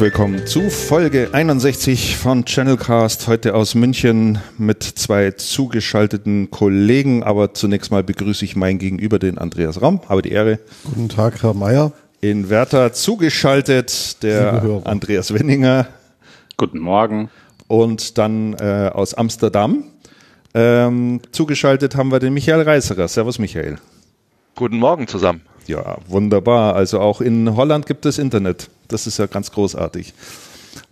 Willkommen zu Folge 61 von Channelcast. Heute aus München mit zwei zugeschalteten Kollegen. Aber zunächst mal begrüße ich meinen Gegenüber, den Andreas Ramm. Habe die Ehre. Guten Tag, Herr Mayer. In Werther zugeschaltet der Andreas Wenninger. Guten Morgen. Und dann äh, aus Amsterdam ähm, zugeschaltet haben wir den Michael Reißerer. Servus, Michael. Guten Morgen zusammen. Ja, wunderbar. Also auch in Holland gibt es Internet. Das ist ja ganz großartig.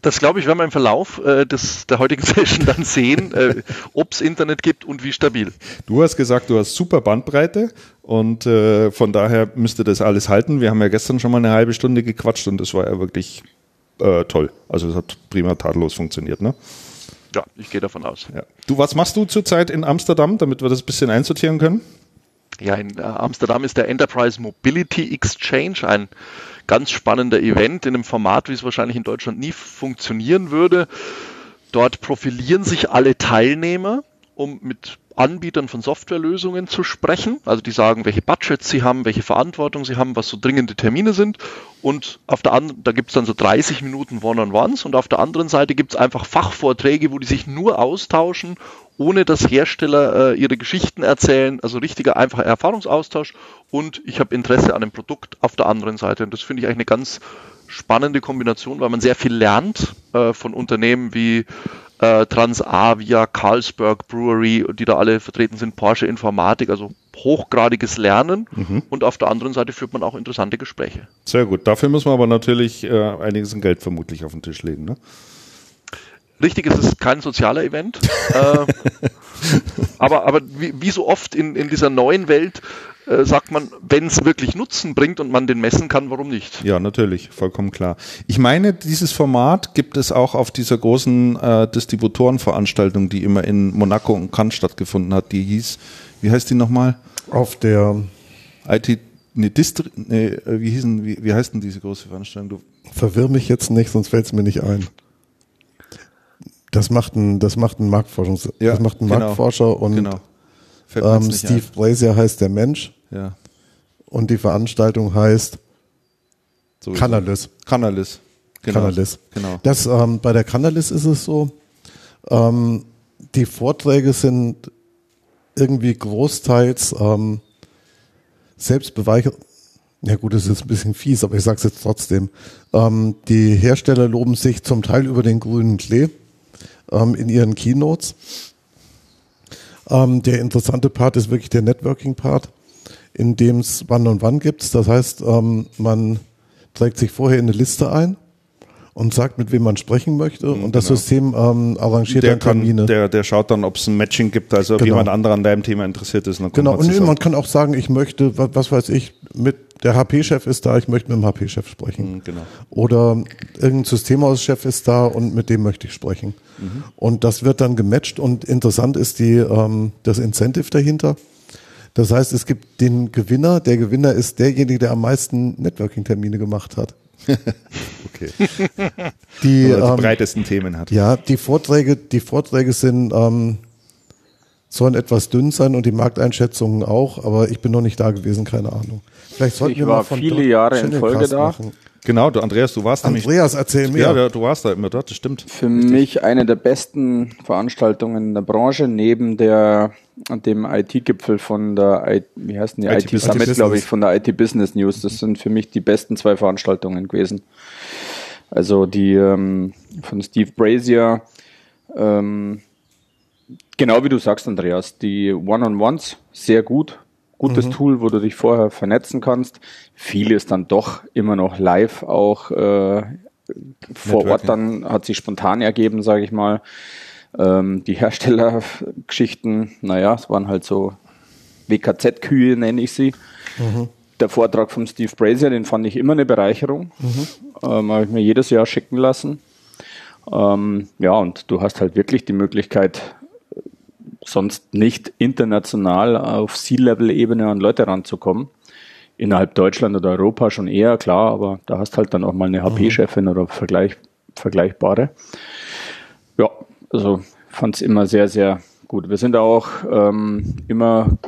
Das glaube ich, werden wir im Verlauf äh, des, der heutigen Session dann sehen, äh, ob es Internet gibt und wie stabil. Du hast gesagt, du hast super Bandbreite und äh, von daher müsste das alles halten. Wir haben ja gestern schon mal eine halbe Stunde gequatscht und das war ja wirklich äh, toll. Also es hat prima tadellos funktioniert, ne? Ja, ich gehe davon aus. Ja. Du, was machst du zurzeit in Amsterdam, damit wir das ein bisschen einsortieren können? Ja, in äh, Amsterdam ist der Enterprise Mobility Exchange ein ganz spannender Event in einem Format, wie es wahrscheinlich in Deutschland nie funktionieren würde. Dort profilieren sich alle Teilnehmer, um mit Anbietern von Softwarelösungen zu sprechen. Also die sagen, welche Budgets sie haben, welche Verantwortung sie haben, was so dringende Termine sind. Und auf der anderen, da gibt es dann so 30 Minuten One-on-Ones und auf der anderen Seite gibt es einfach Fachvorträge, wo die sich nur austauschen, ohne dass Hersteller äh, ihre Geschichten erzählen. Also richtiger, einfacher Erfahrungsaustausch und ich habe Interesse an dem Produkt auf der anderen Seite. Und das finde ich eigentlich eine ganz spannende Kombination, weil man sehr viel lernt äh, von Unternehmen wie äh, Transavia, Carlsberg Brewery, die da alle vertreten sind, Porsche Informatik, also hochgradiges Lernen mhm. und auf der anderen Seite führt man auch interessante Gespräche. Sehr gut. Dafür muss man aber natürlich äh, einiges an Geld vermutlich auf den Tisch legen. Ne? Richtig, es ist kein sozialer Event. äh, aber aber wie, wie, so oft in, in dieser neuen Welt äh, sagt man, wenn es wirklich Nutzen bringt und man den messen kann, warum nicht? Ja, natürlich, vollkommen klar. Ich meine, dieses Format gibt es auch auf dieser großen äh, Distributorenveranstaltung, die immer in Monaco und Cannes stattgefunden hat. Die hieß, wie heißt die nochmal? Auf der IT, nee, Distri, nee, äh, wie hießen, wie, wie heißt denn diese große Veranstaltung? Du Verwirr mich jetzt nicht, sonst fällt es mir nicht ein. Das macht ein, das macht ein Marktforschungs, ja, das macht ein genau, Marktforscher und genau. ähm, Steve Brazier heißt der Mensch. Ja. Und die Veranstaltung heißt Sowieso. Canalis. Canalis. Genau. Canalis. Genau. Das, ähm, bei der Canalis ist es so, ähm, die Vorträge sind irgendwie großteils ähm, selbstbeweichert. Ja gut, das ist ein bisschen fies, aber ich sage es jetzt trotzdem. Ähm, die Hersteller loben sich zum Teil über den grünen Klee ähm, in ihren Keynotes. Ähm, der interessante Part ist wirklich der Networking-Part in dem es wann und wann gibt. Das heißt, ähm, man trägt sich vorher in eine Liste ein und sagt, mit wem man sprechen möchte. Mhm, und das genau. System ähm, arrangiert der dann Termine. Kann, der, der schaut dann, ob es ein Matching gibt, also ob genau. jemand anderer an deinem Thema interessiert ist. genau, und man kann auch sagen, ich möchte, was, was weiß ich, mit der HP-Chef ist da, ich möchte mit dem HP-Chef sprechen. Mhm, genau. Oder irgendein Systemhauschef ist da und mit dem möchte ich sprechen. Mhm. Und das wird dann gematcht und interessant ist die, ähm, das Incentive dahinter. Das heißt, es gibt den Gewinner. Der Gewinner ist derjenige, der am meisten Networking-Termine gemacht hat. okay. Die, die ähm, breitesten Themen hat. Ja, die Vorträge, die Vorträge sind ähm, sollen etwas dünn sein und die Markteinschätzungen auch, aber ich bin noch nicht da gewesen, keine Ahnung. Vielleicht sollten ich wir war mal von viele Jahre in Folge da. Machen. Genau, du Andreas, du warst Andreas, erzähl mir. Ja, du warst da immer dort, das stimmt. Für Richtig. mich eine der besten Veranstaltungen in der Branche, neben der dem IT-Gipfel von der, I, wie heißt denn die IT, IT Summit, glaube ich, von der IT Business News. Das sind für mich die besten zwei Veranstaltungen gewesen. Also die ähm, von Steve Brazier, ähm, genau wie du sagst, Andreas, die One-on-Ones sehr gut, gutes mhm. Tool, wo du dich vorher vernetzen kannst. Viel ist dann doch immer noch live auch äh, vor Ort dann hat sich spontan ergeben, sage ich mal. Ähm, die Herstellergeschichten, naja, es waren halt so WKZ-Kühe, nenne ich sie. Mhm. Der Vortrag von Steve Brazier, den fand ich immer eine Bereicherung. Mhm. Ähm, Habe ich mir jedes Jahr schicken lassen. Ähm, ja, und du hast halt wirklich die Möglichkeit, sonst nicht international auf C-Level-Ebene an Leute ranzukommen. Innerhalb Deutschland oder Europa schon eher, klar, aber da hast halt dann auch mal eine HP-Chefin mhm. oder Vergleich, vergleichbare. Ja, also fand es immer sehr, sehr gut. Wir sind auch ähm, immer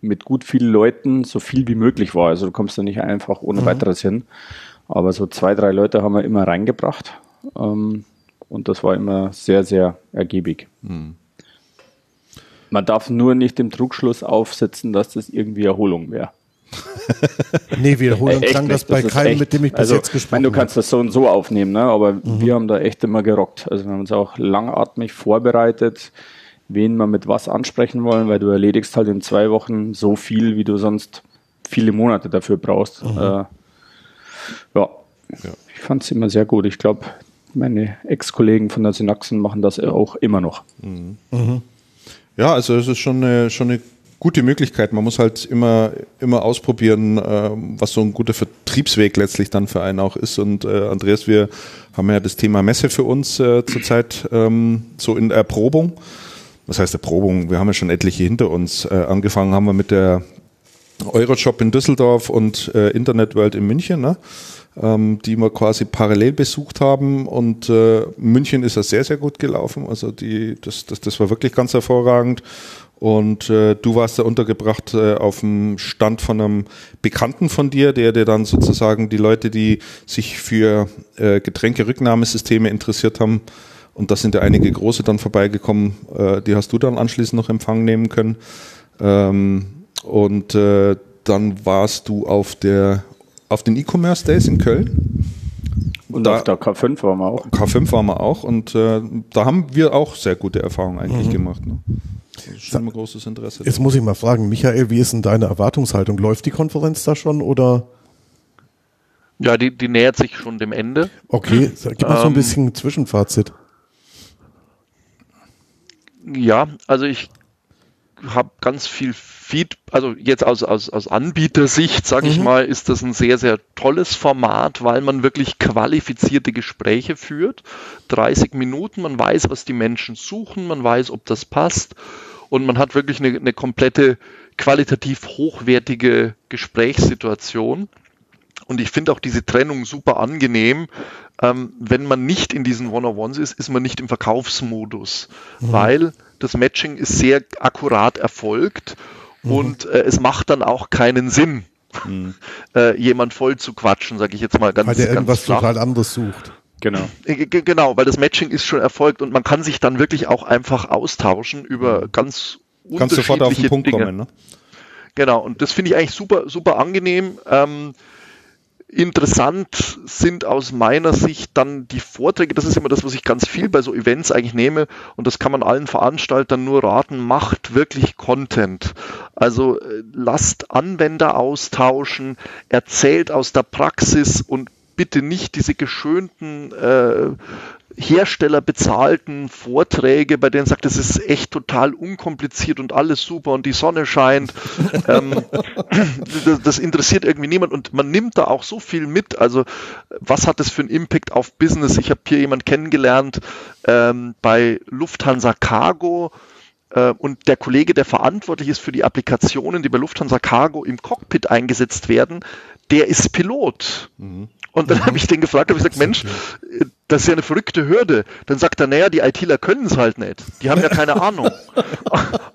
mit gut vielen Leuten so viel wie möglich war. Also du kommst da nicht einfach ohne mhm. weiteres hin. Aber so zwei, drei Leute haben wir immer reingebracht. Ähm, und das war immer sehr, sehr ergiebig. Mhm. Man darf nur nicht im Trugschluss aufsetzen, dass das irgendwie Erholung wäre. nee, wir holen uns lang das bei das keinem, echt, mit dem ich bis also, jetzt gesprochen habe. Du kannst das so und so aufnehmen, ne? aber mhm. wir haben da echt immer gerockt. Also wir haben uns auch langatmig vorbereitet, wen wir mit was ansprechen wollen, weil du erledigst halt in zwei Wochen so viel, wie du sonst viele Monate dafür brauchst. Mhm. Äh, ja. ja. ich fand es immer sehr gut. Ich glaube, meine Ex-Kollegen von der Synaxen machen das auch immer noch. Mhm. Ja, also es ist schon eine, schon eine gute Möglichkeit. Man muss halt immer, immer ausprobieren, äh, was so ein guter Vertriebsweg letztlich dann für einen auch ist. Und äh, Andreas, wir haben ja das Thema Messe für uns äh, zurzeit ähm, so in Erprobung. Was heißt Erprobung? Wir haben ja schon etliche hinter uns. Äh, angefangen haben wir mit der Euroshop in Düsseldorf und äh, Internet World in München. Ne? Ähm, die wir quasi parallel besucht haben. Und äh, München ist ja sehr, sehr gut gelaufen. Also die, das, das, das war wirklich ganz hervorragend. Und äh, du warst da untergebracht äh, auf dem Stand von einem Bekannten von dir, der dir dann sozusagen die Leute, die sich für äh, Getränke-Rücknahmesysteme interessiert haben, und da sind ja einige große dann vorbeigekommen, äh, die hast du dann anschließend noch empfangen nehmen können. Ähm, und äh, dann warst du auf der auf den E-Commerce Days in Köln. Und da, auf der K5 waren wir auch. K5 waren wir auch und äh, da haben wir auch sehr gute Erfahrungen eigentlich mhm. gemacht. Ne? Das ist schon ein großes Interesse. Jetzt da. muss ich mal fragen, Michael, wie ist denn deine Erwartungshaltung? Läuft die Konferenz da schon oder? Ja, die, die nähert sich schon dem Ende. Okay, gib mal ähm, so ein ähm, bisschen Zwischenfazit. Ja, also ich habe ganz viel Feed, also jetzt aus, aus, aus Anbietersicht, sage ich mhm. mal, ist das ein sehr, sehr tolles Format, weil man wirklich qualifizierte Gespräche führt. 30 Minuten, man weiß, was die Menschen suchen, man weiß, ob das passt und man hat wirklich eine, eine komplette qualitativ hochwertige Gesprächssituation. Und ich finde auch diese Trennung super angenehm. Ähm, wenn man nicht in diesen One-on-Ones ist, ist man nicht im Verkaufsmodus, mhm. weil das Matching ist sehr akkurat erfolgt mhm. und äh, es macht dann auch keinen Sinn, mhm. äh, jemand voll zu quatschen, sage ich jetzt mal ganz Weil der ganz irgendwas flach. total anderes sucht. Genau. Äh, genau, weil das Matching ist schon erfolgt und man kann sich dann wirklich auch einfach austauschen über mhm. ganz unterschiedliche Kannst sofort auf den Punkt Dinge. kommen, ne? Genau, und das finde ich eigentlich super, super angenehm. Ähm, Interessant sind aus meiner Sicht dann die Vorträge. Das ist immer das, was ich ganz viel bei so Events eigentlich nehme. Und das kann man allen Veranstaltern nur raten. Macht wirklich Content. Also äh, lasst Anwender austauschen, erzählt aus der Praxis und bitte nicht diese geschönten äh, herstellerbezahlten Vorträge, bei denen sagt, es ist echt total unkompliziert und alles super und die Sonne scheint. ähm, das, das, interessiert irgendwie niemand und man nimmt da auch so viel mit. Also was hat das für einen Impact auf Business? Ich habe hier jemanden kennengelernt ähm, bei Lufthansa Cargo äh, und der Kollege, der verantwortlich ist für die Applikationen, die bei Lufthansa Cargo im Cockpit eingesetzt werden, der ist Pilot. Mhm. Und dann mhm. habe ich den gefragt, habe ich gesagt, Mensch, das ist ja eine verrückte Hürde. Dann sagt er, naja, die ITler können es halt nicht. Die haben ja keine Ahnung.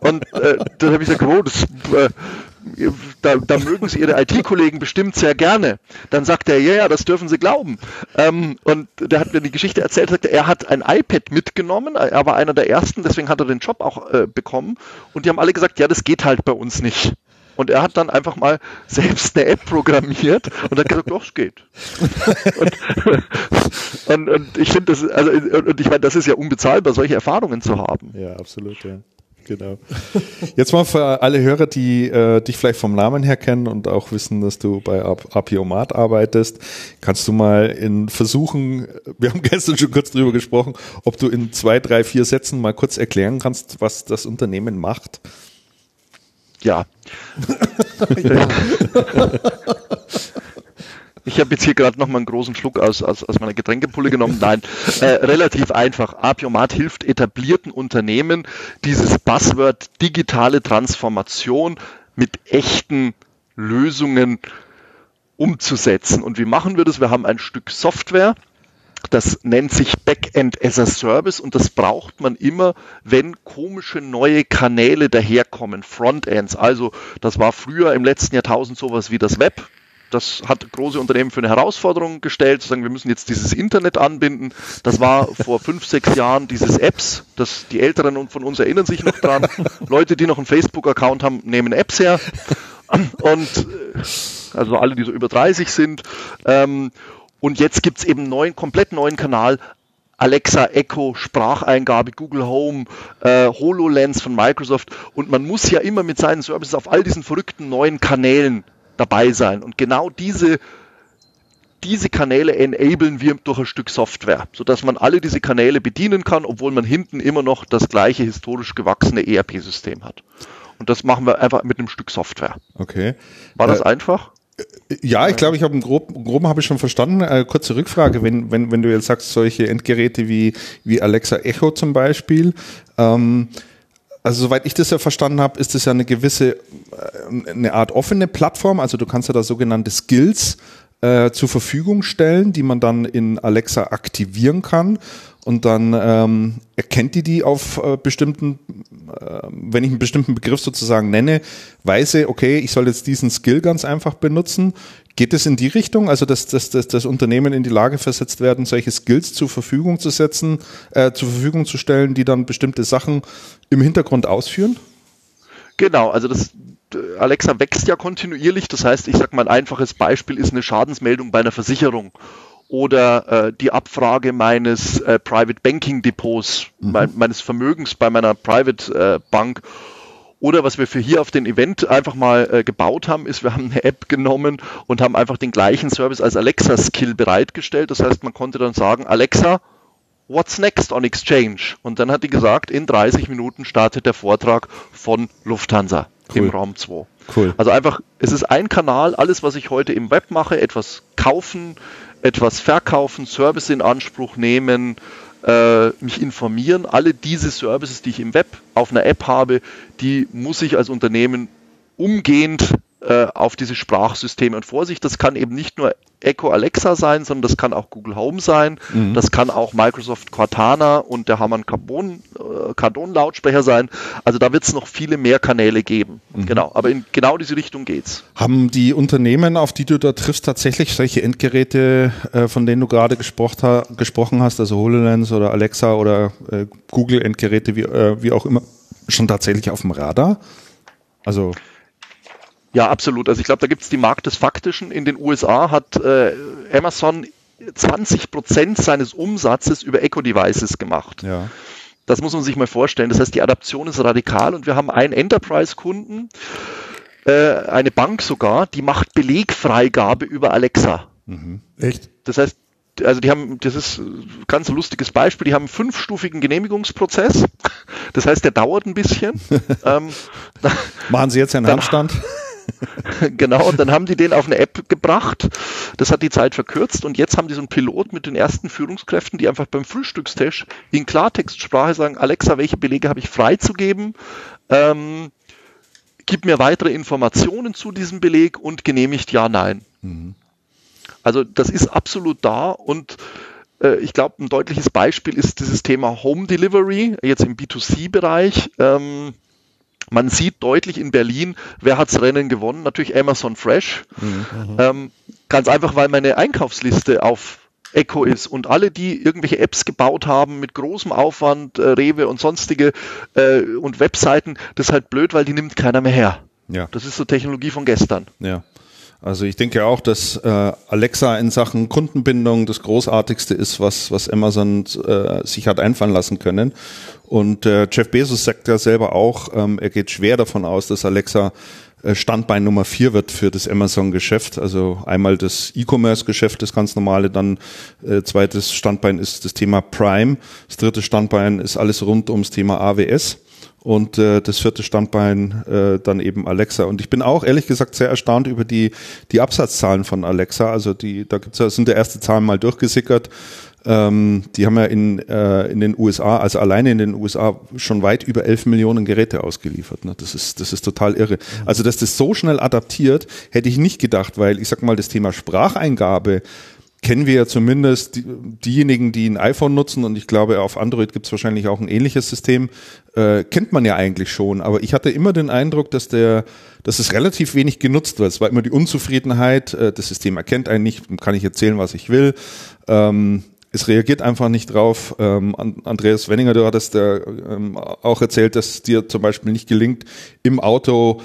Und äh, dann habe ich gesagt, oh, das, äh, da, da mögen sie ihre IT-Kollegen bestimmt sehr gerne. Dann sagt er, ja, ja, das dürfen sie glauben. Ähm, und der hat mir die Geschichte erzählt, sagte, er hat ein iPad mitgenommen, er war einer der ersten, deswegen hat er den Job auch äh, bekommen. Und die haben alle gesagt, ja, das geht halt bei uns nicht. Und er hat dann einfach mal selbst eine App programmiert und hat gesagt, doch, es geht. und, und, und, ich finde das, also, und ich meine, das ist ja unbezahlbar, solche Erfahrungen zu haben. Ja, absolut, ja. Genau. Jetzt mal für alle Hörer, die äh, dich vielleicht vom Namen her kennen und auch wissen, dass du bei Apiomat arbeitest, kannst du mal in Versuchen, wir haben gestern schon kurz drüber gesprochen, ob du in zwei, drei, vier Sätzen mal kurz erklären kannst, was das Unternehmen macht. Ja. Ich habe jetzt hier gerade noch mal einen großen Schluck aus, aus, aus meiner Getränkepulle genommen. Nein, äh, relativ einfach. Apiomat hilft etablierten Unternehmen, dieses Buzzword digitale Transformation mit echten Lösungen umzusetzen. Und wie machen wir das? Wir haben ein Stück Software, das nennt sich Backend as a Service und das braucht man immer, wenn komische neue Kanäle daherkommen, Frontends. Also das war früher im letzten Jahrtausend sowas wie das Web. das hat große Unternehmen für eine Herausforderung gestellt, zu sagen, wir müssen jetzt dieses Internet anbinden. Das war vor fünf, sechs Jahren dieses Apps, das die Älteren von uns erinnern sich noch dran. Leute, die noch einen Facebook-Account haben, nehmen Apps her. Und äh, also alle, die so über 30 sind. Ähm, und jetzt gibt's eben einen neuen, komplett neuen Kanal, Alexa, Echo, Spracheingabe, Google Home, äh, HoloLens von Microsoft. Und man muss ja immer mit seinen Services auf all diesen verrückten neuen Kanälen dabei sein. Und genau diese, diese Kanäle enablen wir durch ein Stück Software, sodass man alle diese Kanäle bedienen kann, obwohl man hinten immer noch das gleiche historisch gewachsene ERP-System hat. Und das machen wir einfach mit einem Stück Software. Okay. War das äh, einfach? Ja, ich glaube, ich habe im Groben, habe ich schon verstanden. Äh, kurze Rückfrage, wenn, wenn, wenn du jetzt sagst, solche Endgeräte wie, wie Alexa Echo zum Beispiel, ähm, also soweit ich das ja verstanden habe, ist das ja eine gewisse, äh, eine Art offene Plattform. Also du kannst ja da sogenannte Skills äh, zur Verfügung stellen, die man dann in Alexa aktivieren kann. Und dann ähm, erkennt die die auf äh, bestimmten, wenn ich einen bestimmten Begriff sozusagen nenne, weise, okay, ich soll jetzt diesen Skill ganz einfach benutzen. Geht es in die Richtung, also dass, dass, dass das Unternehmen in die Lage versetzt werden, solche Skills zur Verfügung zu setzen, äh, zur Verfügung zu stellen, die dann bestimmte Sachen im Hintergrund ausführen? Genau, also das Alexa wächst ja kontinuierlich. Das heißt, ich sage mal, ein einfaches Beispiel ist eine Schadensmeldung bei einer Versicherung oder äh, die Abfrage meines äh, Private Banking Depots, mhm. mein, meines Vermögens bei meiner Private äh, Bank. Oder was wir für hier auf den Event einfach mal äh, gebaut haben, ist, wir haben eine App genommen und haben einfach den gleichen Service als Alexa Skill bereitgestellt. Das heißt, man konnte dann sagen, Alexa, what's next on Exchange? Und dann hat die gesagt, in 30 Minuten startet der Vortrag von Lufthansa cool. im Raum 2. Cool. Also einfach, es ist ein Kanal, alles, was ich heute im Web mache, etwas kaufen, etwas verkaufen, Service in Anspruch nehmen, äh, mich informieren. Alle diese Services, die ich im Web auf einer App habe, die muss ich als Unternehmen umgehend äh, auf diese Sprachsysteme. Und Vorsicht, das kann eben nicht nur Echo Alexa sein, sondern das kann auch Google Home sein, mhm. das kann auch Microsoft Cortana und der Harman Carbon, äh, Cardon Lautsprecher sein. Also da wird es noch viele mehr Kanäle geben. Mhm. Genau, aber in genau diese Richtung geht's. Haben die Unternehmen, auf die du da triffst, tatsächlich solche Endgeräte, äh, von denen du gerade gesprochen, gesprochen hast, also HoloLens oder Alexa oder äh, Google Endgeräte, wie, äh, wie auch immer, schon tatsächlich auf dem Radar? Also ja, absolut. Also ich glaube, da gibt es die Markt des Faktischen. In den USA hat äh, Amazon 20 Prozent seines Umsatzes über Eco-Devices gemacht. Ja. Das muss man sich mal vorstellen. Das heißt, die Adaption ist radikal und wir haben einen Enterprise-Kunden, äh, eine Bank sogar, die macht Belegfreigabe über Alexa. Mhm. Echt? Das heißt, also die haben, das ist ein ganz lustiges Beispiel, die haben einen fünfstufigen Genehmigungsprozess. Das heißt, der dauert ein bisschen. ähm, Machen Sie jetzt einen Handstand? genau, und dann haben die den auf eine App gebracht. Das hat die Zeit verkürzt und jetzt haben die so einen Pilot mit den ersten Führungskräften, die einfach beim Frühstückstisch in Klartextsprache sagen, Alexa, welche Belege habe ich freizugeben? Ähm, gib mir weitere Informationen zu diesem Beleg und genehmigt ja, nein. Mhm. Also das ist absolut da und äh, ich glaube, ein deutliches Beispiel ist dieses Thema Home Delivery, jetzt im B2C-Bereich. Ähm, man sieht deutlich in Berlin, wer hat's Rennen gewonnen? Natürlich Amazon Fresh. Mhm. Ähm, ganz einfach, weil meine Einkaufsliste auf Echo ist und alle, die irgendwelche Apps gebaut haben mit großem Aufwand, äh, Rewe und sonstige äh, und Webseiten, das ist halt blöd, weil die nimmt keiner mehr her. Ja. Das ist so Technologie von gestern. Ja. Also ich denke auch, dass äh, Alexa in Sachen Kundenbindung das Großartigste ist, was, was Amazon äh, sich hat einfallen lassen können. Und äh, Jeff Bezos sagt ja selber auch, ähm, er geht schwer davon aus, dass Alexa äh, Standbein Nummer vier wird für das Amazon-Geschäft. Also einmal das E-Commerce-Geschäft, das ganz normale, dann äh, zweites Standbein ist das Thema Prime, das dritte Standbein ist alles rund ums Thema AWS und äh, das vierte Standbein äh, dann eben Alexa. Und ich bin auch ehrlich gesagt sehr erstaunt über die die Absatzzahlen von Alexa. Also die da gibt's ja sind der erste Zahlen mal durchgesickert. Ähm, die haben ja in, äh, in den USA, also alleine in den USA, schon weit über 11 Millionen Geräte ausgeliefert. Ne? Das, ist, das ist total irre. Also, dass das so schnell adaptiert, hätte ich nicht gedacht, weil ich sag mal, das Thema Spracheingabe kennen wir ja zumindest die, diejenigen, die ein iPhone nutzen und ich glaube, auf Android gibt es wahrscheinlich auch ein ähnliches System, äh, kennt man ja eigentlich schon. Aber ich hatte immer den Eindruck, dass der, dass es relativ wenig genutzt wird. Es war immer die Unzufriedenheit, äh, das System erkennt einen nicht, kann ich erzählen, was ich will. Ähm, es reagiert einfach nicht drauf. Ähm, Andreas Wenninger, du hattest äh, ähm, auch erzählt, dass dir zum Beispiel nicht gelingt, im Auto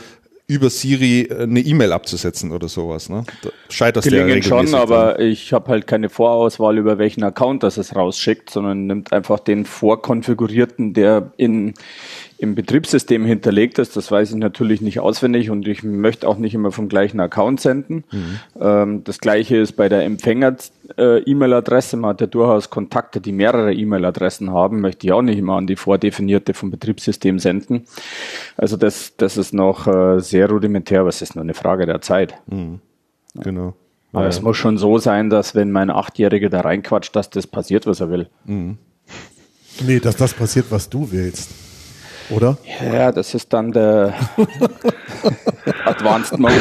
über Siri äh, eine E-Mail abzusetzen oder sowas. Ne? Da scheitert Gelingen schon, aber ich habe halt keine Vorauswahl über welchen Account das es rausschickt, sondern nimmt einfach den vorkonfigurierten, der in im Betriebssystem hinterlegt ist. Das weiß ich natürlich nicht auswendig und ich möchte auch nicht immer vom gleichen Account senden. Mhm. Ähm, das gleiche ist bei der Empfänger-E-Mail-Adresse. Man hat ja durchaus Kontakte, die mehrere E-Mail-Adressen haben, möchte ich auch nicht immer an die vordefinierte vom Betriebssystem senden. Also das, das ist noch äh, sehr rudimentär, aber es ist nur eine Frage der Zeit. Mhm. Genau. Aber ja. es muss schon so sein, dass wenn mein Achtjähriger da reinquatscht, dass das passiert, was er will. Mhm. Nee, dass das passiert, was du willst oder? Ja, das ist dann der Advanced Mode.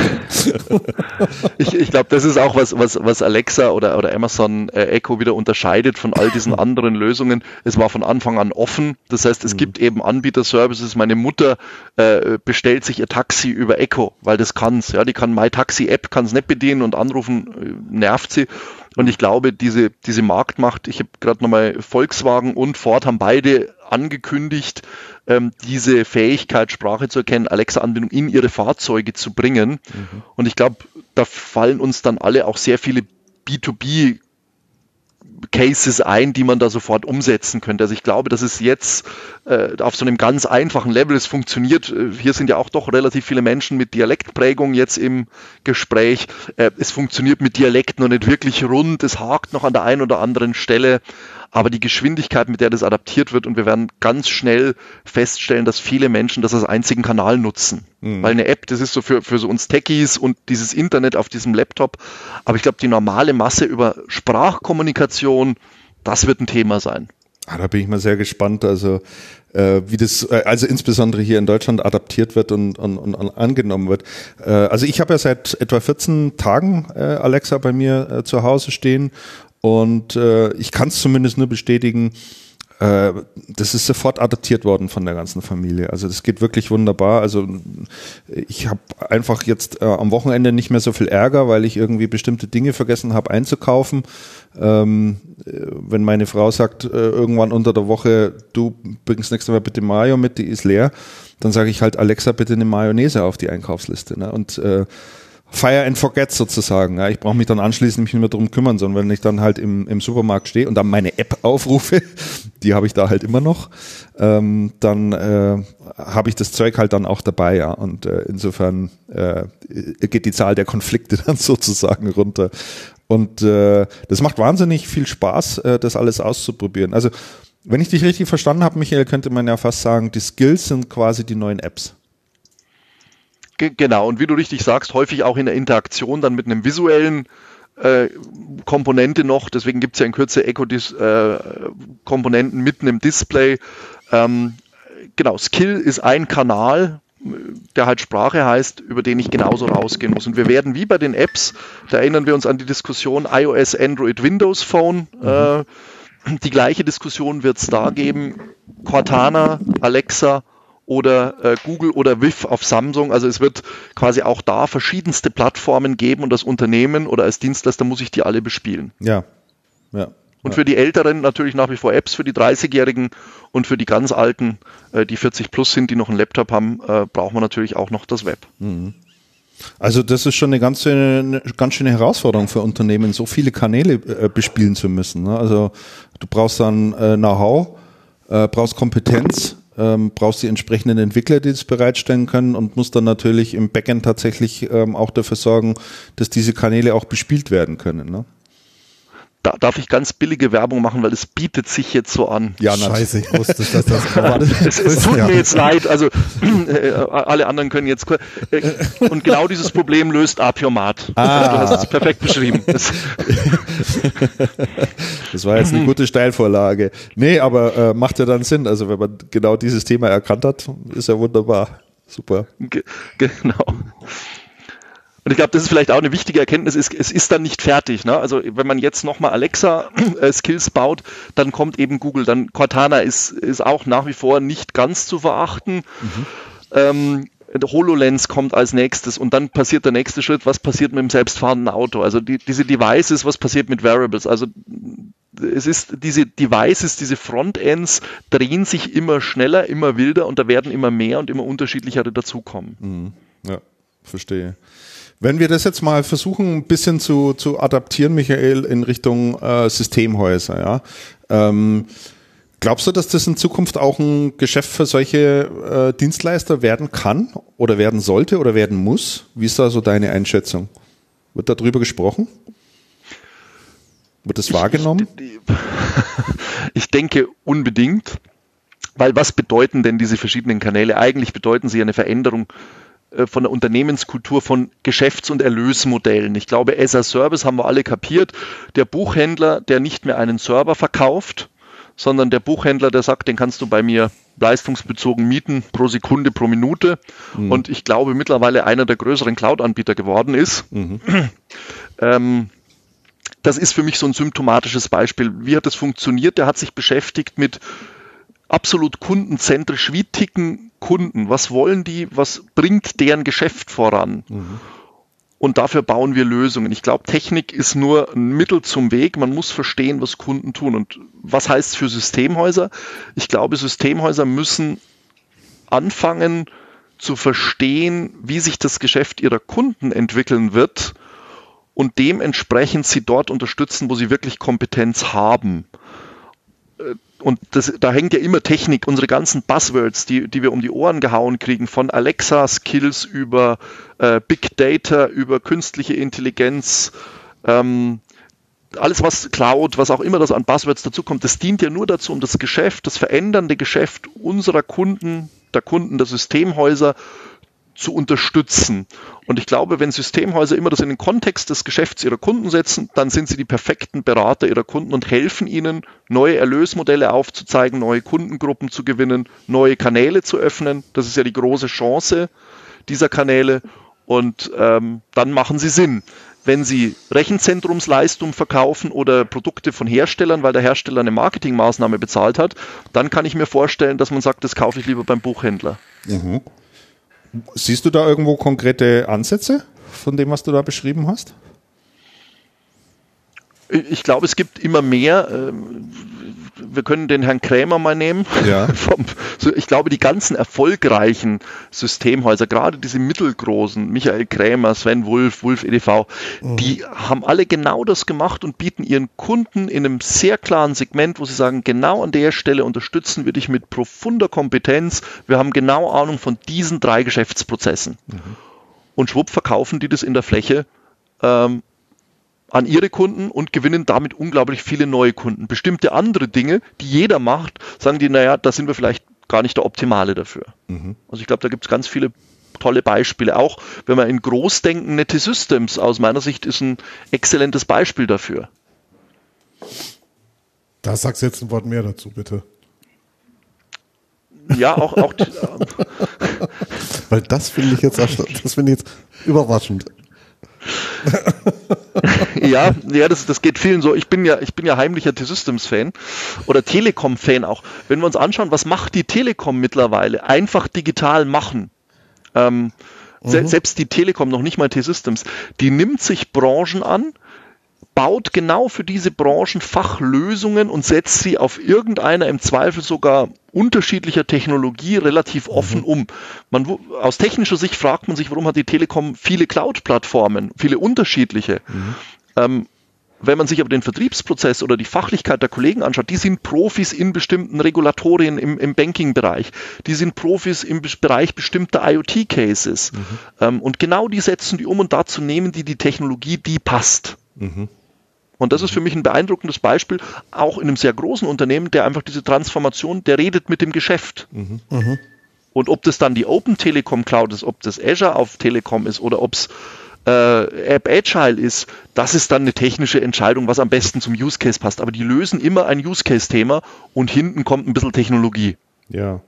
ich ich glaube, das ist auch was, was, was Alexa oder, oder Amazon äh, Echo wieder unterscheidet von all diesen anderen Lösungen. Es war von Anfang an offen. Das heißt, es mhm. gibt eben Anbieterservices. Meine Mutter äh, bestellt sich ihr Taxi über Echo, weil das kann's. Ja, die kann My Taxi App, kann es nicht bedienen und anrufen, äh, nervt sie. Und ich glaube, diese, diese Marktmacht, ich habe gerade nochmal Volkswagen und Ford haben beide angekündigt, ähm, diese Fähigkeit, Sprache zu erkennen, Alexa-Anbindung in ihre Fahrzeuge zu bringen. Mhm. Und ich glaube, da fallen uns dann alle auch sehr viele B2B Cases ein, die man da sofort umsetzen könnte. Also ich glaube, dass es jetzt äh, auf so einem ganz einfachen Level, es funktioniert, äh, hier sind ja auch doch relativ viele Menschen mit Dialektprägung jetzt im Gespräch, äh, es funktioniert mit Dialekt noch nicht wirklich rund, es hakt noch an der einen oder anderen Stelle, aber die Geschwindigkeit, mit der das adaptiert wird und wir werden ganz schnell feststellen, dass viele Menschen das als einzigen Kanal nutzen. Mhm. Weil eine App, das ist so für, für so uns Techies und dieses Internet auf diesem Laptop. Aber ich glaube, die normale Masse über Sprachkommunikation, das wird ein Thema sein. Ah, da bin ich mal sehr gespannt, also äh, wie das, äh, also insbesondere hier in Deutschland adaptiert wird und, und, und angenommen wird. Äh, also ich habe ja seit etwa 14 Tagen äh, Alexa bei mir äh, zu Hause stehen und äh, ich kann es zumindest nur bestätigen, äh, das ist sofort adaptiert worden von der ganzen Familie. Also das geht wirklich wunderbar. Also ich habe einfach jetzt äh, am Wochenende nicht mehr so viel Ärger, weil ich irgendwie bestimmte Dinge vergessen habe einzukaufen. Ähm, äh, wenn meine Frau sagt, äh, irgendwann unter der Woche, du bringst nächstes Mal bitte Mayo mit, die ist leer, dann sage ich halt, Alexa, bitte eine Mayonnaise auf die Einkaufsliste. Ne? Und äh, Fire and Forget sozusagen. Ja, ich brauche mich dann anschließend nicht mehr drum kümmern, sondern wenn ich dann halt im, im Supermarkt stehe und dann meine App aufrufe, die habe ich da halt immer noch, ähm, dann äh, habe ich das Zeug halt dann auch dabei, ja. Und äh, insofern äh, geht die Zahl der Konflikte dann sozusagen runter. Und äh, das macht wahnsinnig viel Spaß, äh, das alles auszuprobieren. Also, wenn ich dich richtig verstanden habe, Michael, könnte man ja fast sagen, die Skills sind quasi die neuen Apps. Genau, und wie du richtig sagst, häufig auch in der Interaktion dann mit einem visuellen äh, Komponente noch, deswegen gibt es ja in Kürze Echo-Komponenten äh, mitten im Display. Ähm, genau, Skill ist ein Kanal, der halt Sprache heißt, über den ich genauso rausgehen muss. Und wir werden wie bei den Apps, da erinnern wir uns an die Diskussion iOS, Android, Windows Phone, mhm. äh, die gleiche Diskussion wird es da geben. Cortana, Alexa, oder äh, Google oder WIF auf Samsung. Also es wird quasi auch da verschiedenste Plattformen geben und das Unternehmen oder als Dienstleister muss ich die alle bespielen. Ja. Ja. Und für die Älteren natürlich nach wie vor Apps, für die 30-Jährigen und für die ganz Alten, äh, die 40 plus sind, die noch einen Laptop haben, äh, braucht man natürlich auch noch das Web. Mhm. Also das ist schon eine ganz, eine ganz schöne Herausforderung für Unternehmen, so viele Kanäle äh, bespielen zu müssen. Ne? Also du brauchst dann äh, Know-how, äh, brauchst Kompetenz, ähm, brauchst die entsprechenden Entwickler, die das bereitstellen können und musst dann natürlich im Backend tatsächlich ähm, auch dafür sorgen, dass diese Kanäle auch bespielt werden können. Ne? Da darf ich ganz billige Werbung machen, weil es bietet sich jetzt so an. Ja, Scheiße, ich wusste, dass das war. es, es tut mir jetzt leid, also äh, alle anderen können jetzt äh, und genau dieses Problem löst Apiomat. Ah. Du hast es perfekt beschrieben. Das, das war jetzt eine gute Steilvorlage. Nee, aber äh, macht ja dann Sinn. Also wenn man genau dieses Thema erkannt hat, ist ja wunderbar. Super. Ge genau. Und ich glaube, das ist vielleicht auch eine wichtige Erkenntnis, ist, es ist dann nicht fertig. Ne? Also wenn man jetzt nochmal Alexa-Skills äh, baut, dann kommt eben Google. Dann Cortana ist, ist auch nach wie vor nicht ganz zu verachten. Mhm. Ähm, HoloLens kommt als nächstes und dann passiert der nächste Schritt, was passiert mit dem selbstfahrenden Auto? Also die, diese Devices, was passiert mit Variables? Also es ist diese Devices, diese Frontends drehen sich immer schneller, immer wilder und da werden immer mehr und immer unterschiedlichere dazukommen. Mhm. Ja, verstehe. Wenn wir das jetzt mal versuchen, ein bisschen zu, zu adaptieren, Michael, in Richtung äh, Systemhäuser, ja. Ähm, glaubst du, dass das in Zukunft auch ein Geschäft für solche äh, Dienstleister werden kann oder werden sollte oder werden muss? Wie ist da so deine Einschätzung? Wird darüber gesprochen? Wird das wahrgenommen? Ich, ich denke unbedingt, weil was bedeuten denn diese verschiedenen Kanäle? Eigentlich bedeuten sie eine Veränderung von der Unternehmenskultur von Geschäfts- und Erlösmodellen. Ich glaube, as a Service haben wir alle kapiert. Der Buchhändler, der nicht mehr einen Server verkauft, sondern der Buchhändler, der sagt, den kannst du bei mir leistungsbezogen mieten pro Sekunde, pro Minute. Mhm. Und ich glaube, mittlerweile einer der größeren Cloud-Anbieter geworden ist. Mhm. Ähm, das ist für mich so ein symptomatisches Beispiel. Wie hat das funktioniert? Der hat sich beschäftigt mit absolut kundenzentrisch. Wie ticken Kunden? Was wollen die? Was bringt deren Geschäft voran? Mhm. Und dafür bauen wir Lösungen. Ich glaube, Technik ist nur ein Mittel zum Weg. Man muss verstehen, was Kunden tun. Und was heißt es für Systemhäuser? Ich glaube, Systemhäuser müssen anfangen zu verstehen, wie sich das Geschäft ihrer Kunden entwickeln wird und dementsprechend sie dort unterstützen, wo sie wirklich Kompetenz haben. Und das, da hängt ja immer Technik, unsere ganzen Buzzwords, die, die wir um die Ohren gehauen kriegen, von Alexa-Skills über äh, Big Data, über künstliche Intelligenz, ähm, alles was Cloud, was auch immer das an Buzzwords dazukommt, das dient ja nur dazu, um das Geschäft, das verändernde Geschäft unserer Kunden, der Kunden der Systemhäuser zu unterstützen. Und ich glaube, wenn Systemhäuser immer das in den Kontext des Geschäfts ihrer Kunden setzen, dann sind sie die perfekten Berater ihrer Kunden und helfen ihnen, neue Erlösmodelle aufzuzeigen, neue Kundengruppen zu gewinnen, neue Kanäle zu öffnen. Das ist ja die große Chance dieser Kanäle. Und ähm, dann machen sie Sinn. Wenn Sie Rechenzentrumsleistung verkaufen oder Produkte von Herstellern, weil der Hersteller eine Marketingmaßnahme bezahlt hat, dann kann ich mir vorstellen, dass man sagt, das kaufe ich lieber beim Buchhändler. Mhm. Siehst du da irgendwo konkrete Ansätze von dem, was du da beschrieben hast? Ich glaube, es gibt immer mehr. Wir können den Herrn Krämer mal nehmen. Ja. Ich glaube, die ganzen erfolgreichen Systemhäuser, gerade diese mittelgroßen, Michael Krämer, Sven Wulf, Wulf EDV, mhm. die haben alle genau das gemacht und bieten ihren Kunden in einem sehr klaren Segment, wo sie sagen, genau an der Stelle unterstützen wir dich mit profunder Kompetenz. Wir haben genau Ahnung von diesen drei Geschäftsprozessen. Mhm. Und schwupp verkaufen die das in der Fläche ähm, an ihre Kunden und gewinnen damit unglaublich viele neue Kunden. Bestimmte andere Dinge, die jeder macht, sagen die, naja, da sind wir vielleicht gar nicht der Optimale dafür. Mhm. Also ich glaube, da gibt es ganz viele tolle Beispiele. Auch wenn man in Großdenken, Nette Systems aus meiner Sicht ist ein exzellentes Beispiel dafür. Da sagst du jetzt ein Wort mehr dazu, bitte. Ja, auch, auch Weil das finde ich jetzt das finde ich jetzt überraschend. ja, ja, das, das geht vielen so. Ich bin ja, ich bin ja heimlicher T-Systems-Fan oder Telekom-Fan auch. Wenn wir uns anschauen, was macht die Telekom mittlerweile? Einfach digital machen. Ähm, mhm. se selbst die Telekom, noch nicht mal T-Systems, die nimmt sich Branchen an, baut genau für diese Branchen Fachlösungen und setzt sie auf irgendeiner im Zweifel sogar unterschiedlicher Technologie relativ offen mhm. um. Man, aus technischer Sicht fragt man sich, warum hat die Telekom viele Cloud-Plattformen, viele unterschiedliche. Mhm. Ähm, wenn man sich aber den Vertriebsprozess oder die Fachlichkeit der Kollegen anschaut, die sind Profis in bestimmten Regulatorien im, im Banking-Bereich. Die sind Profis im Bereich bestimmter IoT-Cases. Mhm. Ähm, und genau die setzen die um und dazu nehmen die die Technologie, die passt. Mhm. Und das ist für mich ein beeindruckendes Beispiel, auch in einem sehr großen Unternehmen, der einfach diese Transformation, der redet mit dem Geschäft. Mhm. Mhm. Und ob das dann die Open Telekom Cloud ist, ob das Azure auf Telekom ist oder ob es äh, App Agile ist, das ist dann eine technische Entscheidung, was am besten zum Use Case passt. Aber die lösen immer ein Use Case Thema und hinten kommt ein bisschen Technologie. Ja.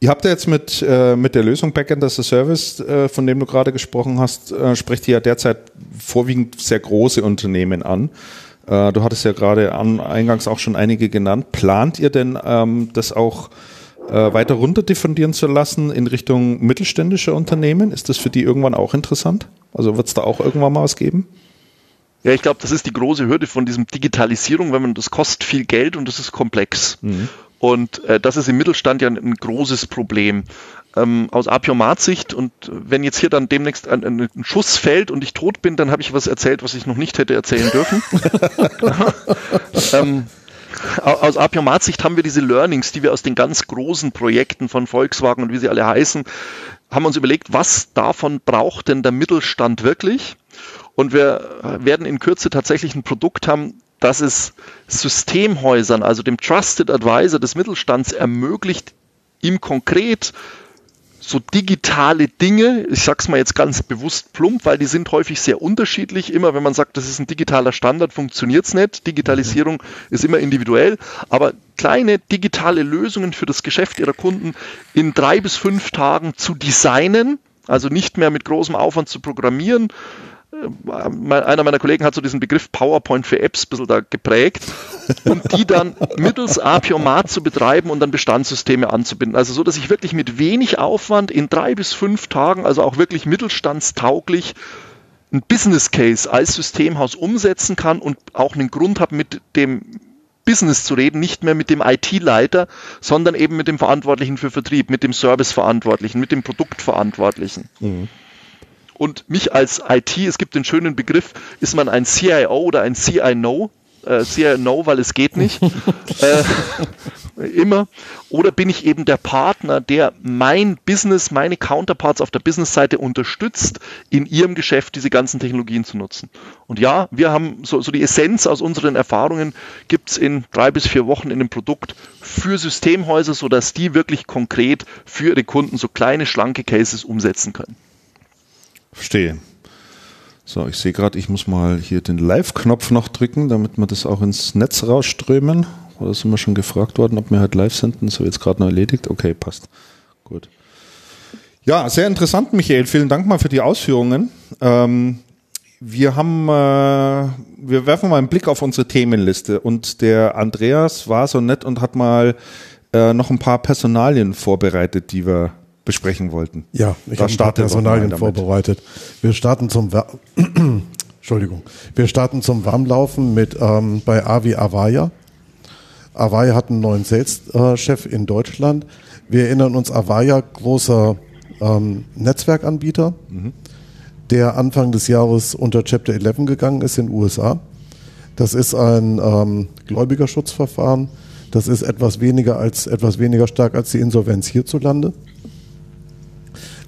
Ihr habt ja jetzt mit, äh, mit der Lösung Backend as a Service, äh, von dem du gerade gesprochen hast, äh, sprecht ihr ja derzeit vorwiegend sehr große Unternehmen an. Äh, du hattest ja gerade an, eingangs auch schon einige genannt. Plant ihr denn ähm, das auch äh, weiter runter diffundieren zu lassen in Richtung mittelständischer Unternehmen? Ist das für die irgendwann auch interessant? Also wird es da auch irgendwann mal was geben? Ja, ich glaube, das ist die große Hürde von diesem Digitalisierung, wenn man das kostet viel Geld und das ist komplex. Mhm. Und äh, das ist im Mittelstand ja ein, ein großes Problem. Ähm, aus Apiomat-Sicht und wenn jetzt hier dann demnächst ein, ein, Schuss fällt und ich tot bin, dann habe ich was erzählt, was ich noch nicht hätte erzählen dürfen. ähm, aus Apiomat-Sicht haben wir diese Learnings, die wir aus den ganz großen Projekten von Volkswagen und wie sie alle heißen, haben uns überlegt, was davon braucht denn der Mittelstand wirklich? Und wir werden in Kürze tatsächlich ein Produkt haben, dass es Systemhäusern, also dem Trusted Advisor des Mittelstands ermöglicht, ihm konkret so digitale Dinge, ich sag's mal jetzt ganz bewusst plump, weil die sind häufig sehr unterschiedlich. Immer wenn man sagt, das ist ein digitaler Standard, funktioniert's nicht. Digitalisierung ist immer individuell, aber kleine digitale Lösungen für das Geschäft ihrer Kunden in drei bis fünf Tagen zu designen, also nicht mehr mit großem Aufwand zu programmieren, einer meiner Kollegen hat so diesen Begriff PowerPoint für Apps ein bisschen da geprägt und die dann mittels Apiomat zu betreiben und dann Bestandssysteme anzubinden. Also so, dass ich wirklich mit wenig Aufwand in drei bis fünf Tagen, also auch wirklich mittelstandstauglich, ein Business Case als Systemhaus umsetzen kann und auch einen Grund habe, mit dem Business zu reden, nicht mehr mit dem IT-Leiter, sondern eben mit dem Verantwortlichen für Vertrieb, mit dem Service-Verantwortlichen, mit dem Produktverantwortlichen. Mhm und mich als IT, es gibt den schönen Begriff, ist man ein CIO oder ein CINO? Äh, CINO, weil es geht nicht. äh, immer. Oder bin ich eben der Partner, der mein Business, meine Counterparts auf der Business-Seite unterstützt, in ihrem Geschäft diese ganzen Technologien zu nutzen. Und ja, wir haben so, so die Essenz aus unseren Erfahrungen gibt es in drei bis vier Wochen in dem Produkt für Systemhäuser, sodass die wirklich konkret für ihre Kunden so kleine, schlanke Cases umsetzen können. Verstehe. So, ich sehe gerade, ich muss mal hier den Live-Knopf noch drücken, damit wir das auch ins Netz rausströmen. Oder sind wir schon gefragt worden, ob wir halt live senden? Das habe ich jetzt gerade noch erledigt. Okay, passt. Gut. Ja, sehr interessant, Michael. Vielen Dank mal für die Ausführungen. Ähm, wir haben, äh, wir werfen mal einen Blick auf unsere Themenliste und der Andreas war so nett und hat mal äh, noch ein paar Personalien vorbereitet, die wir besprechen wollten. Ja, ich habe ein paar Personalien vorbereitet. Wir starten zum Entschuldigung. Wir starten zum Warmlaufen mit ähm, bei Avi Avaya. Avaya hat einen neuen Sales-Chef in Deutschland. Wir erinnern uns, Avaya, großer ähm, Netzwerkanbieter, mhm. der Anfang des Jahres unter Chapter 11 gegangen ist in den USA. Das ist ein ähm, Gläubigerschutzverfahren. Das ist etwas weniger als etwas weniger stark als die Insolvenz hierzulande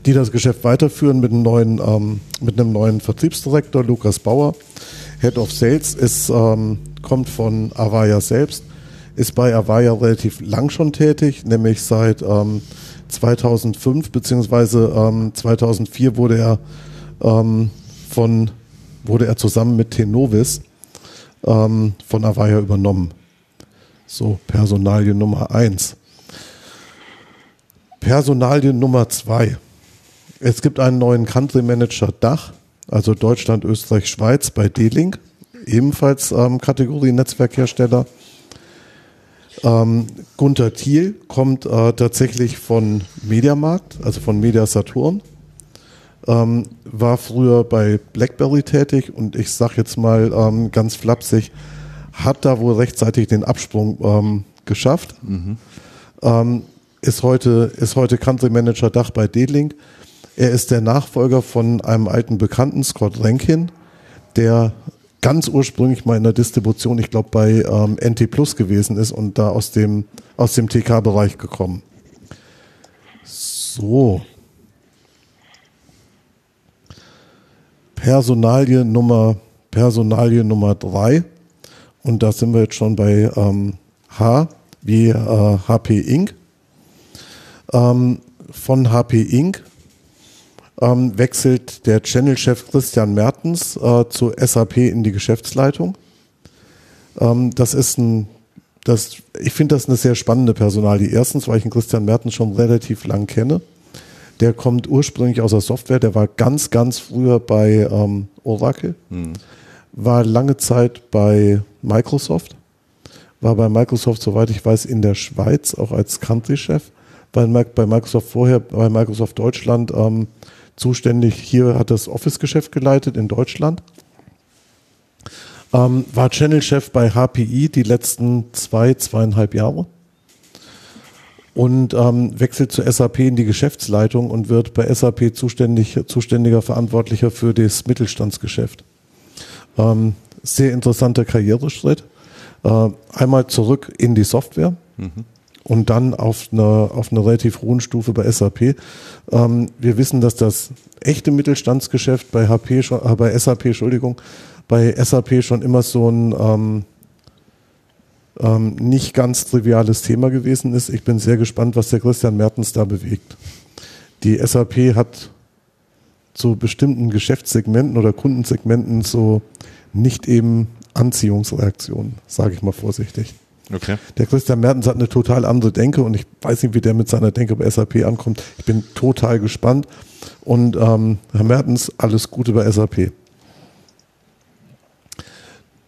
die das Geschäft weiterführen mit einem neuen, ähm, mit einem neuen Vertriebsdirektor, Lukas Bauer. Head of Sales ist, ähm, kommt von Avaya selbst, ist bei Avaya relativ lang schon tätig, nämlich seit ähm, 2005 beziehungsweise ähm, 2004 wurde er ähm, von wurde er zusammen mit Tenovis ähm, von Avaya übernommen. So, Personalie Nummer eins. Personalie Nummer zwei. Es gibt einen neuen Country Manager Dach, also Deutschland, Österreich, Schweiz bei D-Link, ebenfalls ähm, Kategorie Netzwerkhersteller. Ähm, Gunther Thiel kommt äh, tatsächlich von Mediamarkt, also von Media Saturn. Ähm, war früher bei BlackBerry tätig und ich sag jetzt mal ähm, ganz flapsig, hat da wohl rechtzeitig den Absprung ähm, geschafft. Mhm. Ähm, ist heute ist heute Country Manager Dach bei D-Link. Er ist der Nachfolger von einem alten Bekannten, Scott Rankin, der ganz ursprünglich mal in der Distribution, ich glaube bei ähm, NT Plus gewesen ist und da aus dem, aus dem TK-Bereich gekommen. So. Personalie Nummer, Personalie Nummer drei. Und da sind wir jetzt schon bei ähm, H, wie äh, HP Inc. Ähm, von HP Inc ähm, wechselt der Channel-Chef Christian Mertens äh, zu SAP in die Geschäftsleitung. Ähm, das ist ein das, ich finde das eine sehr spannende Personalie. Erstens, weil ich den Christian Mertens schon relativ lang kenne. Der kommt ursprünglich aus der Software, der war ganz, ganz früher bei ähm, Oracle, hm. war lange Zeit bei Microsoft, war bei Microsoft, soweit ich weiß, in der Schweiz auch als Country-Chef, bei, bei Microsoft vorher, bei Microsoft Deutschland ähm, zuständig, hier hat das Office-Geschäft geleitet in Deutschland ähm, war Channel-Chef bei HPI die letzten zwei, zweieinhalb Jahre und ähm, wechselt zur SAP in die Geschäftsleitung und wird bei SAP zuständig, zuständiger Verantwortlicher für das Mittelstandsgeschäft. Ähm, sehr interessanter Karriereschritt. Äh, einmal zurück in die Software mhm. Und dann auf einer auf einer relativ hohen Stufe bei SAP. Ähm, wir wissen, dass das echte Mittelstandsgeschäft bei HP, äh, bei SAP, Entschuldigung, bei SAP schon immer so ein ähm, ähm, nicht ganz triviales Thema gewesen ist. Ich bin sehr gespannt, was der Christian Mertens da bewegt. Die SAP hat zu bestimmten Geschäftssegmenten oder Kundensegmenten so nicht eben Anziehungsreaktionen, sage ich mal vorsichtig. Okay. Der Christian Mertens hat eine total andere Denke und ich weiß nicht, wie der mit seiner Denke bei SAP ankommt. Ich bin total gespannt. Und ähm, Herr Mertens, alles Gute bei SAP.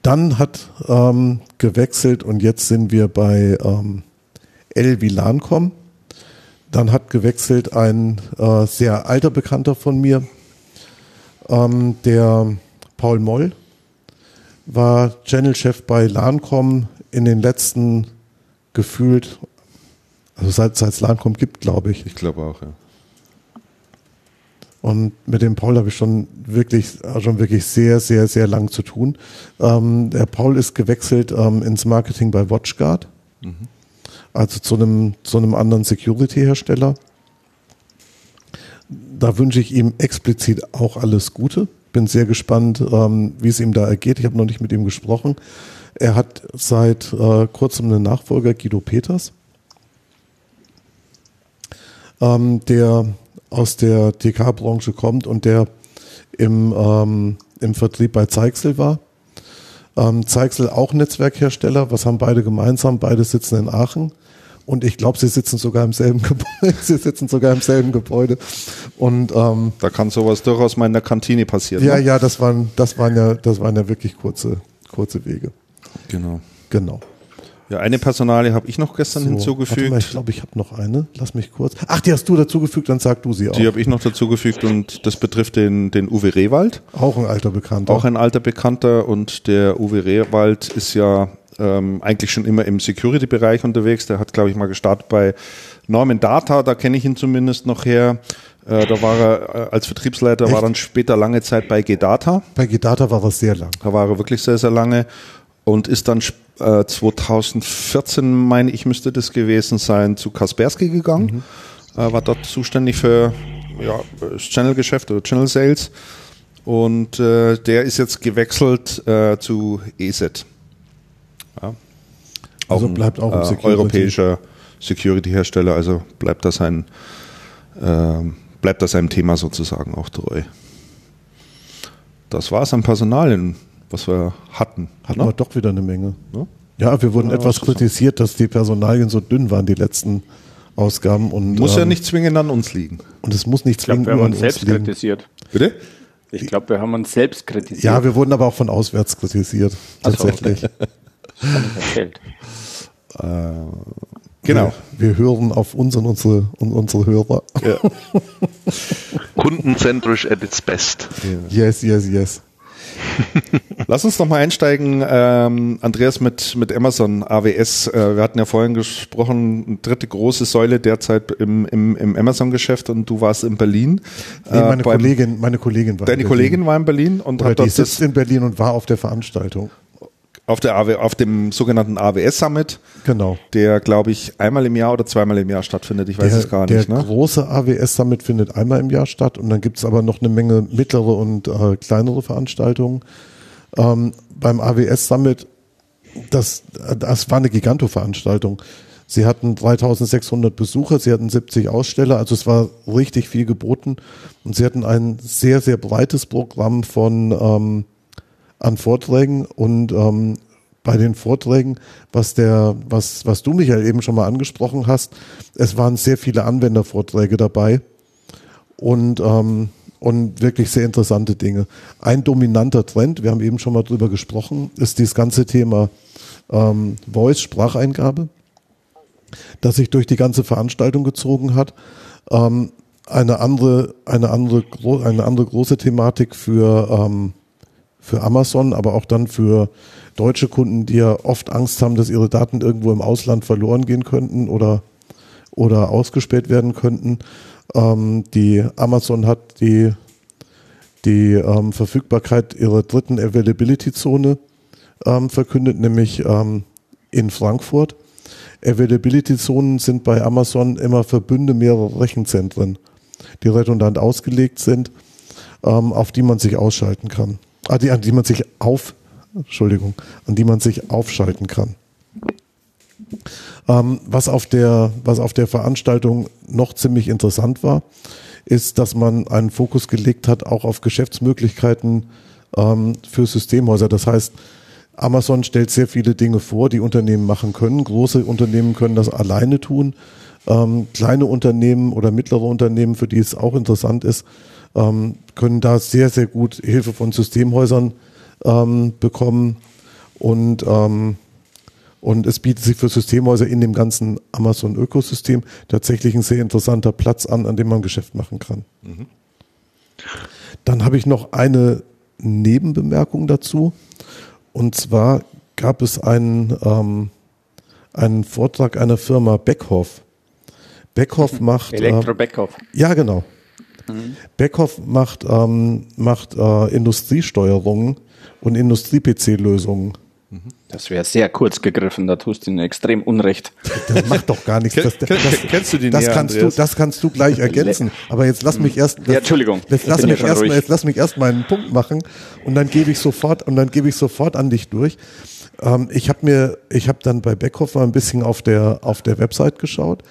Dann hat ähm, gewechselt und jetzt sind wir bei ähm, El Vilancom. Dann hat gewechselt ein äh, sehr alter Bekannter von mir, ähm, der Paul Moll, war Channel-Chef bei Lancom in den letzten gefühlt, also seit es Lancom gibt, glaube ich. Ich glaube auch, ja. Und mit dem Paul habe ich schon wirklich, schon wirklich sehr, sehr, sehr lang zu tun. Ähm, der Paul ist gewechselt ähm, ins Marketing bei WatchGuard. Mhm. Also zu einem, zu einem anderen Security-Hersteller. Da wünsche ich ihm explizit auch alles Gute. Bin sehr gespannt, ähm, wie es ihm da ergeht. Ich habe noch nicht mit ihm gesprochen. Er hat seit äh, kurzem einen Nachfolger, Guido Peters. Ähm, der aus der TK-Branche kommt und der im, ähm, im Vertrieb bei Zeichsel war. Ähm, Zeichsel auch Netzwerkhersteller. Was haben beide gemeinsam? Beide sitzen in Aachen. Und ich glaube, sie sitzen sogar im selben Gebäude. sie sitzen sogar im selben Gebäude. Und ähm, da kann sowas durchaus mal in der Kantine passieren. Ja, ne? ja, das waren, das waren ja, das waren ja wirklich kurze, kurze Wege. Genau. Genau. Ja, eine Personale habe ich noch gestern so, hinzugefügt. Mal, ich glaube, ich habe noch eine. Lass mich kurz. Ach, die hast du dazugefügt, dann sag du sie auch. Die habe ich noch dazugefügt und das betrifft den, den Uwe Rehwald. Auch ein alter Bekannter. Auch ein alter Bekannter und der Uwe Rehwald ist ja ähm, eigentlich schon immer im Security-Bereich unterwegs. Der hat, glaube ich, mal gestartet bei Norman Data, da kenne ich ihn zumindest noch her. Äh, da war er äh, als Vertriebsleiter, Echt? war dann später lange Zeit bei G-Data. Bei G-Data war er sehr lang. Da war er wirklich sehr, sehr lange und ist dann äh, 2014, meine ich, müsste das gewesen sein, zu Kaspersky gegangen. Mhm. Äh, war dort zuständig für ja, das Channel-Geschäft oder Channel Sales. Und äh, der ist jetzt gewechselt äh, zu ESET. Ja. Also auch bleibt auch ein äh, Security. europäischer Security-Hersteller, also bleibt das ein ähm, bleibt das einem Thema sozusagen auch treu. Das war es am Personal in was wir hatten. Hatten ne? wir doch wieder eine Menge. Ne? Ja, wir wurden ja, etwas kritisiert, dass die Personalien so dünn waren, die letzten Ausgaben. Und, muss ähm, ja nicht zwingend an uns liegen. Und es muss nicht zwingend glaub, wir haben uns selbst liegen. kritisiert. Bitte? Ich glaube, wir haben uns selbst kritisiert. Ja, wir wurden aber auch von auswärts kritisiert. Tatsächlich. So, okay. äh, genau. Wir, wir, hören auf uns und unsere, und unsere Hörer. Ja. Kundenzentrisch at its best. Yes, yes, yes. Lass uns noch mal einsteigen, ähm, Andreas, mit, mit Amazon AWS. Äh, wir hatten ja vorhin gesprochen, dritte große Säule derzeit im, im, im Amazon-Geschäft und du warst in Berlin. Nee, meine, äh, beim, Kollegin, meine Kollegin war Deine Kollegin war in Berlin und Oder hat die sitzt in Berlin und war auf der Veranstaltung. Auf, der AW, auf dem sogenannten AWS Summit. Genau. Der, glaube ich, einmal im Jahr oder zweimal im Jahr stattfindet. Ich weiß der, es gar nicht. Der ne? große AWS Summit findet einmal im Jahr statt und dann gibt es aber noch eine Menge mittlere und äh, kleinere Veranstaltungen. Ähm, beim AWS Summit, das, das war eine Giganto-Veranstaltung. Sie hatten 3600 Besucher, sie hatten 70 Aussteller, also es war richtig viel geboten und sie hatten ein sehr, sehr breites Programm von ähm, an Vorträgen und ähm, bei den Vorträgen, was der, was, was du Michael eben schon mal angesprochen hast. Es waren sehr viele Anwendervorträge dabei und, ähm, und wirklich sehr interessante Dinge. Ein dominanter Trend, wir haben eben schon mal drüber gesprochen, ist dieses ganze Thema ähm, Voice, Spracheingabe, das sich durch die ganze Veranstaltung gezogen hat. Ähm, eine andere, eine andere, eine andere große Thematik für, ähm, für Amazon, aber auch dann für deutsche Kunden, die ja oft Angst haben, dass ihre Daten irgendwo im Ausland verloren gehen könnten oder, oder ausgespäht werden könnten. Ähm, die Amazon hat die, die ähm, Verfügbarkeit ihrer dritten Availability-Zone ähm, verkündet, nämlich ähm, in Frankfurt. Availability-Zonen sind bei Amazon immer Verbünde mehrerer Rechenzentren, die redundant ausgelegt sind, ähm, auf die man sich ausschalten kann. Ah, die, an die man sich auf, Entschuldigung, an die man sich aufschalten kann. Ähm, was, auf der, was auf der Veranstaltung noch ziemlich interessant war, ist, dass man einen Fokus gelegt hat, auch auf Geschäftsmöglichkeiten ähm, für Systemhäuser. Das heißt, Amazon stellt sehr viele Dinge vor, die Unternehmen machen können. Große Unternehmen können das alleine tun. Ähm, kleine Unternehmen oder mittlere Unternehmen, für die es auch interessant ist, ähm, können da sehr, sehr gut Hilfe von Systemhäusern ähm, bekommen. Und, ähm, und es bietet sich für Systemhäuser in dem ganzen Amazon-Ökosystem tatsächlich ein sehr interessanter Platz an, an dem man Geschäft machen kann. Mhm. Dann habe ich noch eine Nebenbemerkung dazu. Und zwar gab es einen, ähm, einen Vortrag einer Firma Beckhoff. Beckhoff macht. Elektro Beckhoff. Äh, ja, genau. Mhm. Beckhoff macht, ähm, macht äh, Industriesteuerungen und Industrie-PC-Lösungen. Das wäre sehr kurz gegriffen, da tust du ihnen extrem Unrecht. Das macht doch gar nichts. Das, das, das, Kennst du den das, kannst du, das kannst du gleich ergänzen. Aber jetzt lass mich erst. ja, Entschuldigung. Jetzt lass, mich erst mal, jetzt lass mich erst mal einen Punkt machen und dann gebe ich sofort und dann gebe ich sofort an dich durch. Ähm, ich habe mir, ich habe dann bei Beckhoff mal ein bisschen auf der auf der Website geschaut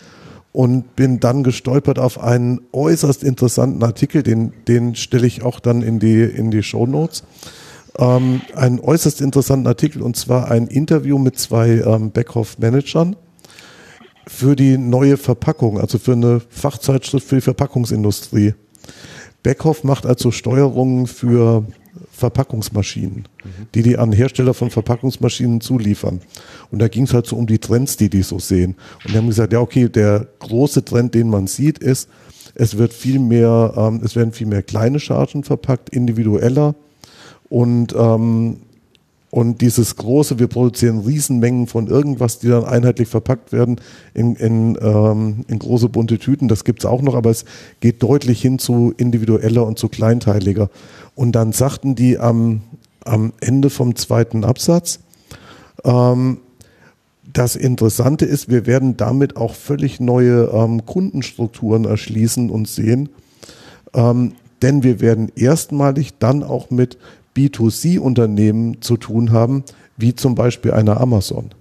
und bin dann gestolpert auf einen äußerst interessanten Artikel, den den stelle ich auch dann in die in die Show Notes ähm, einen äußerst interessanten Artikel und zwar ein Interview mit zwei ähm, Backhoff-Managern für die neue Verpackung, also für eine Fachzeitschrift für die Verpackungsindustrie. Beckhoff macht also Steuerungen für Verpackungsmaschinen, die die an Hersteller von Verpackungsmaschinen zuliefern. Und da ging es halt so um die Trends, die die so sehen. Und die haben gesagt, ja okay, der große Trend, den man sieht, ist, es wird viel mehr, ähm, es werden viel mehr kleine Chargen verpackt, individueller und, ähm, und dieses große, wir produzieren Riesenmengen von irgendwas, die dann einheitlich verpackt werden in, in, ähm, in große bunte Tüten, das gibt's auch noch, aber es geht deutlich hin zu individueller und zu kleinteiliger. Und dann sagten die am, am Ende vom zweiten Absatz, ähm, das Interessante ist, wir werden damit auch völlig neue ähm, Kundenstrukturen erschließen und sehen, ähm, denn wir werden erstmalig dann auch mit B2C-Unternehmen zu tun haben, wie zum Beispiel einer Amazon.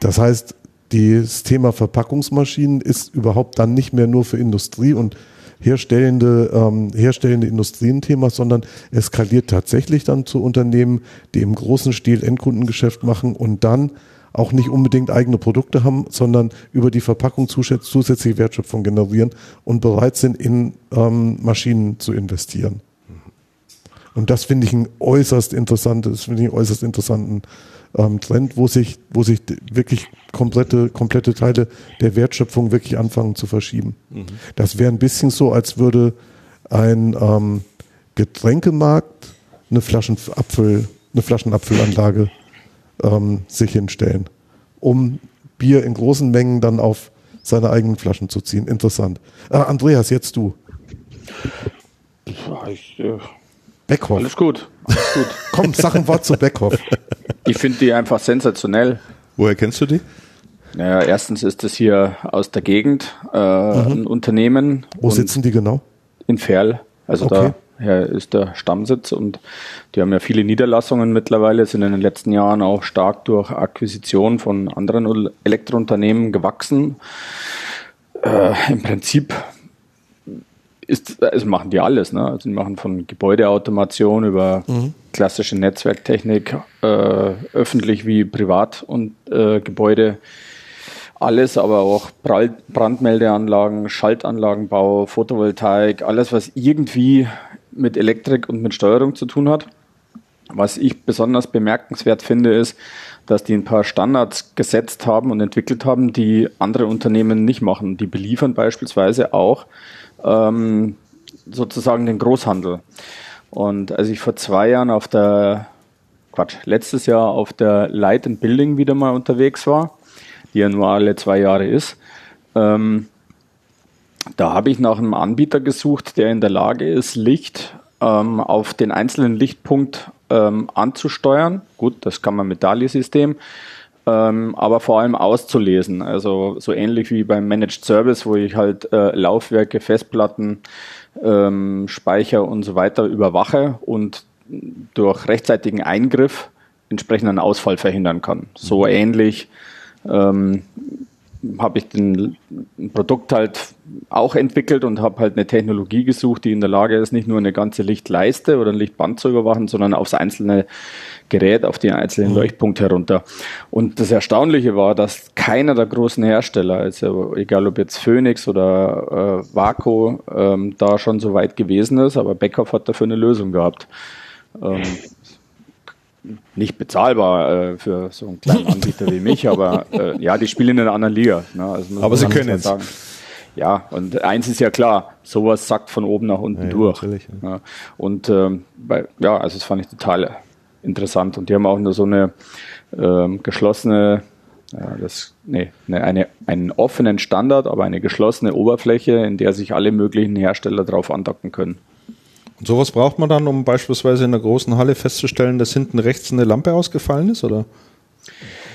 Das heißt, das Thema Verpackungsmaschinen ist überhaupt dann nicht mehr nur für Industrie und herstellende, ähm, herstellende Industrien Thema, sondern es skaliert tatsächlich dann zu Unternehmen, die im großen Stil Endkundengeschäft machen und dann auch nicht unbedingt eigene Produkte haben, sondern über die Verpackung zusätzliche Wertschöpfung generieren und bereit sind, in ähm, Maschinen zu investieren. Und das finde ich ein äußerst interessantes, finde ich einen äußerst interessanten ähm, Trend, wo sich, wo sich wirklich komplette, komplette Teile der Wertschöpfung wirklich anfangen zu verschieben. Mhm. Das wäre ein bisschen so, als würde ein ähm, Getränkemarkt eine Flaschenapfel, eine Flaschenapfelanlage ähm, sich hinstellen, um Bier in großen Mengen dann auf seine eigenen Flaschen zu ziehen. Interessant. Äh, Andreas, jetzt du. Ich, äh Beckhoff. Alles gut. Alles gut. Komm, sag ein Wort zu Beckhoff. Ich finde die einfach sensationell. Woher kennst du die? Naja, erstens ist es hier aus der Gegend äh, mhm. ein Unternehmen. Wo sitzen die genau? In Ferl. Also okay. daher ist der Stammsitz und die haben ja viele Niederlassungen mittlerweile, sind in den letzten Jahren auch stark durch Akquisition von anderen Elektrounternehmen gewachsen. Äh, Im Prinzip ist, es machen die alles, ne? Also die machen von Gebäudeautomation über mhm. klassische Netzwerktechnik, äh, öffentlich wie privat und äh, Gebäude, alles, aber auch Brandmeldeanlagen, Schaltanlagenbau, Photovoltaik, alles, was irgendwie mit Elektrik und mit Steuerung zu tun hat. Was ich besonders bemerkenswert finde, ist, dass die ein paar Standards gesetzt haben und entwickelt haben, die andere Unternehmen nicht machen. Die beliefern beispielsweise auch ähm, sozusagen den Großhandel. Und als ich vor zwei Jahren auf der, Quatsch, letztes Jahr auf der Light and Building wieder mal unterwegs war, die ja nur alle zwei Jahre ist, ähm, da habe ich nach einem Anbieter gesucht, der in der Lage ist, Licht ähm, auf den einzelnen Lichtpunkt ähm, anzusteuern. Gut, das kann man mit DALI-System, ähm, aber vor allem auszulesen. Also so ähnlich wie beim Managed Service, wo ich halt äh, Laufwerke, Festplatten, ähm, Speicher und so weiter überwache und durch rechtzeitigen Eingriff entsprechenden Ausfall verhindern kann. So mhm. ähnlich ähm, habe ich den, Produkt halt auch entwickelt und habe halt eine Technologie gesucht, die in der Lage ist, nicht nur eine ganze Lichtleiste oder ein Lichtband zu überwachen, sondern aufs einzelne Gerät, auf den einzelnen mhm. Leuchtpunkt herunter. Und das Erstaunliche war, dass keiner der großen Hersteller, also egal ob jetzt Phoenix oder äh, Vaco, ähm, da schon so weit gewesen ist, aber Beckhoff hat dafür eine Lösung gehabt. Ähm, nicht bezahlbar äh, für so einen kleinen Anbieter wie mich, aber äh, ja, die spielen in einer anderen Liga. Ne? Also aber sie können es. Ja, und eins ist ja klar, sowas sackt von oben nach unten ja, durch. Ja. Ja. Und ähm, bei, ja, also das fand ich total interessant. Und die haben auch nur so eine ähm, geschlossene, ja, das, nee, eine, eine, einen offenen Standard, aber eine geschlossene Oberfläche, in der sich alle möglichen Hersteller drauf andocken können. Und sowas braucht man dann, um beispielsweise in einer großen Halle festzustellen, dass hinten rechts eine Lampe ausgefallen ist, oder?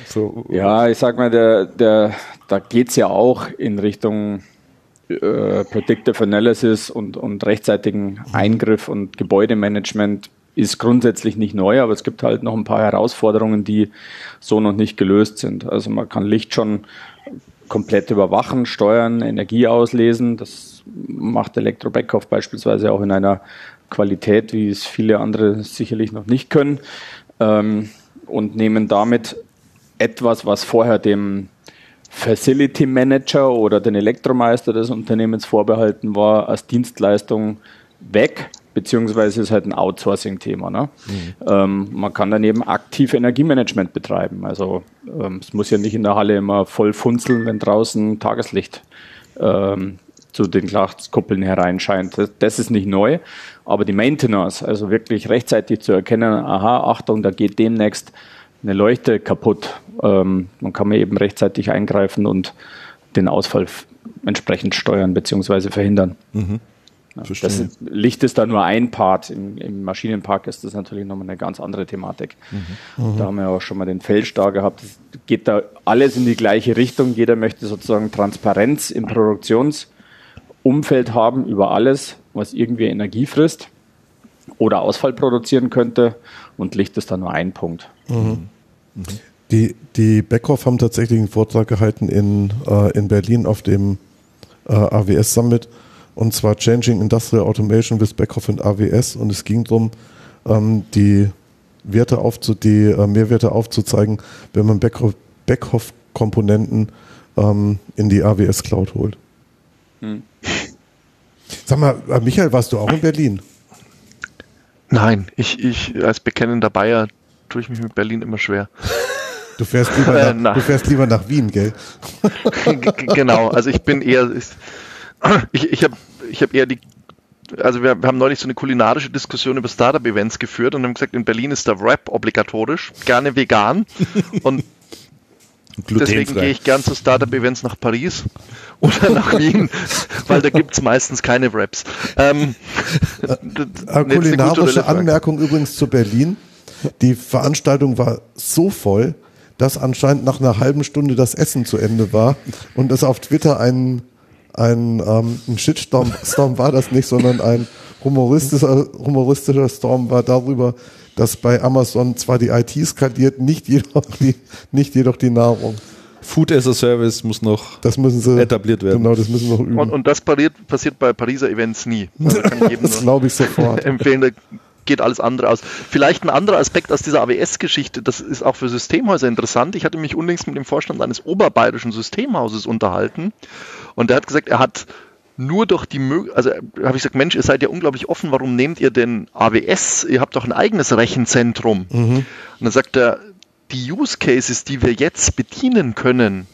So. Ja, ich sag mal, der, der, da geht's ja auch in Richtung äh, Predictive Analysis und, und rechtzeitigen Eingriff und Gebäudemanagement ist grundsätzlich nicht neu, aber es gibt halt noch ein paar Herausforderungen, die so noch nicht gelöst sind. Also man kann Licht schon komplett überwachen, steuern, Energie auslesen. Das macht Elektro-Backhoff beispielsweise auch in einer Qualität, wie es viele andere sicherlich noch nicht können. Ähm, und nehmen damit etwas, was vorher dem Facility Manager oder den Elektromeister des Unternehmens vorbehalten war, als Dienstleistung weg beziehungsweise ist halt ein Outsourcing-Thema. Ne? Mhm. Ähm, man kann daneben aktiv Energiemanagement betreiben. Also ähm, es muss ja nicht in der Halle immer voll funzeln, wenn draußen Tageslicht ähm, zu den Glaskuppeln hereinscheint. Das, das, ist nicht neu, aber die Maintenance, also wirklich rechtzeitig zu erkennen, aha, Achtung, da geht demnächst eine Leuchte kaputt. Ähm, man kann mir eben rechtzeitig eingreifen und den Ausfall entsprechend steuern bzw. verhindern. Mhm. Das Licht ist da nur ein Part. Im, Im, Maschinenpark ist das natürlich nochmal eine ganz andere Thematik. Mhm. Da haben wir auch schon mal den Feldstar gehabt. Es geht da alles in die gleiche Richtung. Jeder möchte sozusagen Transparenz im Produktionsumfeld haben über alles, was irgendwie Energie frisst oder Ausfall produzieren könnte. Und Licht ist da nur ein Punkt. Mhm. Mhm. Die, die Beckhoff haben tatsächlich einen Vortrag gehalten in, äh, in Berlin auf dem äh, AWS Summit und zwar Changing Industrial Automation with Backhoff und AWS und es ging darum, ähm, die Werte aufzu die äh, Mehrwerte aufzuzeigen, wenn man Backhoff-Komponenten ähm, in die AWS Cloud holt. Hm. Sag mal, äh, Michael, warst du auch in Berlin? Nein, ich, ich als bekennender Bayer tue ich mich mit Berlin immer schwer. Du fährst lieber äh, nach, du fährst lieber nach Wien, gell? genau, also ich bin eher, ich, ich habe ich hab eher die, also wir, wir, haben neulich so eine kulinarische Diskussion über Startup-Events geführt und haben gesagt, in Berlin ist der Wrap obligatorisch, gerne vegan und Deswegen gehe ich gern zu Startup-Events nach Paris oder nach Wien, weil da gibt es meistens keine Wraps. Ähm, äh, kulinarische Anmerkung übrigens zu Berlin. Die Veranstaltung war so voll, dass anscheinend nach einer halben Stunde das Essen zu Ende war und es auf Twitter einen ein, ähm, ein Shitstorm Storm war das nicht, sondern ein humoristischer, humoristischer Storm war darüber, dass bei Amazon zwar die IT skaliert, nicht jedoch die, nicht jedoch die Nahrung. Food as a Service muss noch das müssen sie, etabliert werden. Genau, das müssen wir noch üben. Und, und das passiert, passiert bei Pariser Events nie. Also das glaube ich sofort. empfehlen, da geht alles andere aus. Vielleicht ein anderer Aspekt aus dieser AWS-Geschichte, das ist auch für Systemhäuser interessant. Ich hatte mich unlängst mit dem Vorstand eines oberbayerischen Systemhauses unterhalten und der hat gesagt, er hat nur durch die Möglichkeit, also habe ich gesagt, Mensch, ihr seid ja unglaublich offen, warum nehmt ihr denn AWS? Ihr habt doch ein eigenes Rechenzentrum. Mhm. Und dann sagt er, die Use Cases, die wir jetzt bedienen können,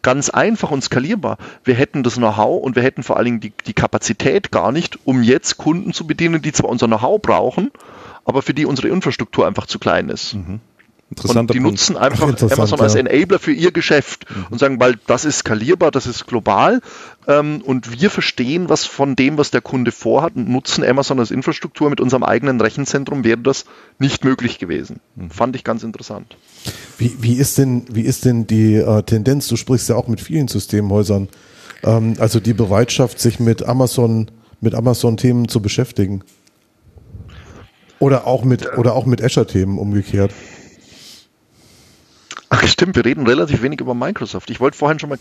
ganz einfach und skalierbar. Wir hätten das Know-how und wir hätten vor allen Dingen die, die Kapazität gar nicht, um jetzt Kunden zu bedienen, die zwar unser Know-how brauchen, aber für die unsere Infrastruktur einfach zu klein ist. Mhm. Und die Punkt. nutzen einfach Amazon als Enabler für ihr Geschäft mhm. und sagen, weil das ist skalierbar, das ist global ähm, und wir verstehen was von dem, was der Kunde vorhat und nutzen Amazon als Infrastruktur. Mit unserem eigenen Rechenzentrum wäre das nicht möglich gewesen. Mhm. Fand ich ganz interessant. Wie, wie, ist denn, wie ist denn die äh, Tendenz? Du sprichst ja auch mit vielen Systemhäusern. Ähm, also die Bereitschaft, sich mit Amazon, mit Amazon-Themen zu beschäftigen. Oder auch mit, oder auch mit Azure-Themen umgekehrt. Ach stimmt, wir reden relativ wenig über Microsoft. Ich wollte vorhin schon mal.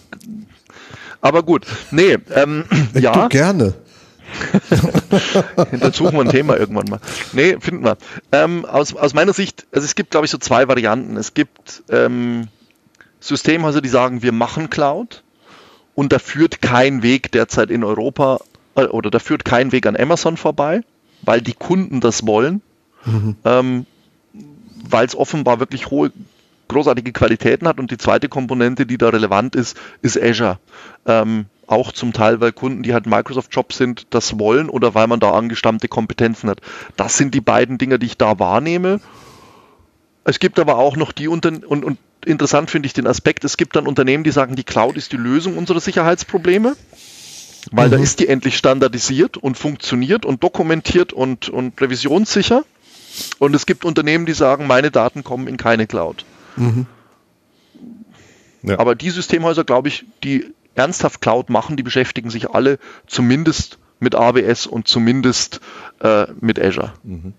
Aber gut, nee, ähm, ich ja. gerne. Dann suchen wir ein Thema irgendwann mal. Nee, finden wir. Ähm, aus, aus meiner Sicht, also es gibt, glaube ich, so zwei Varianten. Es gibt ähm, Systemhäuser, die sagen, wir machen Cloud und da führt kein Weg derzeit in Europa äh, oder da führt kein Weg an Amazon vorbei, weil die Kunden das wollen. Mhm. Ähm, weil es offenbar wirklich hohe großartige Qualitäten hat. Und die zweite Komponente, die da relevant ist, ist Azure. Ähm, auch zum Teil, weil Kunden, die halt Microsoft-Jobs sind, das wollen oder weil man da angestammte Kompetenzen hat. Das sind die beiden Dinge, die ich da wahrnehme. Es gibt aber auch noch die Unter und, und interessant finde ich den Aspekt, es gibt dann Unternehmen, die sagen, die Cloud ist die Lösung unserer Sicherheitsprobleme, weil mhm. da ist die endlich standardisiert und funktioniert und dokumentiert und, und revisionssicher. Und es gibt Unternehmen, die sagen, meine Daten kommen in keine Cloud. Mhm. Ja. Aber die Systemhäuser, glaube ich, die ernsthaft Cloud machen, die beschäftigen sich alle zumindest mit AWS und zumindest äh, mit Azure. Mhm.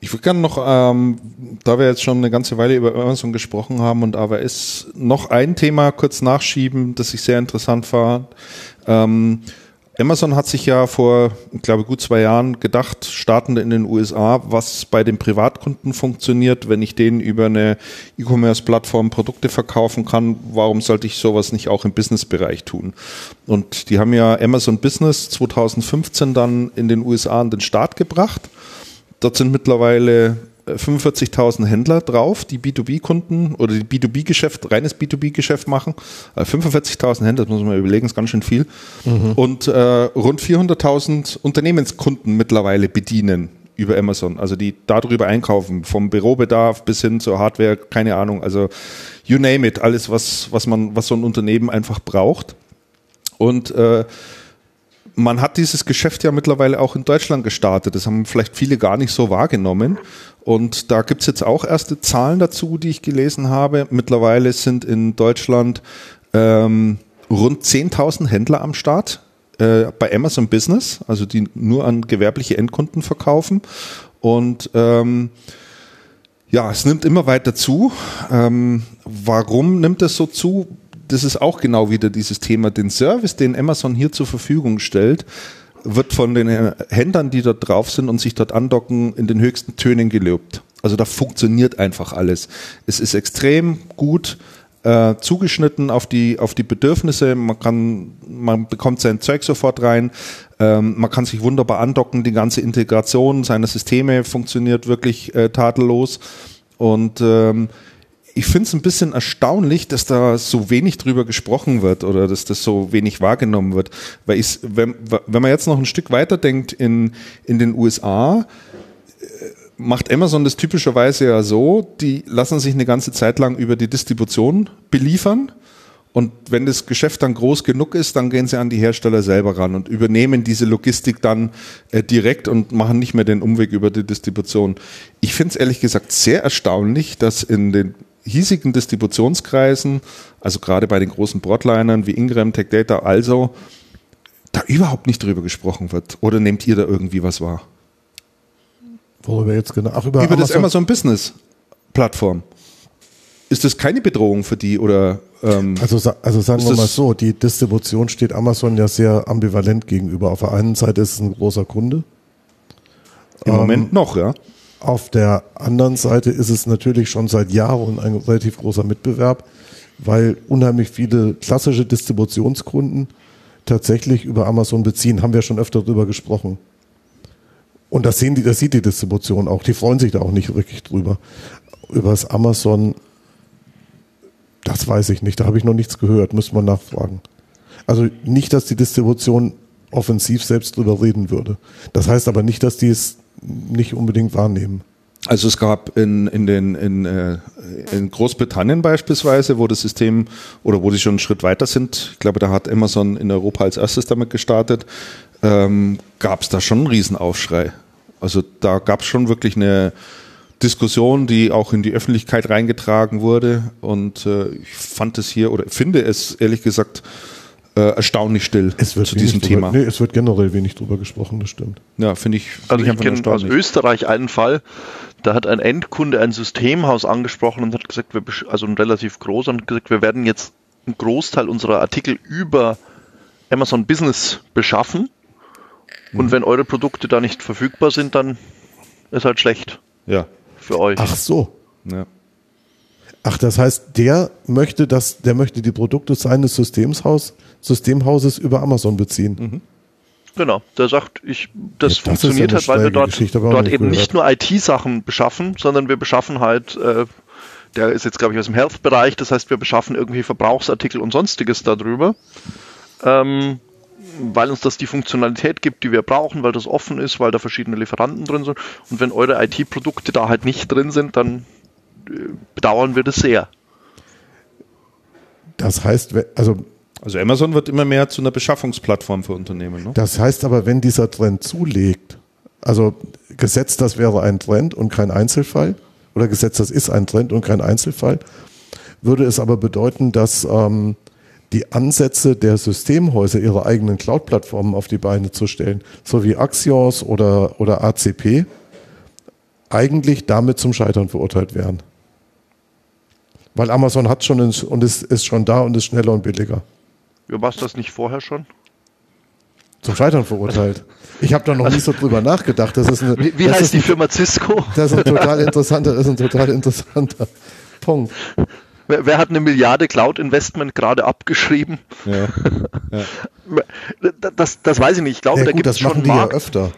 Ich würde gerne noch, ähm, da wir jetzt schon eine ganze Weile über Amazon gesprochen haben und AWS, noch ein Thema kurz nachschieben, das ich sehr interessant fand. Ähm, Amazon hat sich ja vor, ich glaube, gut zwei Jahren gedacht, startend in den USA, was bei den Privatkunden funktioniert, wenn ich denen über eine E-Commerce-Plattform Produkte verkaufen kann, warum sollte ich sowas nicht auch im Business-Bereich tun? Und die haben ja Amazon Business 2015 dann in den USA an den Start gebracht. Dort sind mittlerweile 45.000 Händler drauf, die B2B-Kunden oder die B2B-Geschäft, reines B2B-Geschäft machen. 45.000 äh, Händler, das muss man überlegen, ist ganz schön viel. Mhm. Und äh, rund 400.000 Unternehmenskunden mittlerweile bedienen über Amazon, also die darüber einkaufen, vom Bürobedarf bis hin zur Hardware, keine Ahnung, also you name it, alles was was man was so ein Unternehmen einfach braucht. Und äh, man hat dieses Geschäft ja mittlerweile auch in Deutschland gestartet. Das haben vielleicht viele gar nicht so wahrgenommen. Und da gibt's jetzt auch erste Zahlen dazu, die ich gelesen habe. Mittlerweile sind in Deutschland ähm, rund 10.000 Händler am Start äh, bei Amazon Business, also die nur an gewerbliche Endkunden verkaufen. Und ähm, ja, es nimmt immer weiter zu. Ähm, warum nimmt es so zu? Das ist auch genau wieder dieses Thema. Den Service, den Amazon hier zur Verfügung stellt, wird von den Händlern, die dort drauf sind und sich dort andocken, in den höchsten Tönen gelobt. Also da funktioniert einfach alles. Es ist extrem gut äh, zugeschnitten auf die auf die Bedürfnisse. Man kann, man bekommt sein Zeug sofort rein. Ähm, man kann sich wunderbar andocken. Die ganze Integration seiner Systeme funktioniert wirklich äh, tadellos und ähm, ich finde es ein bisschen erstaunlich, dass da so wenig drüber gesprochen wird oder dass das so wenig wahrgenommen wird. Weil ich, wenn, wenn man jetzt noch ein Stück weiter denkt in, in den USA, äh, macht Amazon das typischerweise ja so, die lassen sich eine ganze Zeit lang über die Distribution beliefern. Und wenn das Geschäft dann groß genug ist, dann gehen sie an die Hersteller selber ran und übernehmen diese Logistik dann äh, direkt und machen nicht mehr den Umweg über die Distribution. Ich finde es ehrlich gesagt sehr erstaunlich, dass in den hiesigen Distributionskreisen, also gerade bei den großen Broadlinern wie Ingram, Tech Data, also, da überhaupt nicht drüber gesprochen wird. Oder nehmt ihr da irgendwie was wahr? Worüber jetzt genau? Ach, über, über Amazon? das Amazon Business Plattform. ist das keine Bedrohung für die oder? Ähm, also, also sagen wir mal so, die Distribution steht Amazon ja sehr ambivalent gegenüber. Auf der einen Seite ist es ein großer Kunde. Im ähm, Moment noch, ja. Auf der anderen Seite ist es natürlich schon seit Jahren ein relativ großer Mitbewerb, weil unheimlich viele klassische Distributionskunden tatsächlich über Amazon beziehen. Haben wir schon öfter darüber gesprochen. Und das sehen die, das sieht die Distribution auch. Die freuen sich da auch nicht wirklich drüber. Über das Amazon, das weiß ich nicht. Da habe ich noch nichts gehört. Müssen wir nachfragen. Also nicht, dass die Distribution offensiv selbst drüber reden würde. Das heißt aber nicht, dass die es nicht unbedingt wahrnehmen. Also es gab in, in, den, in, äh, in Großbritannien beispielsweise, wo das System oder wo sie schon einen Schritt weiter sind, ich glaube, da hat Amazon in Europa als erstes damit gestartet, ähm, gab es da schon einen Riesenaufschrei. Also da gab es schon wirklich eine Diskussion, die auch in die Öffentlichkeit reingetragen wurde. Und äh, ich fand es hier oder finde es ehrlich gesagt äh, erstaunlich still es wird zu diesem drüber, Thema. Nee, es wird generell wenig drüber gesprochen, das stimmt. Ja, finde ich. Find also ich, ich kenne aus Österreich einen Fall, da hat ein Endkunde ein Systemhaus angesprochen und hat gesagt, wir, also ein relativ groß, und gesagt, wir werden jetzt einen Großteil unserer Artikel über Amazon Business beschaffen. Und mhm. wenn eure Produkte da nicht verfügbar sind, dann ist halt schlecht. Ja. Für euch. Ach so. Ja. Ach, das heißt, der möchte das, der möchte die Produkte seines Systemhaus, Systemhauses über Amazon beziehen. Mhm. Genau, der sagt, ich, das, ja, das funktioniert halt, weil wir dort, dort eben gehört. nicht nur IT-Sachen beschaffen, sondern wir beschaffen halt, äh, der ist jetzt glaube ich aus dem Health-Bereich, das heißt, wir beschaffen irgendwie Verbrauchsartikel und sonstiges darüber, ähm, weil uns das die Funktionalität gibt, die wir brauchen, weil das offen ist, weil da verschiedene Lieferanten drin sind. Und wenn eure IT-Produkte da halt nicht drin sind, dann bedauern wir das sehr. Das heißt, also also Amazon wird immer mehr zu einer Beschaffungsplattform für Unternehmen. Ne? Das heißt aber, wenn dieser Trend zulegt, also gesetzt, das wäre ein Trend und kein Einzelfall, oder gesetzt, das ist ein Trend und kein Einzelfall, würde es aber bedeuten, dass ähm, die Ansätze der Systemhäuser, ihre eigenen Cloud-Plattformen auf die Beine zu stellen, so wie Axios oder, oder ACP, eigentlich damit zum Scheitern verurteilt wären. Weil Amazon hat schon und ist, ist schon da und ist schneller und billiger. Ja, war das nicht vorher schon? Zum Scheitern verurteilt. Ich habe da noch nicht so drüber nachgedacht. Das ist eine, wie wie heißt die Firma Cisco? Das ist ein total interessanter, das ist ein total interessanter Punkt. Wer, wer hat eine Milliarde Cloud-Investment gerade abgeschrieben? Ja, ja. Das, das weiß ich nicht. Ich glaube, ja, da gibt es schon machen die Markt. ja öfter.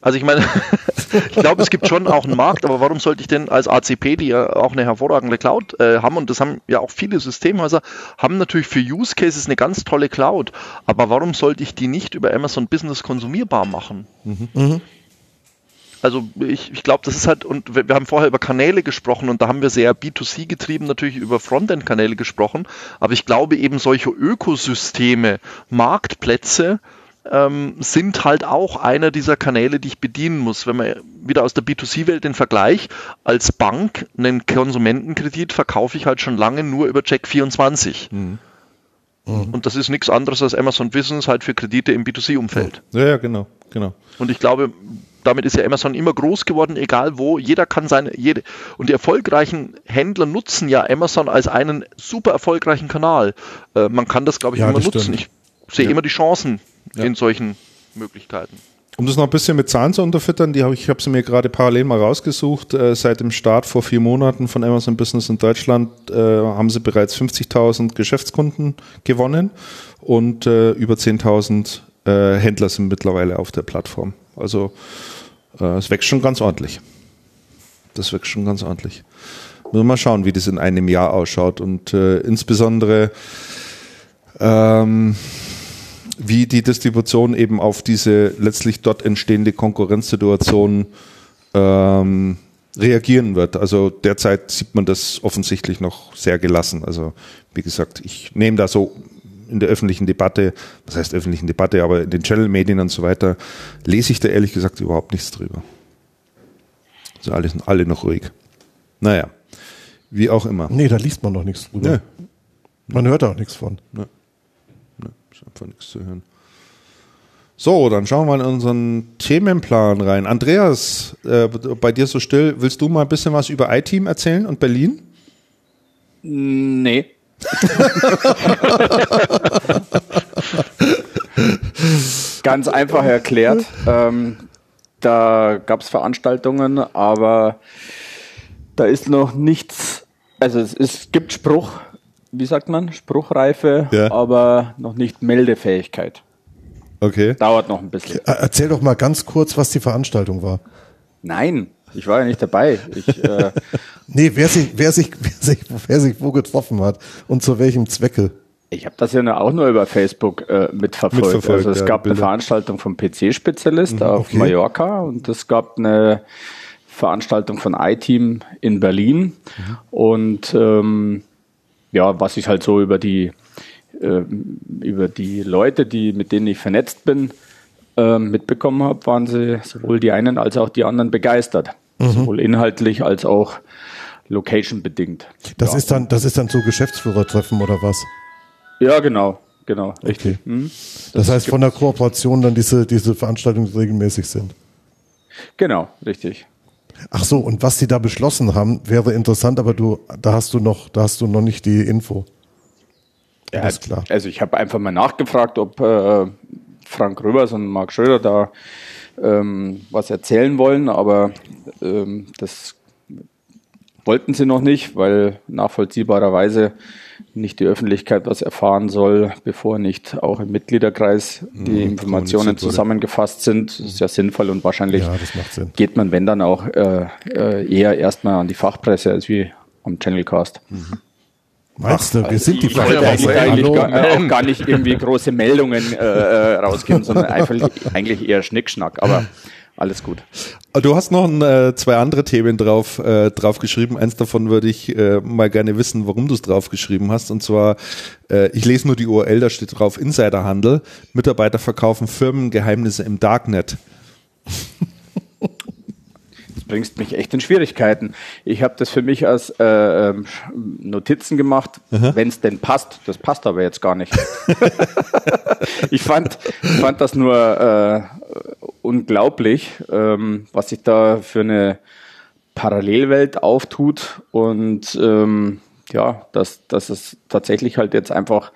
Also ich meine, ich glaube, es gibt schon auch einen Markt, aber warum sollte ich denn als ACP, die ja auch eine hervorragende Cloud äh, haben, und das haben ja auch viele Systemhäuser, haben natürlich für Use Cases eine ganz tolle Cloud, aber warum sollte ich die nicht über Amazon Business konsumierbar machen? Mhm. Mhm. Also ich, ich glaube, das ist halt, und wir, wir, haben vorher über Kanäle gesprochen und da haben wir sehr B2C getrieben, natürlich über Frontend-Kanäle gesprochen, aber ich glaube eben solche Ökosysteme, Marktplätze, ähm, sind halt auch einer dieser Kanäle, die ich bedienen muss. Wenn man wieder aus der B2C-Welt den Vergleich, als Bank einen Konsumentenkredit verkaufe ich halt schon lange nur über Check24. Mhm. Mhm. Und das ist nichts anderes als Amazon Business halt für Kredite im B2C-Umfeld. Ja, ja, genau, genau. Und ich glaube, damit ist ja Amazon immer groß geworden, egal wo. Jeder kann seine, jede, und die erfolgreichen Händler nutzen ja Amazon als einen super erfolgreichen Kanal. Äh, man kann das, glaube ich, ja, immer nutzen. Stimmt. Ich sehe ja. immer die Chancen ja. in solchen Möglichkeiten. Um das noch ein bisschen mit Zahlen zu unterfüttern, die hab ich, ich habe sie mir gerade parallel mal rausgesucht. Äh, seit dem Start vor vier Monaten von Amazon Business in Deutschland äh, haben sie bereits 50.000 Geschäftskunden gewonnen und äh, über 10.000 äh, Händler sind mittlerweile auf der Plattform. Also äh, es wächst schon ganz ordentlich. Das wächst schon ganz ordentlich. Müssen wir mal schauen, wie das in einem Jahr ausschaut und äh, insbesondere ähm, wie die Distribution eben auf diese letztlich dort entstehende Konkurrenzsituation ähm, reagieren wird. Also derzeit sieht man das offensichtlich noch sehr gelassen. Also wie gesagt, ich nehme da so in der öffentlichen Debatte, was heißt öffentlichen Debatte, aber in den Channel-Medien und so weiter, lese ich da ehrlich gesagt überhaupt nichts drüber. Also alle, alle noch ruhig. Naja, wie auch immer. Nee, da liest man noch nichts drüber. Nee. Man hört auch nichts von. Nee. Einfach nichts zu hören. So, dann schauen wir mal in unseren Themenplan rein. Andreas, äh, bei dir so still, willst du mal ein bisschen was über iTeam erzählen und Berlin? Nee. Ganz einfach erklärt. Ähm, da gab es Veranstaltungen, aber da ist noch nichts. Also es, es gibt Spruch, wie sagt man, Spruchreife, ja. aber noch nicht Meldefähigkeit. Okay. Dauert noch ein bisschen. Erzähl doch mal ganz kurz, was die Veranstaltung war. Nein, ich war ja nicht dabei. Ich, äh nee, wer sich, wer, sich, wer, sich, wer sich wo getroffen hat und zu welchem Zwecke. Ich habe das ja auch nur über Facebook äh, mitverfolgt. mitverfolgt. Also es ja, gab eine Veranstaltung vom PC-Spezialist mhm, auf okay. Mallorca und es gab eine Veranstaltung von iTeam in Berlin. Mhm. Und ähm, ja, was ich halt so über die äh, über die Leute, die mit denen ich vernetzt bin, äh, mitbekommen habe, waren sie sowohl die einen als auch die anderen begeistert, mhm. sowohl inhaltlich als auch location bedingt. Das ja. ist dann, das ist dann so Geschäftsführertreffen oder was? Ja, genau, genau, richtig. Okay. Mhm. Das, das, heißt von der Kooperation dann diese diese Veranstaltungen regelmäßig sind. Genau, richtig. Ach so, und was sie da beschlossen haben, wäre interessant, aber du, da hast du noch, da hast du noch nicht die Info. Ja, ist klar. Also ich habe einfach mal nachgefragt, ob äh, Frank Röbers und Marc Schröder da ähm, was erzählen wollen, aber ähm, das wollten sie noch nicht, weil nachvollziehbarerweise nicht die Öffentlichkeit was erfahren soll, bevor nicht auch im Mitgliederkreis die mhm, Informationen zusammengefasst sind. Das ist ja sinnvoll und wahrscheinlich ja, geht man, wenn dann auch äh, äh, eher erstmal an die Fachpresse als wie am Channelcast. Mhm. Meinst du, wir sind die Fachpresse. eigentlich gar, äh, auch gar nicht irgendwie große Meldungen äh, äh rausgeben, sondern einfach eigentlich eher Schnickschnack. Aber alles gut. Du hast noch ein, äh, zwei andere Themen drauf, äh, drauf geschrieben. Eins davon würde ich äh, mal gerne wissen, warum du es drauf geschrieben hast. Und zwar, äh, ich lese nur die URL, da steht drauf Insiderhandel. Mitarbeiter verkaufen Firmengeheimnisse im Darknet bringst mich echt in Schwierigkeiten. Ich habe das für mich als äh, ähm, Notizen gemacht, wenn es denn passt. Das passt aber jetzt gar nicht. ich fand, fand das nur äh, unglaublich, ähm, was sich da für eine Parallelwelt auftut und ähm, ja, dass, dass es tatsächlich halt jetzt einfach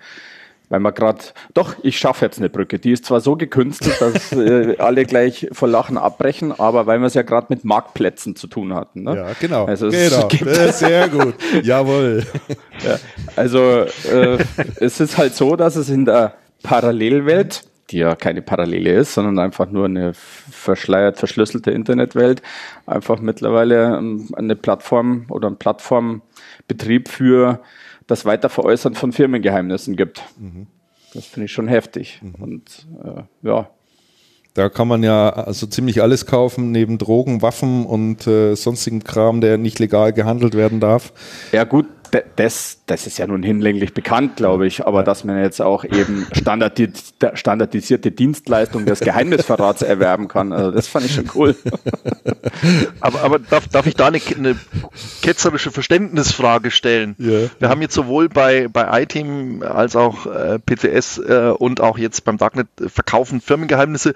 weil man gerade, doch, ich schaffe jetzt eine Brücke. Die ist zwar so gekünstelt, dass äh, alle gleich vor Lachen abbrechen, aber weil wir es ja gerade mit Marktplätzen zu tun hatten. Ne? Ja, genau. Also es genau. sehr gut. Jawohl. Ja, also äh, es ist halt so, dass es in der Parallelwelt die ja keine Parallele ist, sondern einfach nur eine verschleiert, verschlüsselte Internetwelt, einfach mittlerweile ähm, eine Plattform oder ein Plattformbetrieb für das Weiterveräußern von Firmengeheimnissen gibt. Mhm. Das finde ich schon heftig. Mhm. Und äh, ja. Da kann man ja also ziemlich alles kaufen, neben Drogen, Waffen und äh, sonstigen Kram, der nicht legal gehandelt werden darf. Ja gut, das, das ist ja nun hinlänglich bekannt, glaube ich, aber dass man jetzt auch eben standardis standardisierte Dienstleistungen des Geheimnisverrats erwerben kann, also das fand ich schon cool. aber, aber darf, darf ich da eine, eine ketzerische Verständnisfrage stellen? Yeah. Wir haben jetzt sowohl bei, bei iTeam als auch äh, PCS äh, und auch jetzt beim Darknet verkaufen Firmengeheimnisse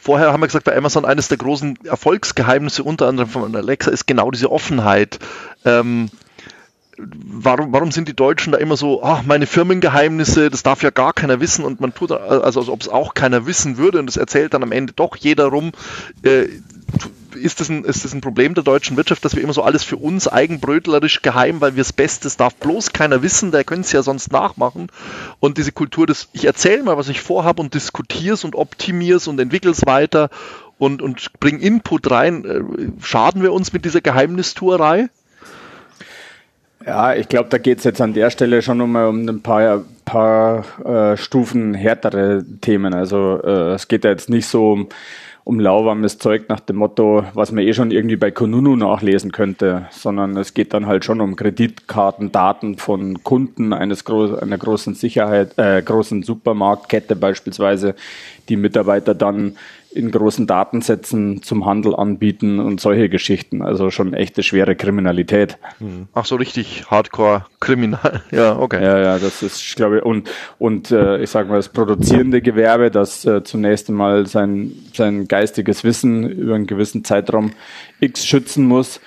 vorher haben wir gesagt, bei Amazon eines der großen Erfolgsgeheimnisse unter anderem von Alexa ist genau diese Offenheit. Ähm, warum, warum sind die Deutschen da immer so, ach, meine Firmengeheimnisse, das darf ja gar keiner wissen und man tut, also als ob es auch keiner wissen würde und das erzählt dann am Ende doch jeder rum. Äh, ist das, ein, ist das ein Problem der deutschen Wirtschaft, dass wir immer so alles für uns eigenbrötlerisch geheim, weil wir es Bestes darf bloß keiner wissen, der könnte es ja sonst nachmachen. Und diese Kultur des, ich erzähle mal, was ich vorhabe und diskutiere es und optimiere es und entwickle es weiter und, und bring Input rein. Äh, schaden wir uns mit dieser Geheimnistuerei? Ja, ich glaube, da geht es jetzt an der Stelle schon nochmal um ein paar, paar äh, Stufen härtere Themen. Also äh, es geht ja jetzt nicht so um, um lauwarmes Zeug nach dem Motto, was man eh schon irgendwie bei Konunu nachlesen könnte, sondern es geht dann halt schon um Kreditkartendaten von Kunden eines gro einer großen Sicherheit, äh, großen Supermarktkette beispielsweise, die Mitarbeiter dann in großen Datensätzen zum Handel anbieten und solche Geschichten. Also schon echte schwere Kriminalität. Hm. Ach so, richtig Hardcore kriminal. Ja, okay. Ja, ja, das ist, ich glaube, und, und äh, ich sage mal, das produzierende Gewerbe, das äh, zunächst einmal sein, sein geistiges Wissen über einen gewissen Zeitraum X schützen muss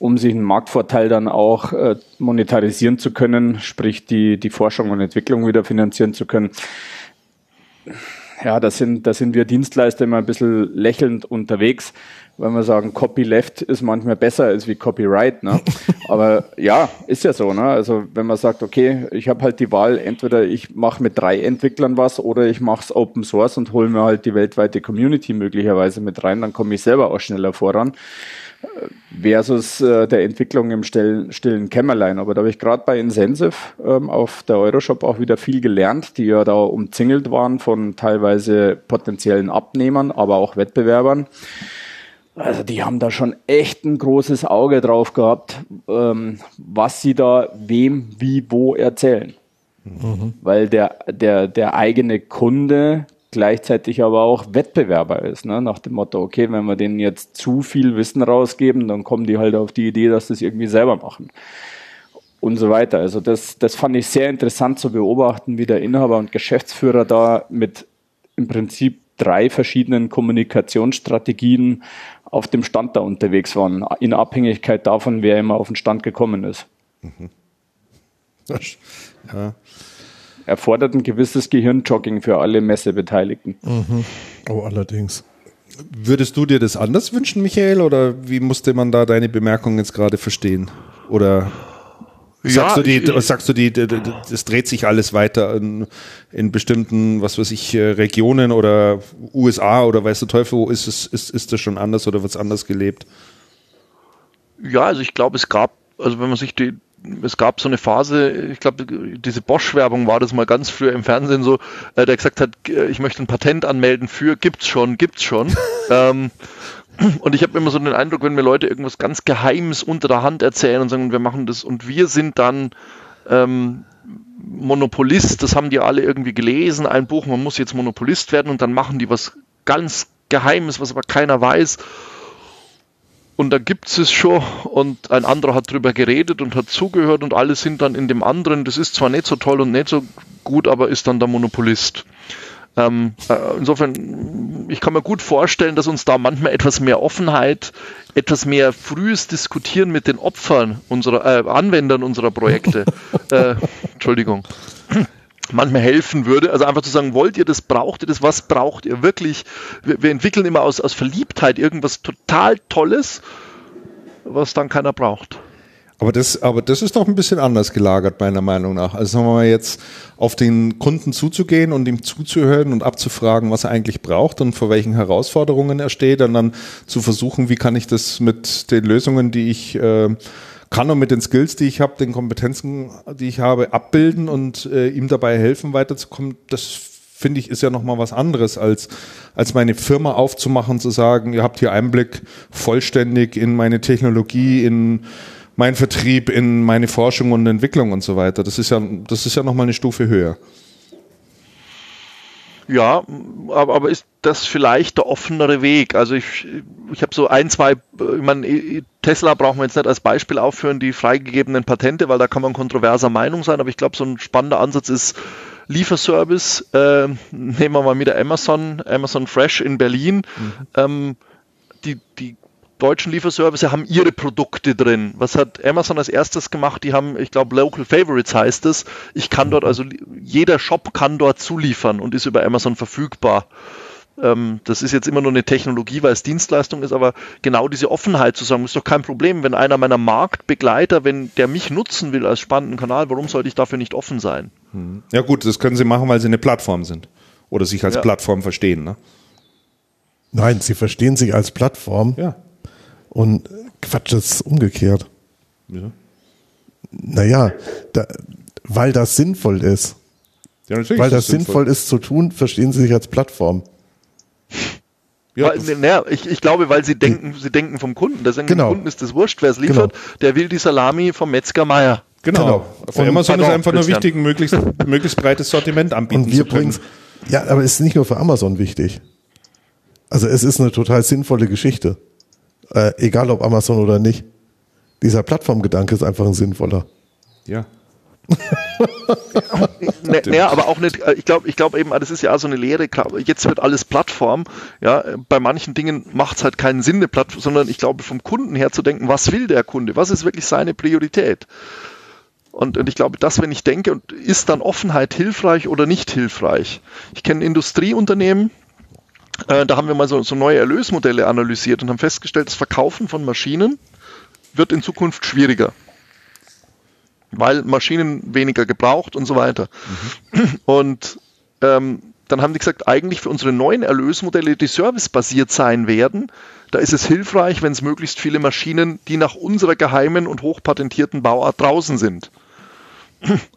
um sich einen Marktvorteil dann auch äh, monetarisieren zu können, sprich die, die Forschung und Entwicklung wieder finanzieren zu können. Ja, da sind, da sind wir Dienstleister immer ein bisschen lächelnd unterwegs weil wir sagen, Copyleft ist manchmal besser als wie Copyright. Ne? Aber ja, ist ja so. Ne? Also wenn man sagt, okay, ich habe halt die Wahl, entweder ich mache mit drei Entwicklern was oder ich mache es Open Source und hole mir halt die weltweite Community möglicherweise mit rein, dann komme ich selber auch schneller voran versus äh, der Entwicklung im stillen, stillen Kämmerlein. Aber da habe ich gerade bei Insensive ähm, auf der Euroshop auch wieder viel gelernt, die ja da umzingelt waren von teilweise potenziellen Abnehmern, aber auch Wettbewerbern. Also die haben da schon echt ein großes Auge drauf gehabt, ähm, was sie da wem, wie, wo erzählen. Mhm. Weil der, der, der eigene Kunde gleichzeitig aber auch Wettbewerber ist, ne? nach dem Motto, okay, wenn wir denen jetzt zu viel Wissen rausgeben, dann kommen die halt auf die Idee, dass sie es irgendwie selber machen und so weiter. Also das, das fand ich sehr interessant zu beobachten, wie der Inhaber und Geschäftsführer da mit im Prinzip drei verschiedenen Kommunikationsstrategien auf dem Stand da unterwegs waren, in Abhängigkeit davon, wer immer auf den Stand gekommen ist. Mhm. Ja. Erfordert ein gewisses Gehirnjogging für alle Messebeteiligten. Mhm. Oh, allerdings. Würdest du dir das anders wünschen, Michael, oder wie musste man da deine Bemerkung jetzt gerade verstehen? Oder Sagst, ja, du die, sagst du die, es dreht sich alles weiter in, in, bestimmten, was weiß ich, äh, Regionen oder USA oder weißt du Teufel, wo ist es, ist, ist das schon anders oder wird es anders gelebt? Ja, also ich glaube, es gab, also wenn man sich die, es gab so eine Phase, ich glaube, diese Bosch-Werbung war das mal ganz früher im Fernsehen so, äh, der gesagt hat, äh, ich möchte ein Patent anmelden für, gibt's schon, gibt's schon. ähm, und ich habe immer so den Eindruck, wenn mir Leute irgendwas ganz Geheimes unter der Hand erzählen und sagen, wir machen das und wir sind dann ähm, Monopolist, das haben die alle irgendwie gelesen, ein Buch, man muss jetzt Monopolist werden und dann machen die was ganz Geheimes, was aber keiner weiß. Und da gibt es schon. Und ein anderer hat drüber geredet und hat zugehört und alle sind dann in dem anderen, das ist zwar nicht so toll und nicht so gut, aber ist dann der Monopolist. Ähm, äh, insofern, ich kann mir gut vorstellen, dass uns da manchmal etwas mehr Offenheit, etwas mehr frühes Diskutieren mit den Opfern unserer äh, Anwendern unserer Projekte, äh, Entschuldigung, manchmal helfen würde. Also einfach zu sagen, wollt ihr das, braucht ihr das, was braucht ihr wirklich? Wir, wir entwickeln immer aus, aus Verliebtheit irgendwas total Tolles, was dann keiner braucht. Aber das, aber das ist doch ein bisschen anders gelagert, meiner Meinung nach. Also sagen wir mal jetzt auf den Kunden zuzugehen und ihm zuzuhören und abzufragen, was er eigentlich braucht und vor welchen Herausforderungen er steht und dann zu versuchen, wie kann ich das mit den Lösungen, die ich äh, kann und mit den Skills, die ich habe, den Kompetenzen, die ich habe, abbilden und äh, ihm dabei helfen, weiterzukommen. Das finde ich, ist ja nochmal was anderes, als, als meine Firma aufzumachen, zu sagen, ihr habt hier Einblick vollständig in meine Technologie, in mein Vertrieb in meine Forschung und Entwicklung und so weiter. Das ist ja, das ist ja nochmal eine Stufe höher. Ja, aber, aber ist das vielleicht der offenere Weg? Also ich, ich habe so ein, zwei, ich meine, Tesla brauchen wir jetzt nicht als Beispiel aufführen, die freigegebenen Patente, weil da kann man kontroverser Meinung sein, aber ich glaube, so ein spannender Ansatz ist Lieferservice. Äh, nehmen wir mal wieder Amazon, Amazon Fresh in Berlin. Mhm. Ähm, die, die deutschen Lieferservice haben ihre Produkte drin. Was hat Amazon als erstes gemacht? Die haben, ich glaube, Local Favorites heißt es. Ich kann dort, also jeder Shop kann dort zuliefern und ist über Amazon verfügbar. Ähm, das ist jetzt immer nur eine Technologie, weil es Dienstleistung ist, aber genau diese Offenheit zu sagen, ist doch kein Problem, wenn einer meiner Marktbegleiter, wenn der mich nutzen will als spannenden Kanal, warum sollte ich dafür nicht offen sein? Hm. Ja gut, das können sie machen, weil sie eine Plattform sind oder sich als ja. Plattform verstehen. Ne? Nein, sie verstehen sich als Plattform. Ja. Und Quatsch, das ist umgekehrt. Ja. Naja, da, weil das sinnvoll ist. Ja, natürlich weil das sinnvoll. ist zu tun, verstehen sie sich als Plattform. Ja, weil, na, ich, ich glaube, weil sie denken, sie denken vom Kunden. Deswegen genau. Dem Kunden ist das wurscht, wer es liefert. Genau. Der will die Salami vom Metzger Meier. Genau. genau. Für Amazon ist einfach nur wichtig, ein möglichst, möglichst breites Sortiment anbieten Und wir zu können. Ja, aber es ist nicht nur für Amazon wichtig. Also es ist eine total sinnvolle Geschichte. Äh, egal ob Amazon oder nicht. Dieser Plattformgedanke ist einfach ein sinnvoller. Ja. naja, aber auch nicht, äh, ich glaube ich glaube eben, das ist ja auch so eine Lehre, jetzt wird alles Plattform, ja, bei manchen Dingen macht es halt keinen Sinn, eine Plattform, sondern ich glaube, vom Kunden her zu denken, was will der Kunde, was ist wirklich seine Priorität? Und, und ich glaube, das, wenn ich denke, ist dann Offenheit hilfreich oder nicht hilfreich? Ich kenne Industrieunternehmen, äh, da haben wir mal so, so neue Erlösmodelle analysiert und haben festgestellt, das Verkaufen von Maschinen wird in Zukunft schwieriger weil Maschinen weniger gebraucht und so weiter. Mhm. Und ähm, dann haben die gesagt, eigentlich für unsere neuen Erlösmodelle, die servicebasiert sein werden, da ist es hilfreich, wenn es möglichst viele Maschinen, die nach unserer geheimen und hochpatentierten Bauart draußen sind.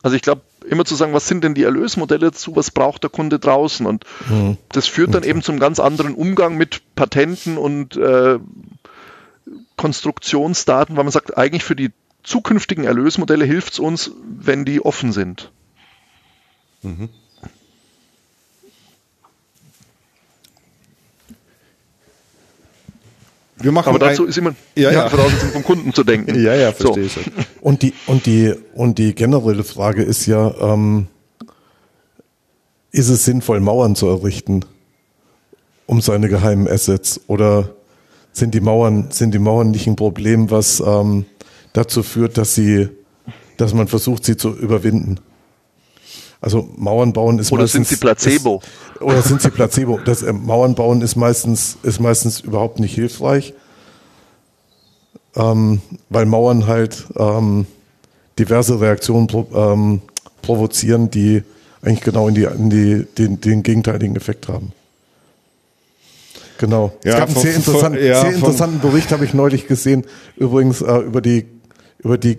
Also ich glaube, immer zu sagen, was sind denn die Erlösmodelle dazu, was braucht der Kunde draußen? Und mhm. das führt dann eben zum ganz anderen Umgang mit Patenten und äh, Konstruktionsdaten, weil man sagt, eigentlich für die zukünftigen Erlösmodelle hilft es uns, wenn die offen sind. Mhm. Wir machen Aber dazu ist immer ja, ja. Voraussetzung vom Kunden zu denken. Ja, ja, verstehe so. ich. Und die, und, die, und die generelle Frage ist ja, ähm, ist es sinnvoll, Mauern zu errichten, um seine geheimen Assets? Oder sind die Mauern, sind die Mauern nicht ein Problem, was ähm, dazu führt, dass sie, dass man versucht, sie zu überwinden. Also Mauern bauen ist oder meistens, sind sie Placebo? Ist, oder sind sie Placebo? Das äh, Mauern bauen ist meistens ist meistens überhaupt nicht hilfreich, ähm, weil Mauern halt ähm, diverse Reaktionen pro, ähm, provozieren, die eigentlich genau in die, in die den, den gegenteiligen Effekt haben. Genau. Ja, es gab einen sehr, interessant, ja, sehr interessanten Bericht, habe ich neulich gesehen, übrigens äh, über die über die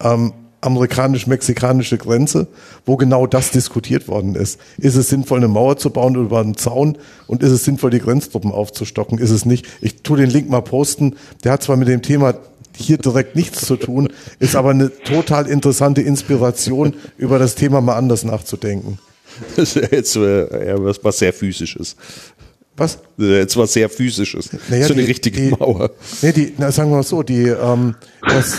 ähm, amerikanisch-mexikanische Grenze, wo genau das diskutiert worden ist. Ist es sinnvoll, eine Mauer zu bauen über einen Zaun und ist es sinnvoll, die Grenztruppen aufzustocken? Ist es nicht? Ich tue den Link mal posten. Der hat zwar mit dem Thema hier direkt nichts zu tun, ist aber eine total interessante Inspiration, über das Thema mal anders nachzudenken. Das ist jetzt äh, was sehr physisches. Was? Jetzt was sehr physisches. Naja, so eine die, richtige die, Mauer. Nee, die, na, sagen wir mal so, die, ähm, das,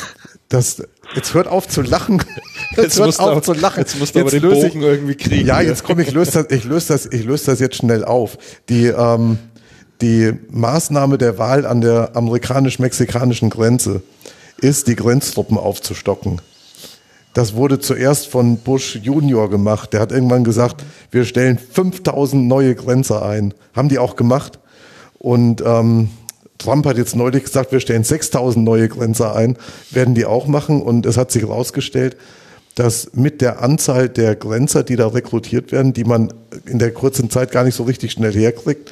das, jetzt hört auf zu lachen. Jetzt, jetzt hört auf aber, zu lachen. Jetzt musst du jetzt aber den Bogen ich, irgendwie kriegen. Ja, jetzt komm, ich löse das, ich löse das, ich löse das jetzt schnell auf. Die, ähm, die Maßnahme der Wahl an der amerikanisch-mexikanischen Grenze ist, die Grenztruppen aufzustocken. Das wurde zuerst von Bush Junior gemacht. Der hat irgendwann gesagt, wir stellen 5000 neue Grenzer ein. Haben die auch gemacht. Und ähm, Trump hat jetzt neulich gesagt, wir stellen 6000 neue Grenzer ein. Werden die auch machen. Und es hat sich herausgestellt, dass mit der Anzahl der Grenzer, die da rekrutiert werden, die man in der kurzen Zeit gar nicht so richtig schnell herkriegt,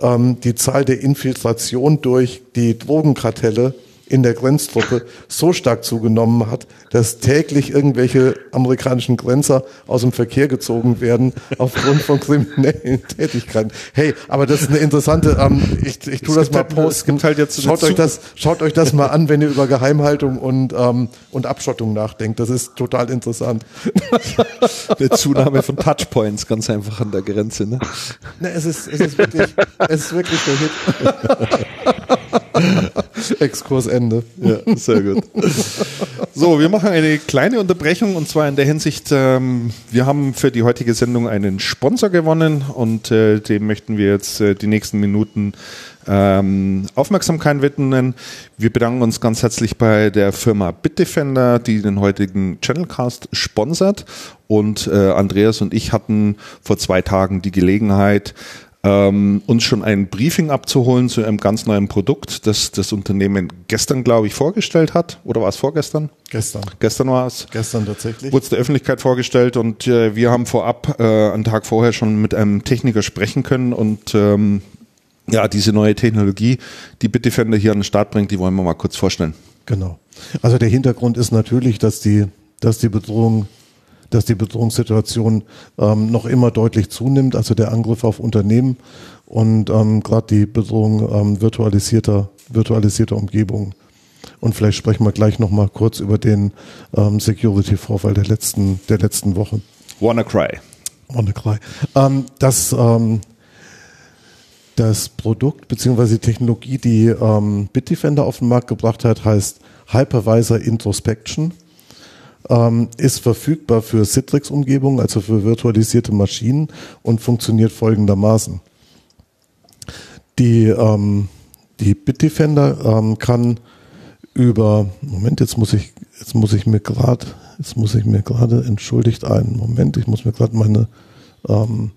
ähm, die Zahl der Infiltration durch die Drogenkartelle in der Grenztruppe so stark zugenommen hat, dass täglich irgendwelche amerikanischen Grenzer aus dem Verkehr gezogen werden aufgrund von kriminellen Tätigkeiten. Hey, aber das ist eine interessante, ähm, ich, ich tue das mal halt, posten. Halt jetzt schaut, euch das, schaut euch das mal an, wenn ihr über Geheimhaltung und, ähm, und Abschottung nachdenkt. Das ist total interessant. Eine Zunahme von Touchpoints ganz einfach an der Grenze. Ne? Ne, es ist, es ist wirklich, es ist wirklich der Hit. Exkurs Ende. Ja, sehr gut. So, wir machen eine kleine Unterbrechung und zwar in der Hinsicht, ähm, wir haben für die heutige Sendung einen Sponsor gewonnen und äh, dem möchten wir jetzt äh, die nächsten Minuten ähm, Aufmerksamkeit widmen. Wir bedanken uns ganz herzlich bei der Firma Bitdefender, die den heutigen Channelcast sponsert. Und äh, Andreas und ich hatten vor zwei Tagen die Gelegenheit, ähm, uns schon ein Briefing abzuholen zu einem ganz neuen Produkt, das das Unternehmen gestern, glaube ich, vorgestellt hat. Oder war es vorgestern? Gestern. Gestern war es. Gestern tatsächlich. Wurde es der Öffentlichkeit vorgestellt und äh, wir haben vorab, äh, einen Tag vorher schon mit einem Techniker sprechen können und ähm, ja, diese neue Technologie, die Bitdefender hier an den Start bringt, die wollen wir mal kurz vorstellen. Genau. Also der Hintergrund ist natürlich, dass die, dass die Bedrohung dass die Bedrohungssituation ähm, noch immer deutlich zunimmt, also der Angriff auf Unternehmen und ähm, gerade die Bedrohung ähm, virtualisierter, virtualisierter Umgebung. Und vielleicht sprechen wir gleich nochmal kurz über den ähm, Security-Vorfall der letzten, der letzten Woche. WannaCry. WannaCry. Ähm, das, ähm, das Produkt bzw. die Technologie, die ähm, Bitdefender auf den Markt gebracht hat, heißt Hypervisor Introspection. Ähm, ist verfügbar für Citrix-Umgebungen, also für virtualisierte Maschinen und funktioniert folgendermaßen. Die, ähm, die Bitdefender ähm, kann über, Moment, jetzt muss ich, jetzt muss ich mir gerade, jetzt muss ich mir gerade, entschuldigt einen Moment, ich muss mir gerade meine, ähm,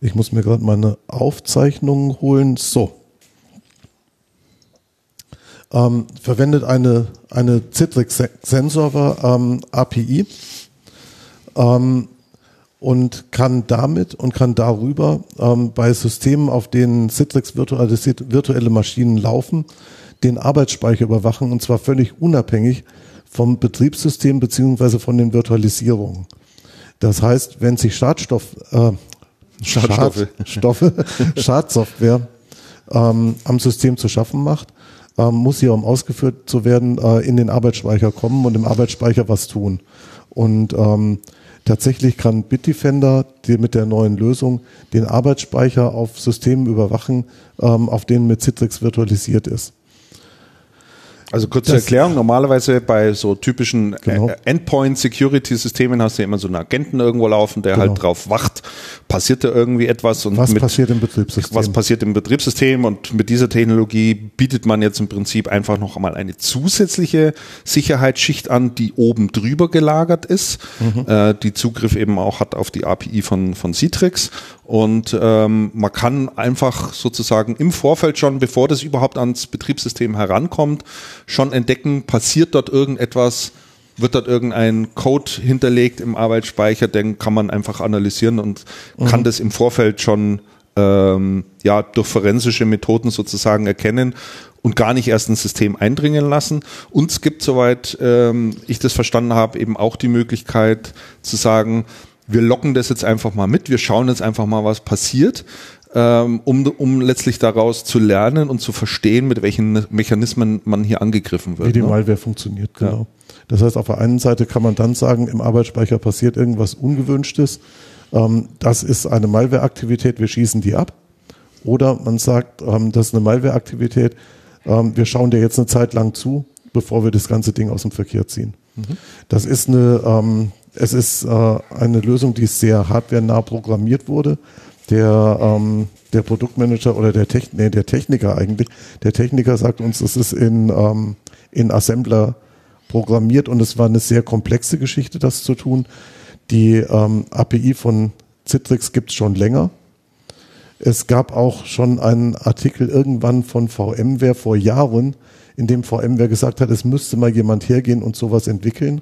ich muss mir gerade meine Aufzeichnungen holen. So. Ähm, verwendet eine, eine Citrix Sensor ähm, API ähm, und kann damit und kann darüber ähm, bei Systemen, auf denen Citrix virtuelle Maschinen laufen, den Arbeitsspeicher überwachen und zwar völlig unabhängig vom Betriebssystem beziehungsweise von den Virtualisierungen. Das heißt, wenn sich Schadstoff, äh, Schadstoffe. Schadstoffe, Schadsoftware ähm, am System zu schaffen macht, ähm, muss sie, um ausgeführt zu werden, äh, in den Arbeitsspeicher kommen und im Arbeitsspeicher was tun. Und ähm, tatsächlich kann Bitdefender die mit der neuen Lösung den Arbeitsspeicher auf Systemen überwachen, ähm, auf denen mit Citrix virtualisiert ist. Also kurze das, Erklärung, normalerweise bei so typischen genau. Äh, Endpoint-Security-Systemen hast du ja immer so einen Agenten irgendwo laufen, der halt genau. halt drauf wacht, passiert da irgendwie etwas und was mit, passiert im Betriebssystem? Was passiert im Betriebssystem und mit dieser Technologie bietet man jetzt im Prinzip einfach noch einmal eine zusätzliche Sicherheitsschicht an, die oben drüber gelagert ist, mhm. äh, die Zugriff eben auch hat auf die API von, von Citrix und ähm, man kann einfach sozusagen im Vorfeld schon, bevor das überhaupt ans Betriebssystem herankommt, schon entdecken, passiert dort irgendetwas, wird dort irgendein Code hinterlegt im Arbeitsspeicher, den kann man einfach analysieren und mhm. kann das im Vorfeld schon ähm, ja durch forensische Methoden sozusagen erkennen und gar nicht erst ins System eindringen lassen. Und es gibt, soweit ähm, ich das verstanden habe, eben auch die Möglichkeit zu sagen, wir locken das jetzt einfach mal mit, wir schauen jetzt einfach mal, was passiert, ähm, um, um letztlich daraus zu lernen und zu verstehen, mit welchen Mechanismen man hier angegriffen wird. Wie die ne? Malware funktioniert, genau. Ja. Das heißt, auf der einen Seite kann man dann sagen, im Arbeitsspeicher passiert irgendwas Ungewünschtes. Ähm, das ist eine Malware-Aktivität, wir schießen die ab. Oder man sagt, ähm, das ist eine Malware-Aktivität, ähm, wir schauen dir jetzt eine Zeit lang zu, bevor wir das ganze Ding aus dem Verkehr ziehen. Mhm. Das ist eine, ähm, es ist äh, eine Lösung, die sehr hardwarenah programmiert wurde. Der, ähm, der Produktmanager oder der, Techn nee, der Techniker eigentlich, der Techniker sagt uns, es ist in, ähm, in Assembler programmiert und es war eine sehr komplexe Geschichte, das zu tun. Die ähm, API von Citrix gibt es schon länger. Es gab auch schon einen Artikel irgendwann von VMware vor Jahren, in dem VMware gesagt hat, es müsste mal jemand hergehen und sowas entwickeln.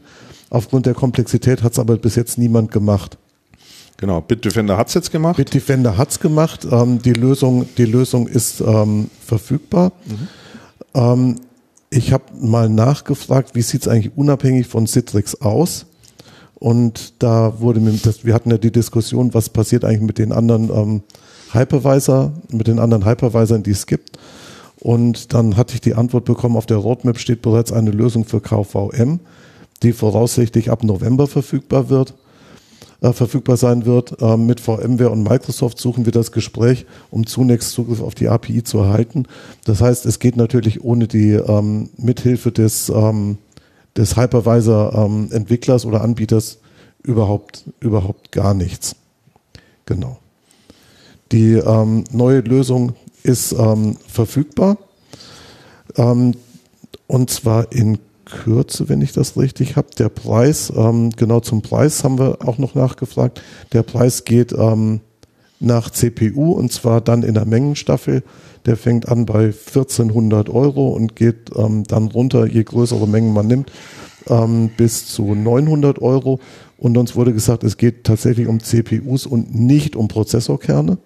Aufgrund der Komplexität hat es aber bis jetzt niemand gemacht. Genau, Bitdefender hat es jetzt gemacht. Bitdefender hat es gemacht. Ähm, die, Lösung, die Lösung ist ähm, verfügbar. Mhm. Ähm, ich habe mal nachgefragt, wie sieht es eigentlich unabhängig von Citrix aus? Und da wurde mir, das, wir hatten ja die Diskussion, was passiert eigentlich mit den anderen ähm, Hypervisor, mit den anderen Hypervisern, die es gibt. Und dann hatte ich die Antwort bekommen, auf der Roadmap steht bereits eine Lösung für KVM die voraussichtlich ab November verfügbar wird, äh, verfügbar sein wird. Äh, mit VMware und Microsoft suchen wir das Gespräch, um zunächst Zugriff auf die API zu erhalten. Das heißt, es geht natürlich ohne die ähm, Mithilfe des, ähm, des Hypervisor-Entwicklers ähm, oder Anbieters überhaupt, überhaupt gar nichts. Genau. Die ähm, neue Lösung ist ähm, verfügbar. Ähm, und zwar in Kürze, wenn ich das richtig habe. Der Preis, ähm, genau zum Preis haben wir auch noch nachgefragt. Der Preis geht ähm, nach CPU und zwar dann in der Mengenstaffel. Der fängt an bei 1400 Euro und geht ähm, dann runter, je größere Mengen man nimmt, ähm, bis zu 900 Euro. Und uns wurde gesagt, es geht tatsächlich um CPUs und nicht um Prozessorkerne.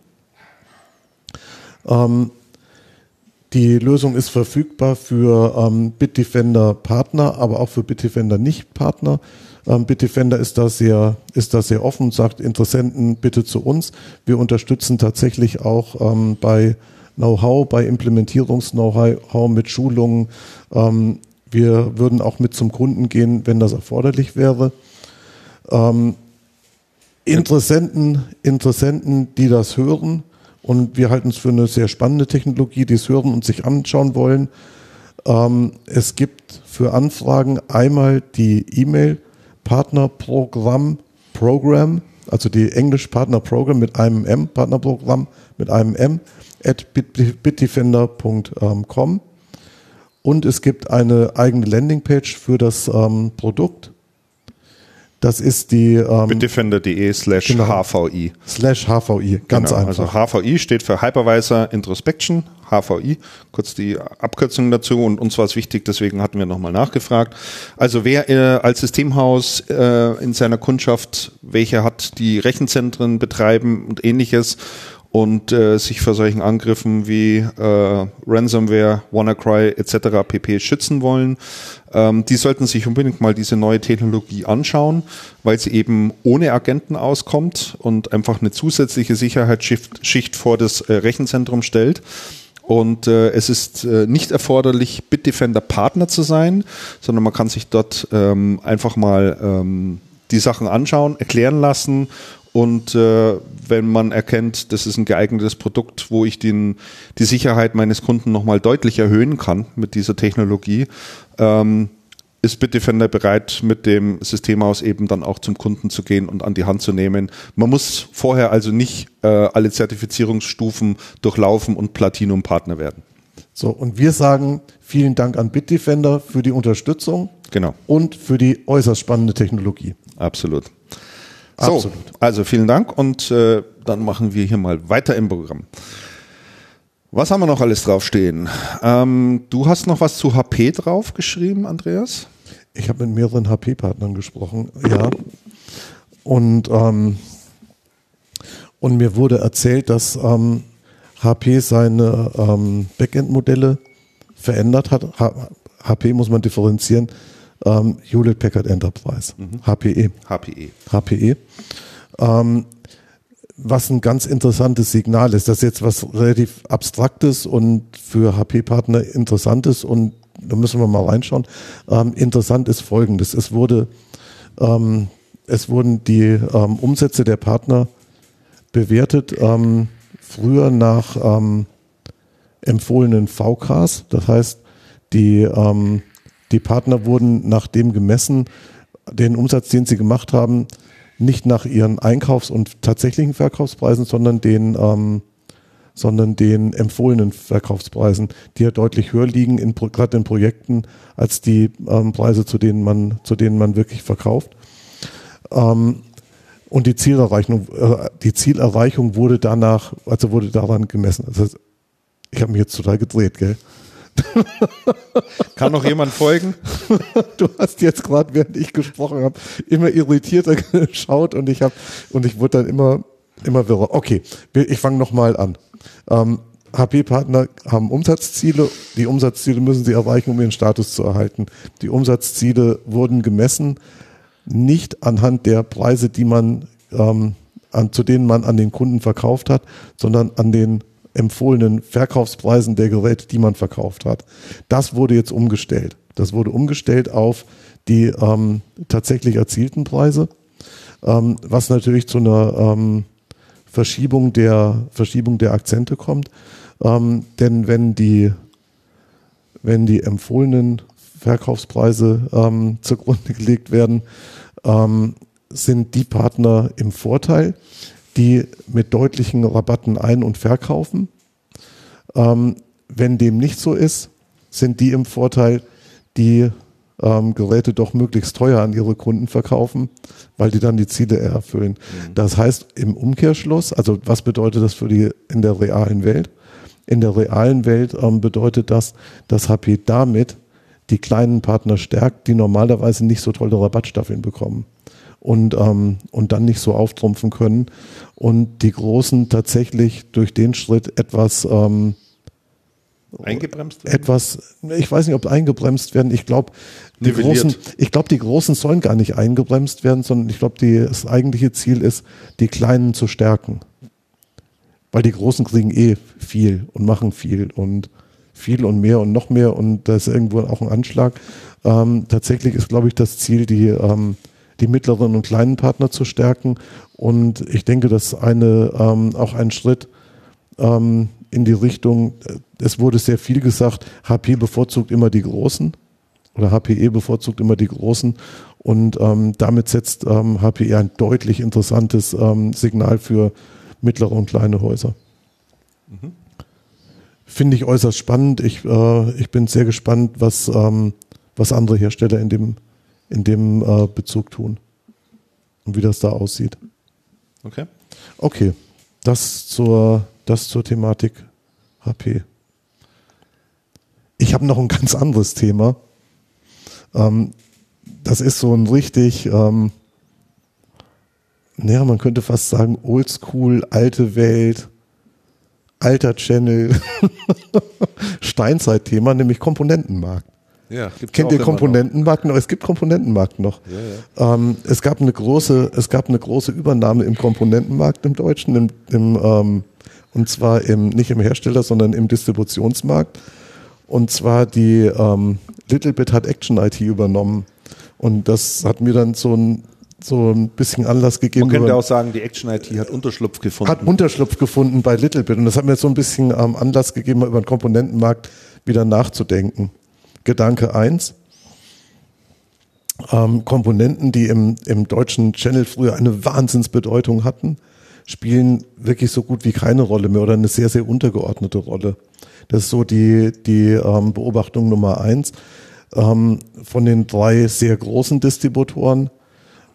Ähm, die Lösung ist verfügbar für ähm, Bitdefender Partner, aber auch für Bitdefender Nicht-Partner. Ähm, Bitdefender ist da sehr, ist da sehr offen, sagt Interessenten bitte zu uns. Wir unterstützen tatsächlich auch ähm, bei Know-how, bei Implementierungs-Know-how mit Schulungen. Ähm, wir würden auch mit zum Kunden gehen, wenn das erforderlich wäre. Ähm, Interessenten, Interessenten, die das hören, und wir halten es für eine sehr spannende Technologie, die es hören und sich anschauen wollen. Ähm, es gibt für Anfragen einmal die E-Mail Partnerprogramm, Program, also die Englisch Partnerprogramm mit einem M, Partnerprogramm mit einem M, at bitdefender.com. Und es gibt eine eigene Landingpage für das ähm, Produkt. Das ist die ähm, bitdefender.de slash genau. HVI. Slash HVI, ganz genau, einfach. Also HVI steht für Hypervisor Introspection, HVI, kurz die Abkürzung dazu und uns war es wichtig, deswegen hatten wir nochmal nachgefragt. Also wer äh, als Systemhaus äh, in seiner Kundschaft, welche hat die Rechenzentren betreiben und ähnliches und äh, sich vor solchen Angriffen wie äh, Ransomware, WannaCry etc. pp. schützen wollen, ähm, die sollten sich unbedingt mal diese neue Technologie anschauen, weil sie eben ohne Agenten auskommt und einfach eine zusätzliche Sicherheitsschicht vor das äh, Rechenzentrum stellt. Und äh, es ist äh, nicht erforderlich, Bitdefender Partner zu sein, sondern man kann sich dort ähm, einfach mal ähm, die Sachen anschauen, erklären lassen und äh, wenn man erkennt, das ist ein geeignetes Produkt, wo ich den, die Sicherheit meines Kunden nochmal deutlich erhöhen kann mit dieser Technologie, ähm, ist Bitdefender bereit, mit dem Systemhaus eben dann auch zum Kunden zu gehen und an die Hand zu nehmen. Man muss vorher also nicht äh, alle Zertifizierungsstufen durchlaufen und Platinum-Partner werden. So, und wir sagen vielen Dank an Bitdefender für die Unterstützung genau. und für die äußerst spannende Technologie. Absolut. So, Absolut. also vielen Dank und äh, dann machen wir hier mal weiter im Programm. Was haben wir noch alles draufstehen? Ähm, du hast noch was zu HP draufgeschrieben, Andreas? Ich habe mit mehreren HP-Partnern gesprochen, ja. Und, ähm, und mir wurde erzählt, dass ähm, HP seine ähm, Backend-Modelle verändert hat. H HP muss man differenzieren ähm, Hewlett Packard Enterprise, mhm. HPE. HPE. HPE. Ähm, was ein ganz interessantes Signal ist. Das ist jetzt was relativ Abstraktes und für HP-Partner Interessantes und da müssen wir mal reinschauen. Ähm, interessant ist Folgendes. Es wurde, ähm, es wurden die ähm, Umsätze der Partner bewertet, ähm, früher nach ähm, empfohlenen VKs. Das heißt, die, ähm, die Partner wurden nach dem gemessen, den Umsatz, den sie gemacht haben, nicht nach ihren Einkaufs- und tatsächlichen Verkaufspreisen, sondern den, ähm, sondern den empfohlenen Verkaufspreisen, die ja deutlich höher liegen, in, gerade in Projekten, als die ähm, Preise, zu denen man, zu denen man wirklich verkauft. Ähm, und die Zielerreichung, äh, die Zielerreichung wurde danach, also wurde daran gemessen. Also ich habe mich jetzt total gedreht, gell? Kann noch jemand folgen? Du hast jetzt gerade, während ich gesprochen habe, immer irritierter geschaut und ich habe und ich wurde dann immer immer wirrer. Okay, ich fange nochmal an. Ähm, HP-Partner haben Umsatzziele. Die Umsatzziele müssen sie erreichen, um ihren Status zu erhalten. Die Umsatzziele wurden gemessen nicht anhand der Preise, die man ähm, an, zu denen man an den Kunden verkauft hat, sondern an den empfohlenen Verkaufspreisen der Geräte, die man verkauft hat. Das wurde jetzt umgestellt. Das wurde umgestellt auf die ähm, tatsächlich erzielten Preise, ähm, was natürlich zu einer ähm, Verschiebung der Verschiebung der Akzente kommt. Ähm, denn wenn die wenn die empfohlenen Verkaufspreise ähm, zugrunde gelegt werden, ähm, sind die Partner im Vorteil, die mit deutlichen Rabatten ein- und verkaufen. Ähm, wenn dem nicht so ist, sind die im Vorteil, die ähm, Geräte doch möglichst teuer an ihre Kunden verkaufen, weil die dann die Ziele erfüllen. Mhm. Das heißt im Umkehrschluss, also was bedeutet das für die in der realen Welt? In der realen Welt ähm, bedeutet das, dass HP damit die kleinen Partner stärkt, die normalerweise nicht so tolle Rabattstaffeln bekommen und, ähm, und dann nicht so auftrumpfen können. Und die Großen tatsächlich durch den Schritt etwas ähm, eingebremst werden? Etwas, ich weiß nicht, ob eingebremst werden. Ich glaube, die großen, ich glaube, die Großen sollen gar nicht eingebremst werden, sondern ich glaube, das eigentliche Ziel ist, die Kleinen zu stärken. Weil die Großen kriegen eh viel und machen viel und viel und mehr und noch mehr und da ist irgendwo auch ein Anschlag. Ähm, tatsächlich ist, glaube ich, das Ziel, die ähm, die mittleren und kleinen Partner zu stärken. Und ich denke, dass eine, ähm, auch ein Schritt ähm, in die Richtung, äh, es wurde sehr viel gesagt, HP bevorzugt immer die Großen. oder HPE bevorzugt immer die großen und ähm, damit setzt ähm, HPE ein deutlich interessantes ähm, Signal für mittlere und kleine Häuser. Mhm. Finde ich äußerst spannend. Ich, äh, ich bin sehr gespannt, was, ähm, was andere Hersteller in dem, in dem äh, Bezug tun und wie das da aussieht. Okay. Okay, das zur, das zur Thematik HP. Ich habe noch ein ganz anderes Thema. Ähm, das ist so ein richtig, ähm, naja, man könnte fast sagen, oldschool, alte Welt, alter Channel, Steinzeit-Thema, nämlich Komponentenmarkt. Ja, Kennt ihr Komponentenmarkt noch? Es gibt Komponentenmarkt noch. Ja, ja. Ähm, es gab eine große, es gab eine große Übernahme im Komponentenmarkt im Deutschen, im, im ähm, und zwar im, nicht im Hersteller, sondern im Distributionsmarkt. Und zwar die ähm, Littlebit hat Action IT übernommen. Und das hat mir dann so ein, so ein bisschen Anlass gegeben. Man könnte auch sagen, die Action IT hat Unterschlupf gefunden. Hat Unterschlupf gefunden bei Littlebit. Und das hat mir so ein bisschen ähm, Anlass gegeben, über den Komponentenmarkt wieder nachzudenken. Gedanke eins: Ähm, Komponenten, die im, im deutschen Channel früher eine Wahnsinnsbedeutung hatten, spielen wirklich so gut wie keine Rolle mehr oder eine sehr, sehr untergeordnete Rolle. Das ist so die, die ähm, Beobachtung Nummer eins. Ähm, von den drei sehr großen Distributoren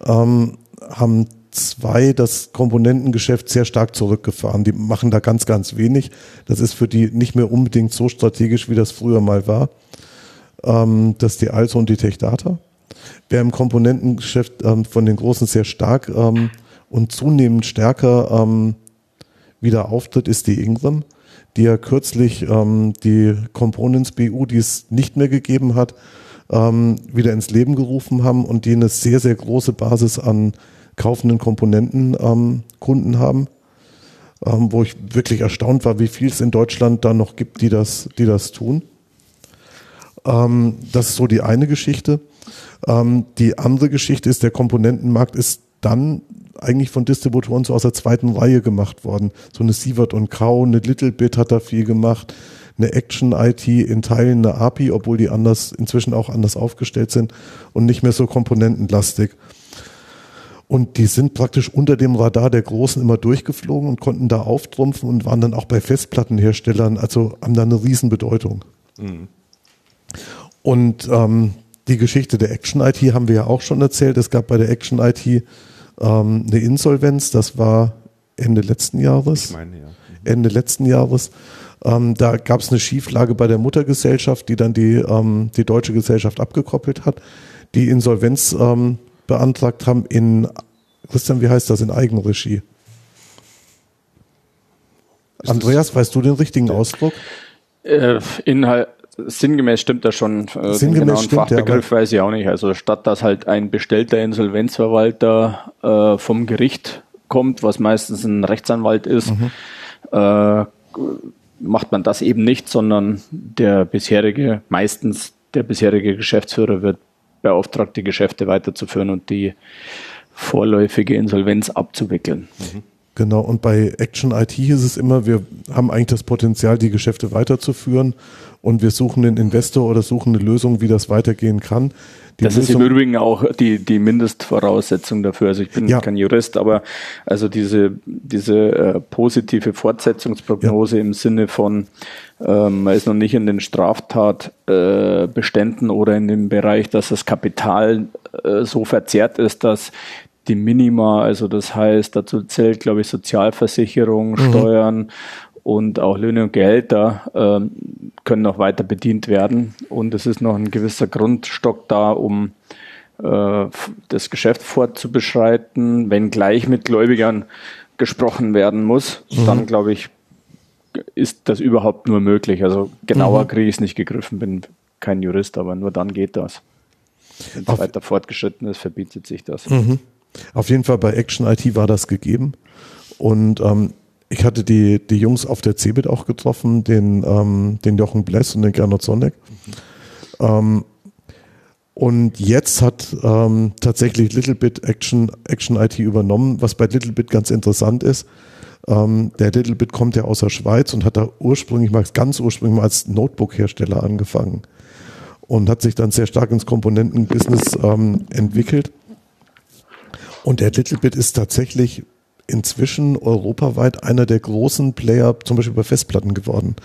ähm, haben zwei das Komponentengeschäft sehr stark zurückgefahren. Die machen da ganz, ganz wenig. Das ist für die nicht mehr unbedingt so strategisch, wie das früher mal war. Ähm, das ist die Also und die Techdata. Wer im Komponentengeschäft ähm, von den Großen sehr stark ähm, und zunehmend stärker ähm, wieder auftritt, ist die Ingram, die ja kürzlich ähm, die Components BU, die es nicht mehr gegeben hat, ähm, wieder ins Leben gerufen haben und die eine sehr, sehr große Basis an kaufenden Komponentenkunden ähm, haben, ähm, wo ich wirklich erstaunt war, wie viel es in Deutschland da noch gibt, die das, die das tun. Ähm, das ist so die eine Geschichte. Ähm, die andere Geschichte ist, der Komponentenmarkt ist dann eigentlich von Distributoren so aus der zweiten Reihe gemacht worden. So eine Sievert und Kau, eine Littlebit hat da viel gemacht, eine Action IT, in Teilen eine API, obwohl die anders, inzwischen auch anders aufgestellt sind und nicht mehr so komponentenlastig. Und die sind praktisch unter dem Radar der Großen immer durchgeflogen und konnten da auftrumpfen und waren dann auch bei Festplattenherstellern, also haben da eine Riesenbedeutung. Mhm. Und ähm, die Geschichte der Action IT haben wir ja auch schon erzählt. Es gab bei der Action IT ähm, eine Insolvenz, das war Ende letzten Jahres. Ich meine, ja. Mhm. Ende letzten Jahres. Ähm, da gab es eine Schieflage bei der Muttergesellschaft, die dann die, ähm, die deutsche Gesellschaft abgekoppelt hat, die Insolvenz ähm, beantragt haben in, Christian, wie heißt das, in Eigenregie? Andreas, weißt du den richtigen Ausdruck? Äh, Inhalt, sinngemäß stimmt das schon. Äh, sinngemäß stimmt, Fachbegriff ja, weiß ich auch nicht. Also statt dass halt ein bestellter Insolvenzverwalter äh, vom Gericht kommt, was meistens ein Rechtsanwalt ist, mhm. äh, macht man das eben nicht, sondern der bisherige, meistens der bisherige Geschäftsführer wird beauftragt, die Geschäfte weiterzuführen und die vorläufige Insolvenz abzuwickeln. Mhm. Genau, und bei Action IT hieß es immer, wir haben eigentlich das Potenzial, die Geschäfte weiterzuführen und wir suchen einen Investor oder suchen eine Lösung, wie das weitergehen kann. Die das Lösung, ist im Übrigen auch die, die Mindestvoraussetzung dafür. Also ich bin ja. kein Jurist, aber also diese, diese äh, positive Fortsetzungsprognose ja. im Sinne von, ähm, man ist noch nicht in den Straftatbeständen äh, oder in dem Bereich, dass das Kapital äh, so verzerrt ist, dass die Minima, also das heißt, dazu zählt, glaube ich, Sozialversicherung, mhm. Steuern und auch Löhne und Gehälter äh, können noch weiter bedient werden. Und es ist noch ein gewisser Grundstock da, um äh, das Geschäft fortzubeschreiten. Wenn gleich mit Gläubigern gesprochen werden muss, mhm. dann glaube ich, ist das überhaupt nur möglich. Also genauer mhm. kriege ich es nicht gegriffen, bin kein Jurist, aber nur dann geht das. Wenn es weiter fortgeschritten ist, verbietet sich das. Mhm. Auf jeden Fall bei Action IT war das gegeben. Und ähm, ich hatte die, die Jungs auf der CeBIT auch getroffen, den, ähm, den Jochen Bless und den Gernot Sonneck. Mhm. Ähm, und jetzt hat ähm, tatsächlich Littlebit Action, Action IT übernommen, was bei Littlebit ganz interessant ist. Ähm, der Littlebit kommt ja aus der Schweiz und hat da ursprünglich mal, ganz ursprünglich mal als Notebook-Hersteller angefangen. und hat sich dann sehr stark ins Komponentenbusiness ähm, entwickelt. Und der Littlebit ist tatsächlich inzwischen europaweit einer der großen Player, zum Beispiel bei Festplatten geworden,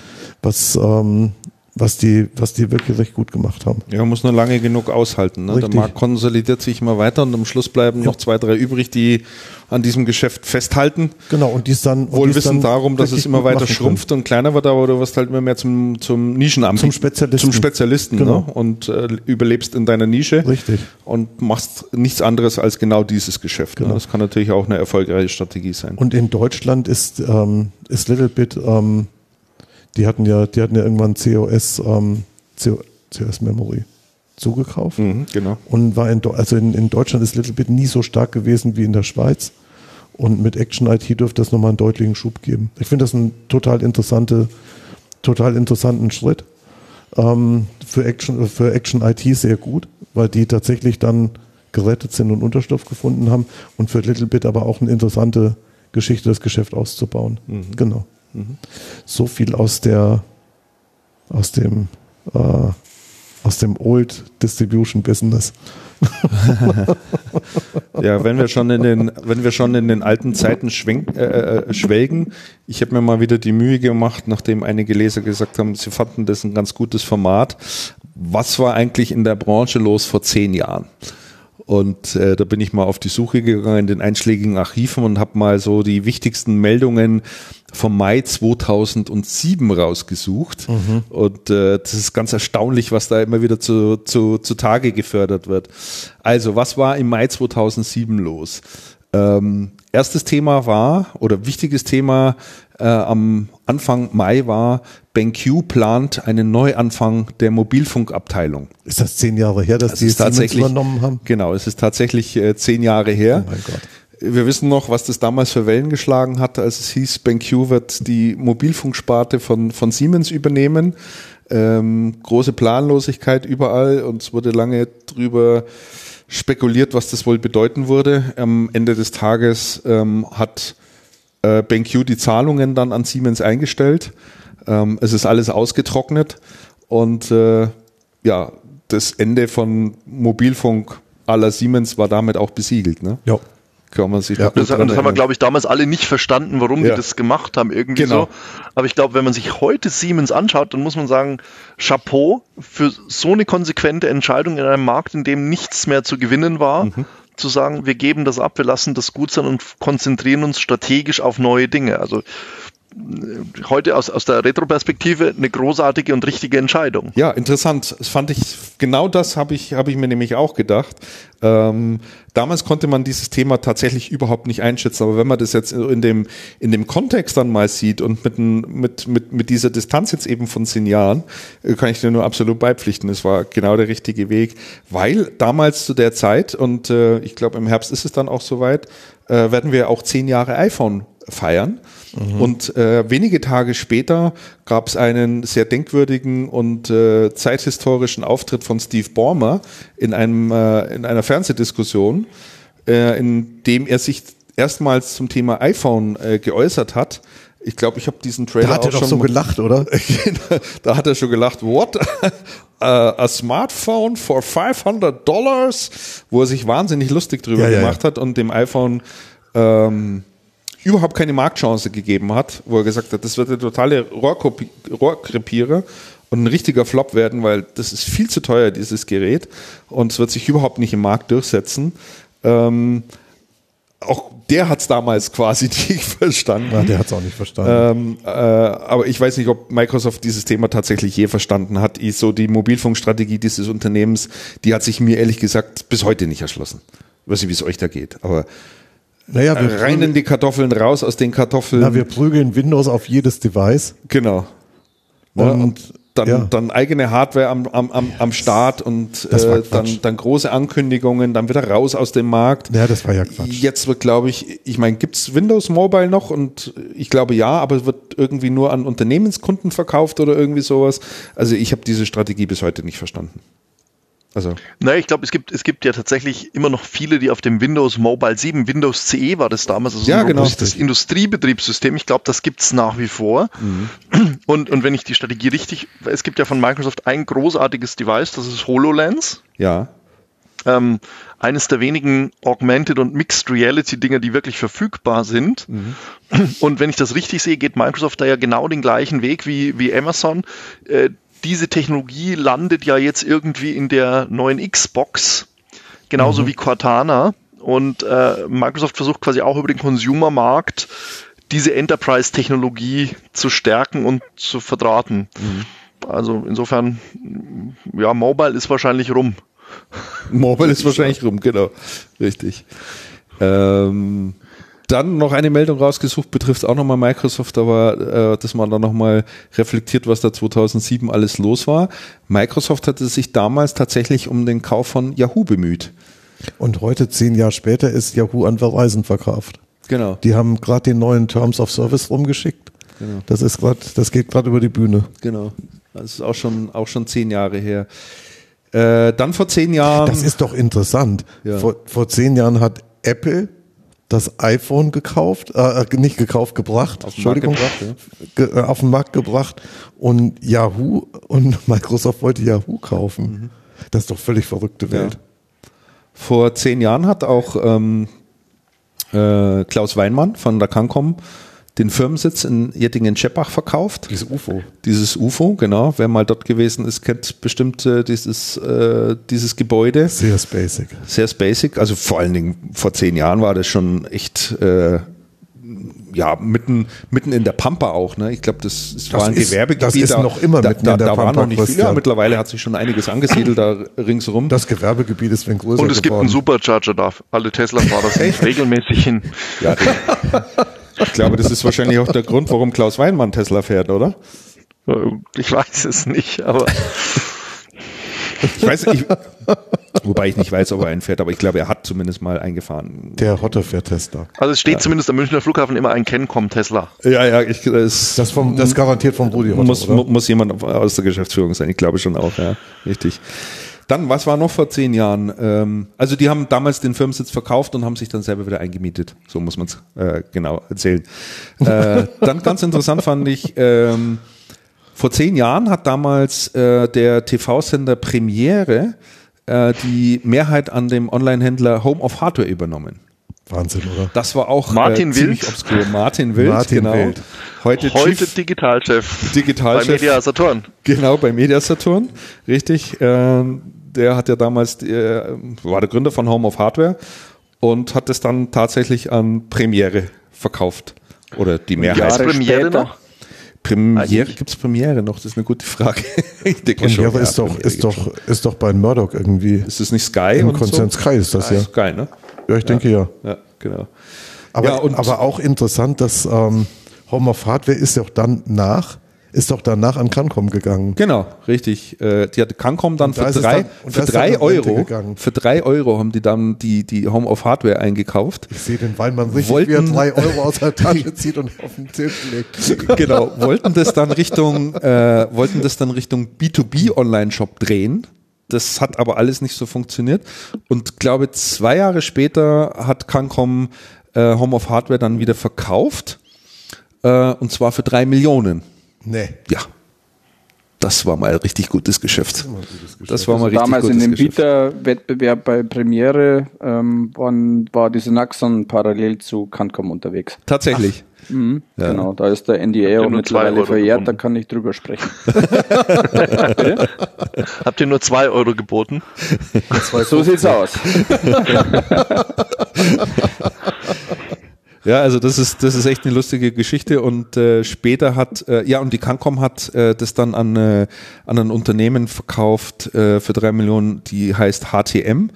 was ähm, was die, was die wirklich recht gut gemacht haben. Ja, muss nur lange genug aushalten. Ne? Der Markt konsolidiert sich immer weiter und am Schluss bleiben ja. noch zwei, drei übrig, die an diesem Geschäft festhalten. Genau, und die dann wohl wissen darum, dass es immer weiter schrumpft können. und kleiner wird, aber du wirst halt immer mehr zum, zum Nischenanbieter. Zum Spezialisten. Zum Spezialisten, genau. Ne? Und äh, überlebst in deiner Nische. Richtig. Und machst nichts anderes als genau dieses Geschäft. Ne? Genau. Ne? Das kann natürlich auch eine erfolgreiche Strategie sein. Und in Deutschland ist, ähm, ist Little Bit ähm, die hatten ja, die hatten ja irgendwann COS, ähm, COS Memory zugekauft. Mhm, genau. Und war in, also in, in Deutschland ist Little Bit nie so stark gewesen wie in der Schweiz. Und mit Action IT dürfte das nochmal einen deutlichen Schub geben. Ich finde das einen total interessante, total interessanten Schritt. Ähm, für, Action, für Action IT sehr gut, weil die tatsächlich dann gerettet sind und Unterstoff gefunden haben. Und für Little Bit aber auch eine interessante Geschichte, das Geschäft auszubauen. Mhm. Genau. So viel aus der aus dem äh, aus dem Old Distribution Business. ja, wenn wir schon in den, wenn wir schon in den alten Zeiten schwenk, äh, äh, schwelgen, ich habe mir mal wieder die Mühe gemacht, nachdem einige Leser gesagt haben, sie fanden das ein ganz gutes Format. Was war eigentlich in der Branche los vor zehn Jahren? Und äh, da bin ich mal auf die Suche gegangen in den einschlägigen Archiven und habe mal so die wichtigsten Meldungen vom Mai 2007 rausgesucht. Mhm. Und äh, das ist ganz erstaunlich, was da immer wieder zu, zu, zu Tage gefördert wird. Also, was war im Mai 2007 los? Ähm, erstes Thema war, oder wichtiges Thema äh, am Anfang Mai war, BenQ plant einen Neuanfang der Mobilfunkabteilung. Ist das zehn Jahre her, dass das die Siemens übernommen haben? Genau, es ist tatsächlich äh, zehn Jahre her. Oh mein Gott. Wir wissen noch, was das damals für Wellen geschlagen hat, als es hieß, BenQ wird die Mobilfunksparte von, von Siemens übernehmen. Ähm, große Planlosigkeit überall und es wurde lange drüber spekuliert, was das wohl bedeuten würde. Am Ende des Tages ähm, hat äh, BenQ die Zahlungen dann an Siemens eingestellt. Ähm, es ist alles ausgetrocknet und äh, ja, das Ende von Mobilfunk aller Siemens war damit auch besiegelt. Ne? Ja. Kann man sich ja, das, das haben wir, glaube ich, damals alle nicht verstanden, warum ja. die das gemacht haben, irgendwie genau. so. Aber ich glaube, wenn man sich heute Siemens anschaut, dann muss man sagen, Chapeau für so eine konsequente Entscheidung in einem Markt, in dem nichts mehr zu gewinnen war, mhm. zu sagen, wir geben das ab, wir lassen das gut sein und konzentrieren uns strategisch auf neue Dinge. Also heute aus, aus der Retro-Perspektive eine großartige und richtige Entscheidung. Ja, interessant. Das fand ich, genau das habe ich, habe ich mir nämlich auch gedacht. Ähm, damals konnte man dieses Thema tatsächlich überhaupt nicht einschätzen, aber wenn man das jetzt in dem, in dem Kontext dann mal sieht und mit, mit, mit, mit dieser Distanz jetzt eben von zehn Jahren, äh, kann ich dir nur absolut beipflichten. Es war genau der richtige Weg, weil damals zu der Zeit, und äh, ich glaube im Herbst ist es dann auch soweit, äh, werden wir auch zehn Jahre iPhone feiern. Mhm. Und äh, wenige Tage später gab es einen sehr denkwürdigen und äh, zeithistorischen Auftritt von Steve Ballmer in, einem, äh, in einer Fernsehdiskussion, äh, in dem er sich erstmals zum Thema iPhone äh, geäußert hat. Ich glaube, ich habe diesen Trailer da hat er doch so gelacht, oder? da hat er schon gelacht. What? a smartphone for 500 Dollars, wo er sich wahnsinnig lustig drüber ja, gemacht ja. hat und dem iPhone ähm, überhaupt keine Marktchance gegeben hat, wo er gesagt hat, das wird eine totale Rohrkrepierer und ein richtiger Flop werden, weil das ist viel zu teuer, dieses Gerät, und es wird sich überhaupt nicht im Markt durchsetzen. Ähm, auch der hat es damals quasi nicht verstanden. Ja, der hat es auch nicht verstanden. Ähm, äh, aber ich weiß nicht, ob Microsoft dieses Thema tatsächlich je verstanden hat. So die Mobilfunkstrategie dieses Unternehmens, die hat sich mir ehrlich gesagt bis heute nicht erschlossen. Ich weiß nicht, wie es euch da geht, aber naja, wir rein in die Kartoffeln, raus aus den Kartoffeln. Na, wir prügeln Windows auf jedes Device. Genau. Und, und dann, ja. dann eigene Hardware am, am, am, am Start und äh, dann, dann große Ankündigungen, dann wieder raus aus dem Markt. Ja, das war ja Quatsch. Jetzt wird, glaube ich, ich meine, gibt's Windows Mobile noch? Und ich glaube ja, aber es wird irgendwie nur an Unternehmenskunden verkauft oder irgendwie sowas. Also ich habe diese Strategie bis heute nicht verstanden. Also. Naja, ich glaube, es gibt, es gibt ja tatsächlich immer noch viele, die auf dem Windows Mobile 7, Windows CE war das damals, also ja, so genau. das Industriebetriebssystem, ich glaube, das gibt's nach wie vor. Mhm. Und, und wenn ich die Strategie richtig, es gibt ja von Microsoft ein großartiges Device, das ist HoloLens. Ja. Ähm, eines der wenigen Augmented und Mixed Reality Dinger, die wirklich verfügbar sind. Mhm. Und wenn ich das richtig sehe, geht Microsoft da ja genau den gleichen Weg wie, wie Amazon. Äh, diese Technologie landet ja jetzt irgendwie in der neuen Xbox, genauso mhm. wie Cortana. Und äh, Microsoft versucht quasi auch über den Consumer-Markt diese Enterprise-Technologie zu stärken und zu verdrahten. Mhm. Also insofern, ja, Mobile ist wahrscheinlich rum. Mobile ist wahrscheinlich rum, genau. Richtig. Ähm, dann noch eine Meldung rausgesucht, betrifft auch nochmal Microsoft, aber äh, dass man da nochmal reflektiert, was da 2007 alles los war. Microsoft hatte sich damals tatsächlich um den Kauf von Yahoo bemüht. Und heute, zehn Jahre später, ist Yahoo an Verizon verkauft. Genau. Die haben gerade den neuen Terms of Service rumgeschickt. Genau. Das ist gerade, das geht gerade über die Bühne. Genau. Das ist auch schon, auch schon zehn Jahre her. Äh, dann vor zehn Jahren. Das ist doch interessant. Ja. Vor, vor zehn Jahren hat Apple das iPhone gekauft, äh, äh, nicht gekauft, gebracht, auf Entschuldigung, gebracht, ja. äh, auf den Markt gebracht und Yahoo und Microsoft wollte Yahoo kaufen. Mhm. Das ist doch völlig verrückte Welt. Ja. Vor zehn Jahren hat auch ähm, äh, Klaus Weinmann von der Cancom den Firmensitz in Jettingen-Scheppach verkauft. Dieses UFO. Dieses UFO, genau. Wer mal dort gewesen ist, kennt bestimmt äh, dieses, äh, dieses Gebäude. Sehr basic. Sehr basic. Also vor allen Dingen vor zehn Jahren war das schon echt äh, ja, mitten, mitten in der Pampa auch. Ne? Ich glaube, das, das, war ein ist, Gewerbegebiet. Das ist noch immer da, mitten da, in der da Pampa. Da war noch nicht viel. Ja, mittlerweile hat sich schon einiges angesiedelt da ringsrum. Das Gewerbegebiet ist wenn größer Und es geworden. gibt einen Supercharger da. Alle Tesla-Fahrer sind regelmäßig hin. Ja, Ich glaube, das ist wahrscheinlich auch der Grund, warum Klaus Weinmann Tesla fährt, oder? Ich weiß es nicht, aber. Ich weiß nicht, wobei ich nicht weiß, ob er einen fährt, aber ich glaube, er hat zumindest mal eingefahren. Der Hotte fährt Tesla. Also es steht ja. zumindest am Münchner Flughafen immer ein Kencom Tesla. Ja, ja, ich, das, das, vom, das garantiert vom Rudi Hotte, muss, muss jemand aus der Geschäftsführung sein, ich glaube schon auch, ja, richtig. Dann, was war noch vor zehn Jahren? Ähm, also die haben damals den Firmensitz verkauft und haben sich dann selber wieder eingemietet. So muss man es äh, genau erzählen. Äh, dann ganz interessant fand ich, ähm, vor zehn Jahren hat damals äh, der TV-Sender Premiere äh, die Mehrheit an dem Online-Händler Home of Hardware übernommen. Wahnsinn, oder? Das war auch Martin äh, Wild. obskur. Martin Wild, Martin genau. Wild. Heute, Heute Digitalchef. Digitalchef. Bei Media Saturn. Genau, bei Media Saturn. Richtig. Äh, der hat ja damals, äh, war der Gründer von Home of Hardware und hat es dann tatsächlich an Premiere verkauft. Oder die Mehrheit. Jahre Premiere noch? Premiere, gibt es Premiere noch? Das ist eine gute Frage. ich denke Premiere schon, ist, ja, doch, ist, doch, ist doch bei Murdoch irgendwie. Ist es nicht Sky? Im Konzern so? Sky ist das Sky. ja. Sky, ne? Ja, ich denke ja. Ja, genau. Aber, ja, und aber auch interessant, dass ähm, Home of Hardware ist ja auch dann nach ist doch danach an Cancom gegangen. Genau, richtig. Äh, die hatte Cancom dann für drei, dann, für drei Euro, für drei Euro haben die dann die, die Home of Hardware eingekauft. Ich sehe den Weinmann richtig, wollten, wie er drei Euro aus der Tasche zieht und auf den Tisch legt. Genau, wollten das dann Richtung, äh, wollten das dann Richtung B2B Online-Shop drehen. Das hat aber alles nicht so funktioniert. Und glaube, zwei Jahre später hat Cancom äh, Home of Hardware dann wieder verkauft. Äh, und zwar für drei Millionen. Nee. Ja. Das war mal richtig gutes Geschäft. Das war, gutes Geschäft. Das war mal also richtig damals gutes in dem Bieterwettbewerb bei Premiere ähm, waren, war diese Naxon parallel zu Cancom unterwegs. Tatsächlich. Mhm, ja. Genau, da ist der NDA auch mittlerweile verjährt, da kann ich drüber sprechen. Habt ihr nur zwei Euro geboten? so sieht's aus. Ja, also das ist, das ist echt eine lustige Geschichte und äh, später hat, äh, ja und die Cancom hat äh, das dann an, äh, an ein Unternehmen verkauft äh, für drei Millionen, die heißt HTM,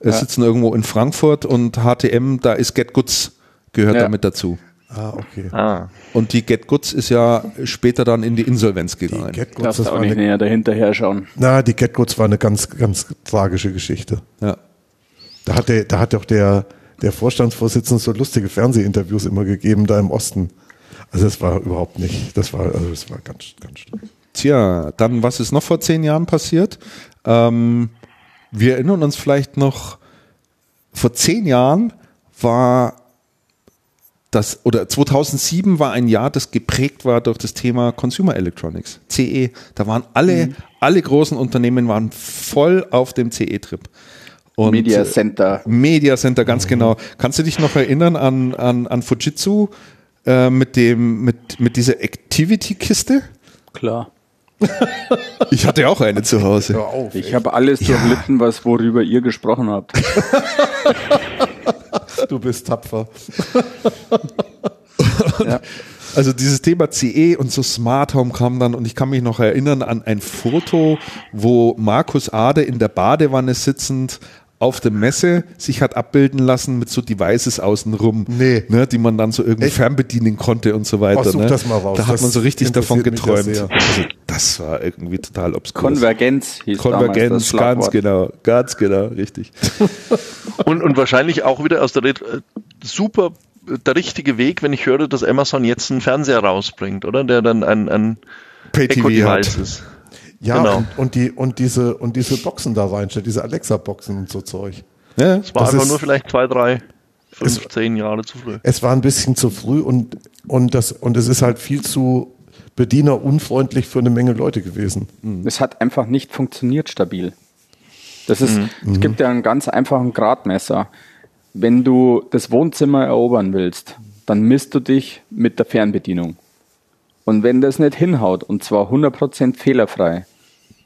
äh, ja. sitzen irgendwo in Frankfurt und HTM, da ist Get Goods, gehört ja. damit dazu. Ah, okay. Ah. Und die Get Goods ist ja später dann in die Insolvenz gegangen. Die Get Goods, das auch nicht eine, näher dahinter her schauen. Na, die Get Goods war eine ganz, ganz tragische Geschichte. Ja. Da hat der, da hat doch der, der Vorstandsvorsitzende so lustige Fernsehinterviews immer gegeben da im Osten. Also das war überhaupt nicht, das war, also das war ganz, ganz schlimm. Tja, dann was ist noch vor zehn Jahren passiert? Ähm, wir erinnern uns vielleicht noch, vor zehn Jahren war das, oder 2007 war ein Jahr, das geprägt war durch das Thema Consumer Electronics, CE. Da waren alle, mhm. alle großen Unternehmen waren voll auf dem CE-Trip. Und Media Center. Media Center, ganz genau. Kannst du dich noch erinnern an, an, an Fujitsu äh, mit, dem, mit, mit dieser Activity-Kiste? Klar. Ich hatte auch eine zu Hause. Auf, ich habe alles ja. durchlitten, was worüber ihr gesprochen habt. du bist tapfer. ja. Also dieses Thema CE und so Smart Home kam dann und ich kann mich noch erinnern an ein Foto, wo Markus Ade in der Badewanne sitzend auf der Messe sich hat abbilden lassen mit so Devices außenrum, nee. ne, die man dann so irgendwie Echt? fernbedienen konnte und so weiter. Oh, such ne? das mal raus. Da hat man so richtig davon geträumt. Das, also, das war irgendwie total obskur. Konvergenz hieß Konvergenz, ganz genau, ganz genau, richtig. und, und wahrscheinlich auch wieder aus der Red äh, super der richtige Weg, wenn ich höre, dass Amazon jetzt einen Fernseher rausbringt, oder? Der dann ein, ein Echo-Device ist. Ja, genau. und, und, die, und, diese, und diese Boxen da reinstellt, diese Alexa-Boxen und so Zeug. Ja, es war das einfach ist, nur vielleicht zwei, drei, fünf, es, zehn Jahre zu früh. Es war ein bisschen zu früh und, und, das, und es ist halt viel zu bedienerunfreundlich für eine Menge Leute gewesen. Mhm. Es hat einfach nicht funktioniert stabil. Das ist, mhm. es gibt ja einen ganz einfachen Gradmesser. Wenn du das Wohnzimmer erobern willst, dann misst du dich mit der Fernbedienung. Und wenn das nicht hinhaut, und zwar 100% fehlerfrei,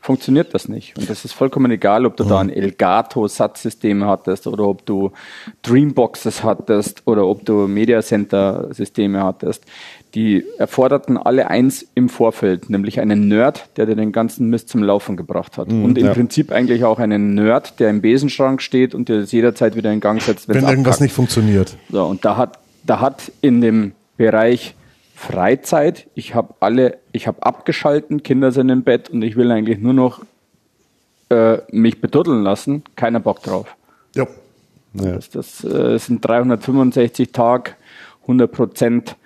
funktioniert das nicht. Und das ist vollkommen egal, ob du da ein Elgato-Satzsystem hattest oder ob du Dreamboxes hattest oder ob du Media Center-Systeme hattest. Die erforderten alle eins im Vorfeld, nämlich einen Nerd, der dir den ganzen Mist zum Laufen gebracht hat. Mhm, und im ja. Prinzip eigentlich auch einen Nerd, der im Besenschrank steht und dir das jederzeit wieder in Gang setzt, wenn irgendwas abkackt. nicht funktioniert. So, und da hat, da hat in dem Bereich Freizeit. Ich habe alle, ich habe abgeschalten, Kinder sind im Bett und ich will eigentlich nur noch äh, mich beduddeln lassen. Keiner Bock drauf. Ja. ja. Das, das äh, sind 365 Tage, 100 Prozent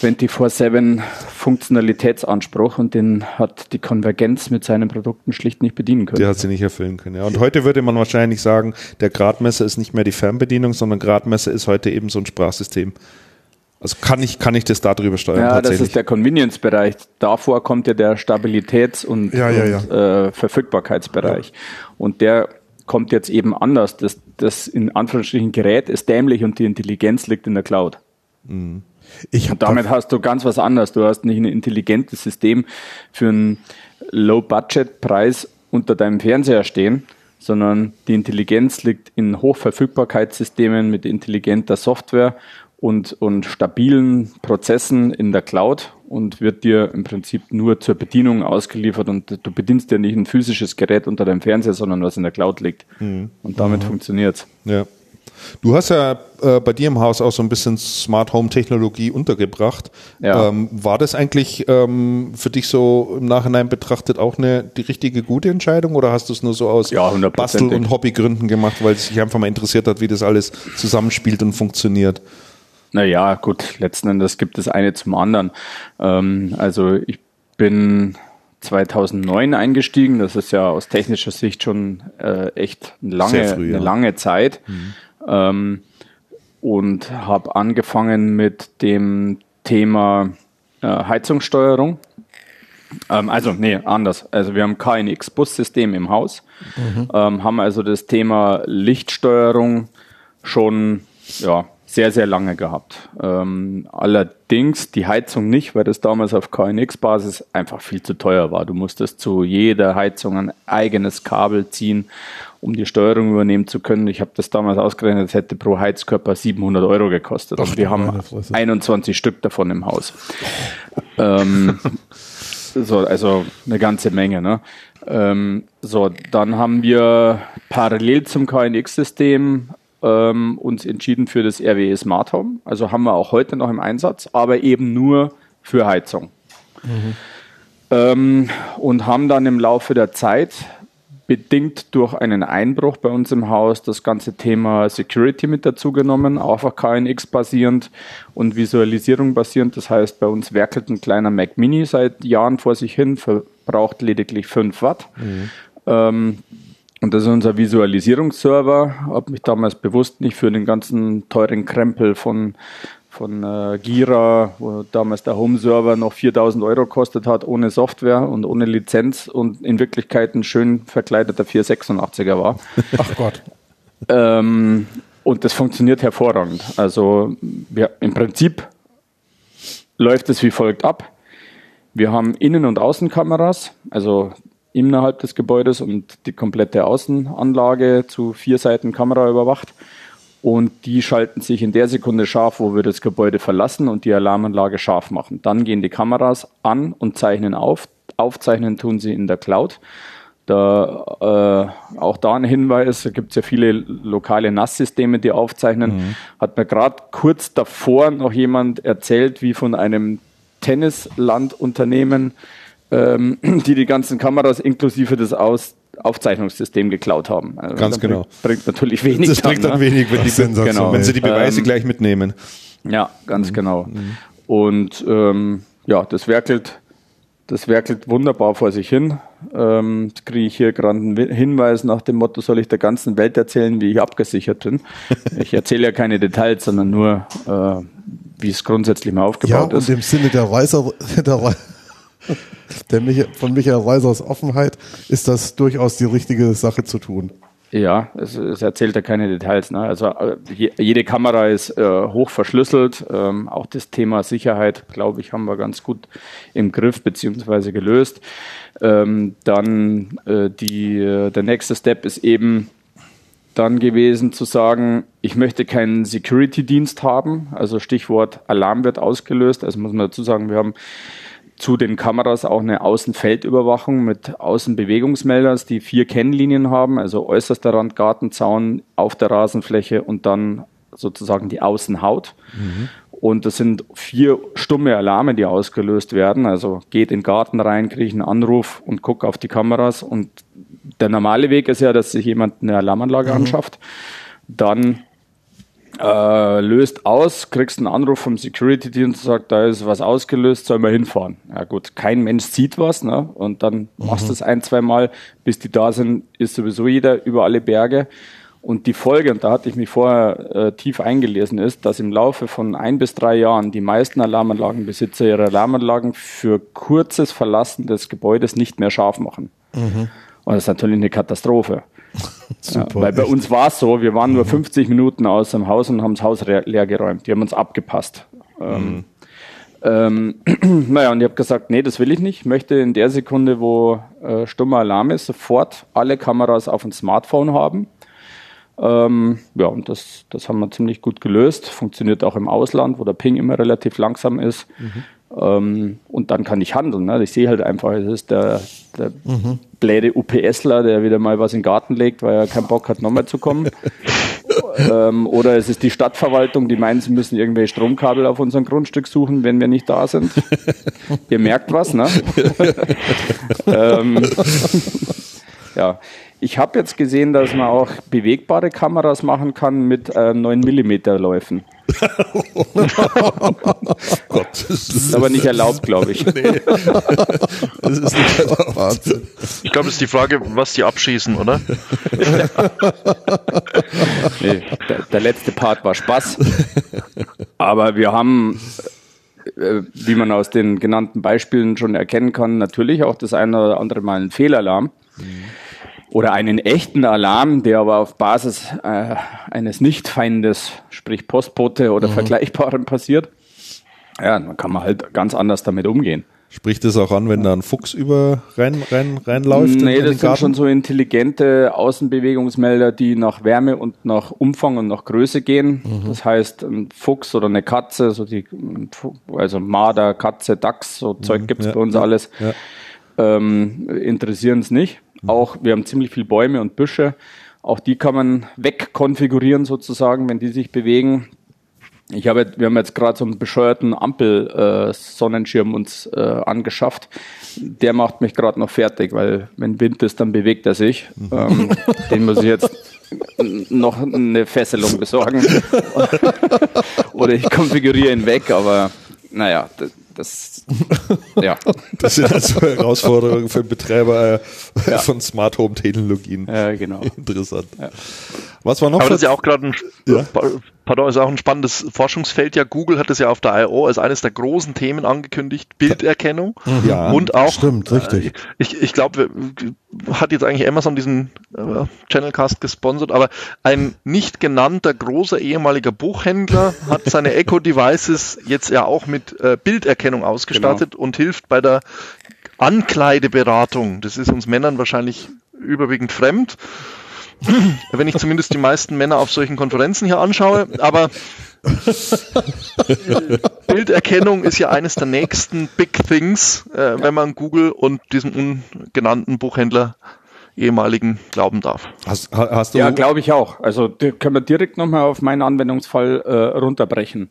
24-7 Funktionalitätsanspruch und den hat die Konvergenz mit seinen Produkten schlicht nicht bedienen können. Der hat sie nicht erfüllen können. Ja. Und heute würde man wahrscheinlich sagen, der Gradmesser ist nicht mehr die Fernbedienung, sondern Gradmesser ist heute eben so ein Sprachsystem. Also kann ich, kann ich das darüber steuern? Ja, das ist der Convenience-Bereich. Davor kommt ja der Stabilitäts- und, ja, ja, ja. und äh, Verfügbarkeitsbereich. Und der kommt jetzt eben anders. Das, das in Anführungsstrichen Gerät ist dämlich und die Intelligenz liegt in der Cloud. Mhm. Ich und damit hast du ganz was anderes. Du hast nicht ein intelligentes System für einen Low-Budget-Preis unter deinem Fernseher stehen, sondern die Intelligenz liegt in Hochverfügbarkeitssystemen mit intelligenter Software und, und stabilen Prozessen in der Cloud und wird dir im Prinzip nur zur Bedienung ausgeliefert und du bedienst ja nicht ein physisches Gerät unter deinem Fernseher, sondern was in der Cloud liegt. Mhm. Und damit mhm. funktioniert's. Ja. Du hast ja äh, bei dir im Haus auch so ein bisschen Smart Home Technologie untergebracht. Ja. Ähm, war das eigentlich ähm, für dich so im Nachhinein betrachtet auch eine die richtige gute Entscheidung oder hast du es nur so aus ja, Bastel- und Hobbygründen gemacht, weil es sich einfach mal interessiert hat, wie das alles zusammenspielt und funktioniert? Naja, gut, letzten Endes gibt es eine zum anderen. Ähm, also ich bin 2009 eingestiegen, das ist ja aus technischer Sicht schon äh, echt lange, früh, eine ja. lange Zeit. Mhm. Ähm, und habe angefangen mit dem Thema äh, Heizungssteuerung. Ähm, also, nee, anders. Also wir haben KNX-Bussystem im Haus, mhm. ähm, haben also das Thema Lichtsteuerung schon ja, sehr, sehr lange gehabt. Ähm, allerdings die Heizung nicht, weil das damals auf KNX-Basis einfach viel zu teuer war. Du musstest zu jeder Heizung ein eigenes Kabel ziehen, um die Steuerung übernehmen zu können. Ich habe das damals ausgerechnet, es hätte pro Heizkörper 700 Euro gekostet. Ach, und wir haben 21 Stück davon im Haus. ähm, so, also eine ganze Menge. Ne? Ähm, so, dann haben wir parallel zum KNX-System ähm, uns entschieden für das RWE Smart Home. Also haben wir auch heute noch im Einsatz, aber eben nur für Heizung. Mhm. Ähm, und haben dann im Laufe der Zeit bedingt durch einen Einbruch bei uns im Haus das ganze Thema Security mit dazu genommen, auch auf KNX basierend und Visualisierung basierend. Das heißt, bei uns werkelt ein kleiner Mac Mini seit Jahren vor sich hin, verbraucht lediglich 5 Watt. Mhm. Ähm, Und das ist unser Visualisierungsserver. Habe mich damals bewusst nicht für den ganzen teuren Krempel von, von äh, Gira, wo damals der Home-Server noch 4000 Euro kostet hat, ohne Software und ohne Lizenz und in Wirklichkeit ein schön verkleideter 486er war. Ach Gott. ähm, und das funktioniert hervorragend. Also wir, im Prinzip läuft es wie folgt ab. Wir haben Innen- und Außenkameras, also innerhalb des Gebäudes und die komplette Außenanlage zu vier Seiten Kamera überwacht. Und die schalten sich in der Sekunde scharf, wo wir das Gebäude verlassen und die Alarmanlage scharf machen. Dann gehen die Kameras an und zeichnen auf. Aufzeichnen tun sie in der Cloud. Da, äh, auch da ein Hinweis, da gibt es ja viele lokale NAS-Systeme, die aufzeichnen. Mhm. Hat mir gerade kurz davor noch jemand erzählt, wie von einem Tennislandunternehmen, ähm, die die ganzen Kameras inklusive des Aus Aufzeichnungssystem geklaut haben. Also Ganz genau. Bringt, bringt, natürlich wenig. Das bringt dann, ne? wenig, wenn, die, genau. wenn sie die Beweise ähm, gleich mitnehmen. Ja, ganz mhm. genau. Mhm. Und ähm, ja, das werkelt das werkelt wunderbar vor sich hin. Ähm, jetzt kriege ich hier gerade einen Hinweis nach dem Motto, soll ich der ganzen Welt erzählen, wie ich abgesichert bin. Ich erzähle ja keine Details, sondern nur, äh, wie es grundsätzlich mal aufgebaut ja, ist. Ja, und im Sinne der Reiser, der, der Michael, von Michael Reisers Offenheit ist das durchaus die richtige Sache zu tun. Ja, es, es erzählt ja keine Details. Ne? Also äh, jede Kamera ist äh, hoch. Ähm, auch das Thema Sicherheit, glaube ich, haben wir ganz gut im Griff bzw. gelöst. Ähm, dann äh, die, äh, der nächste Step ist eben dann gewesen zu sagen, ich möchte keinen Security-Dienst haben. Also Stichwort Alarm wird ausgelöst. Also muss man dazu sagen, wir haben zu den Kameras auch eine Außenfeldüberwachung mit Außenbewegungsmelders, die vier Kennlinien haben, also äußerster Rand, Gartenzaun auf der Rasenfläche und dann sozusagen die Außenhaut. Mhm. Und das sind vier stumme Alarme, die ausgelöst werden. Also geht in den Garten rein, kriege einen Anruf und gucke auf die Kameras. Und der normale Weg ist ja, dass sich jemand eine Alarmanlage mhm. anschafft. Dann äh, löst aus, kriegst einen Anruf vom Security-Dienst, sagt, da ist was ausgelöst, soll man hinfahren. Ja gut, kein Mensch sieht was, ne? Und dann mhm. machst du es ein, zwei Mal, bis die da sind, ist sowieso jeder über alle Berge. Und die Folge, und da hatte ich mich vorher äh, tief eingelesen, ist, dass im Laufe von ein bis drei Jahren die meisten Alarmanlagenbesitzer ihre Alarmanlagen für kurzes Verlassen des Gebäudes nicht mehr scharf machen. Mhm. Und das ist natürlich eine Katastrophe. Super, ja, weil bei echt. uns war es so, wir waren nur 50 mhm. Minuten aus dem Haus und haben das Haus leer geräumt. Die haben uns abgepasst. Ähm, mhm. Ähm, naja, und ich habe gesagt, nee, das will ich nicht. Ich möchte in der Sekunde, wo äh, stummer Alarm ist, sofort alle Kameras auf dem Smartphone haben. Ähm, ja, und das, das haben wir ziemlich gut gelöst. Funktioniert auch im Ausland, wo der Ping immer relativ langsam ist. Mhm. Ähm, und dann kann ich handeln. Ne? Ich sehe halt einfach, es ist der, der mhm. bläde UPSler, der wieder mal was in den Garten legt, weil er keinen Bock hat, nochmal zu kommen. ähm, oder es ist die Stadtverwaltung, die meinen, sie müssen irgendwelche Stromkabel auf unserem Grundstück suchen, wenn wir nicht da sind. Ihr merkt was, ne? ähm, ja, ich habe jetzt gesehen, dass man auch bewegbare Kameras machen kann mit äh, 9 mm Läufen. Gott, das ist aber nicht erlaubt, glaube ich. Nee. Das ist nicht erlaubt. Ich glaube, es ist die Frage, was die abschießen, oder? nee, der, der letzte Part war Spaß. Aber wir haben äh, wie man aus den genannten Beispielen schon erkennen kann, natürlich auch das eine oder andere Mal einen Fehlalarm. Mhm oder einen echten Alarm, der aber auf Basis äh, eines Nichtfeindes, sprich Postbote oder mhm. Vergleichbarem passiert, ja, dann kann man halt ganz anders damit umgehen. Spricht das auch an, wenn da ein Fuchs über rein, rein, reinläuft? Nee, das sind schon so intelligente Außenbewegungsmelder, die nach Wärme und nach Umfang und nach Größe gehen. Mhm. Das heißt, ein Fuchs oder eine Katze, so die, also Marder, Katze, Dachs, so Zeug mhm. gibt's ja, bei uns ja, alles, ja. ähm, interessieren es nicht. Auch wir haben ziemlich viele Bäume und Büsche. Auch die kann man wegkonfigurieren sozusagen, wenn die sich bewegen. Ich habe, wir haben jetzt gerade so einen bescheuerten Ampel-Sonnenschirm äh, uns äh, angeschafft. Der macht mich gerade noch fertig, weil wenn Wind ist, dann bewegt er sich. Mhm. Ähm, den muss ich jetzt noch eine Fesselung besorgen. Oder ich konfiguriere ihn weg, aber naja, das, Ja. Das sind also Herausforderungen für Betreiber äh, ja. von Smart Home Technologien. Ja, genau. Interessant. Ja. Was war noch? Aber das ist ja auch gerade ein, ja? Pardon, ist auch ein spannendes Forschungsfeld. Ja, Google hat es ja auf der I.O. als eines der großen Themen angekündigt, Bilderkennung. Mhm. Ja, und auch. Stimmt, richtig. Äh, ich, ich glaube, hat jetzt eigentlich Amazon diesen äh, Channelcast gesponsert, aber ein nicht genannter großer ehemaliger Buchhändler hat seine Echo Devices jetzt ja auch mit äh, Bilderkennung ausgestattet genau. und hilft bei der Ankleideberatung. Das ist uns Männern wahrscheinlich überwiegend fremd wenn ich zumindest die meisten Männer auf solchen Konferenzen hier anschaue. Aber Bilderkennung ist ja eines der nächsten Big Things, äh, wenn man Google und diesem ungenannten Buchhändler ehemaligen glauben darf. Hast, hast du ja, glaube ich auch. Also können wir direkt nochmal auf meinen Anwendungsfall äh, runterbrechen.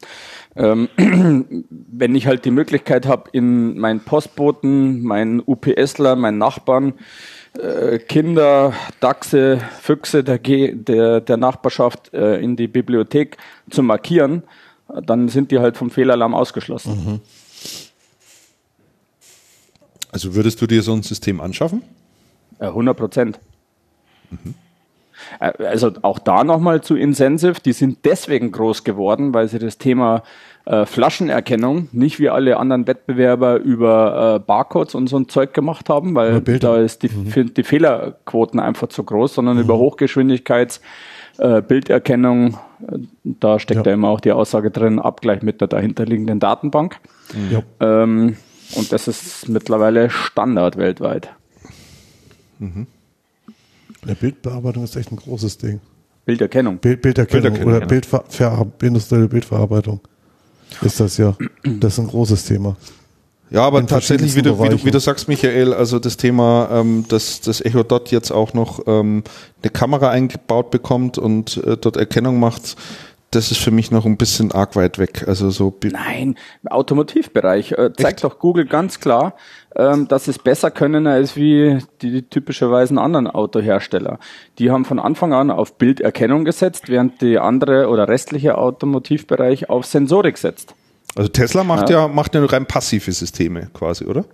Ähm, wenn ich halt die Möglichkeit habe, in meinen Postboten, meinen UPSler, meinen Nachbarn äh, Kinder, Dachse, Füchse der, der, der Nachbarschaft äh, in die Bibliothek zu markieren, dann sind die halt vom Fehlalarm ausgeschlossen. Mhm. Also würdest du dir so ein System anschaffen? 100 Prozent. Mhm. Äh, also auch da nochmal zu Insensive, die sind deswegen groß geworden, weil sie das Thema äh, Flaschenerkennung nicht wie alle anderen Wettbewerber über äh, Barcodes und so ein Zeug gemacht haben, weil da ist die, mhm. die Fehlerquoten einfach zu groß, sondern mhm. über Hochgeschwindigkeits äh, Bilderkennung, äh, da steckt ja. da immer auch die Aussage drin, Abgleich mit der dahinterliegenden Datenbank. Mhm. Ähm, und das ist mittlerweile Standard weltweit. Mhm. Ja, Bildbearbeitung ist echt ein großes Ding. Bilderkennung. Bild, Bilderkennung, Bilderkennung oder Bildver industrielle Bildverarbeitung ist das ja. Das ist ein großes Thema. Ja, aber tatsächlich, wie du, wie, du, wie du sagst, Michael, also das Thema, ähm, dass das Echo Dot jetzt auch noch ähm, eine Kamera eingebaut bekommt und äh, dort Erkennung macht, das ist für mich noch ein bisschen arg weit weg. Also so Nein, im Automotivbereich äh, zeigt Echt? doch Google ganz klar, ähm, dass es besser können als wie die, die typischerweise anderen Autohersteller. Die haben von Anfang an auf Bilderkennung gesetzt, während die andere oder restliche Automotivbereich auf Sensorik setzt. Also Tesla macht ja, ja macht ja rein passive Systeme quasi, oder?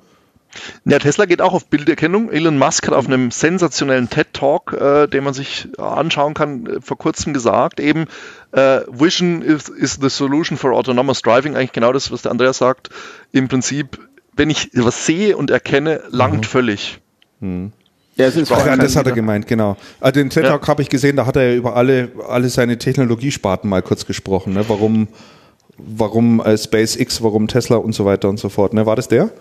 Ja, Tesla geht auch auf Bilderkennung. Elon Musk hat auf einem sensationellen TED-Talk, äh, den man sich anschauen kann, äh, vor kurzem gesagt, eben äh, Vision is, is the solution for autonomous driving. Eigentlich genau das, was der Andreas sagt. Im Prinzip, wenn ich was sehe und erkenne, langt mhm. völlig. Mhm. Ja, das, ja, das hat er gemeint, genau. Also den TED-Talk ja. habe ich gesehen, da hat er ja über alle, alle seine Technologiesparten mal kurz gesprochen. Ne? Warum, warum äh, SpaceX, warum Tesla und so weiter und so fort. Ne? War das der?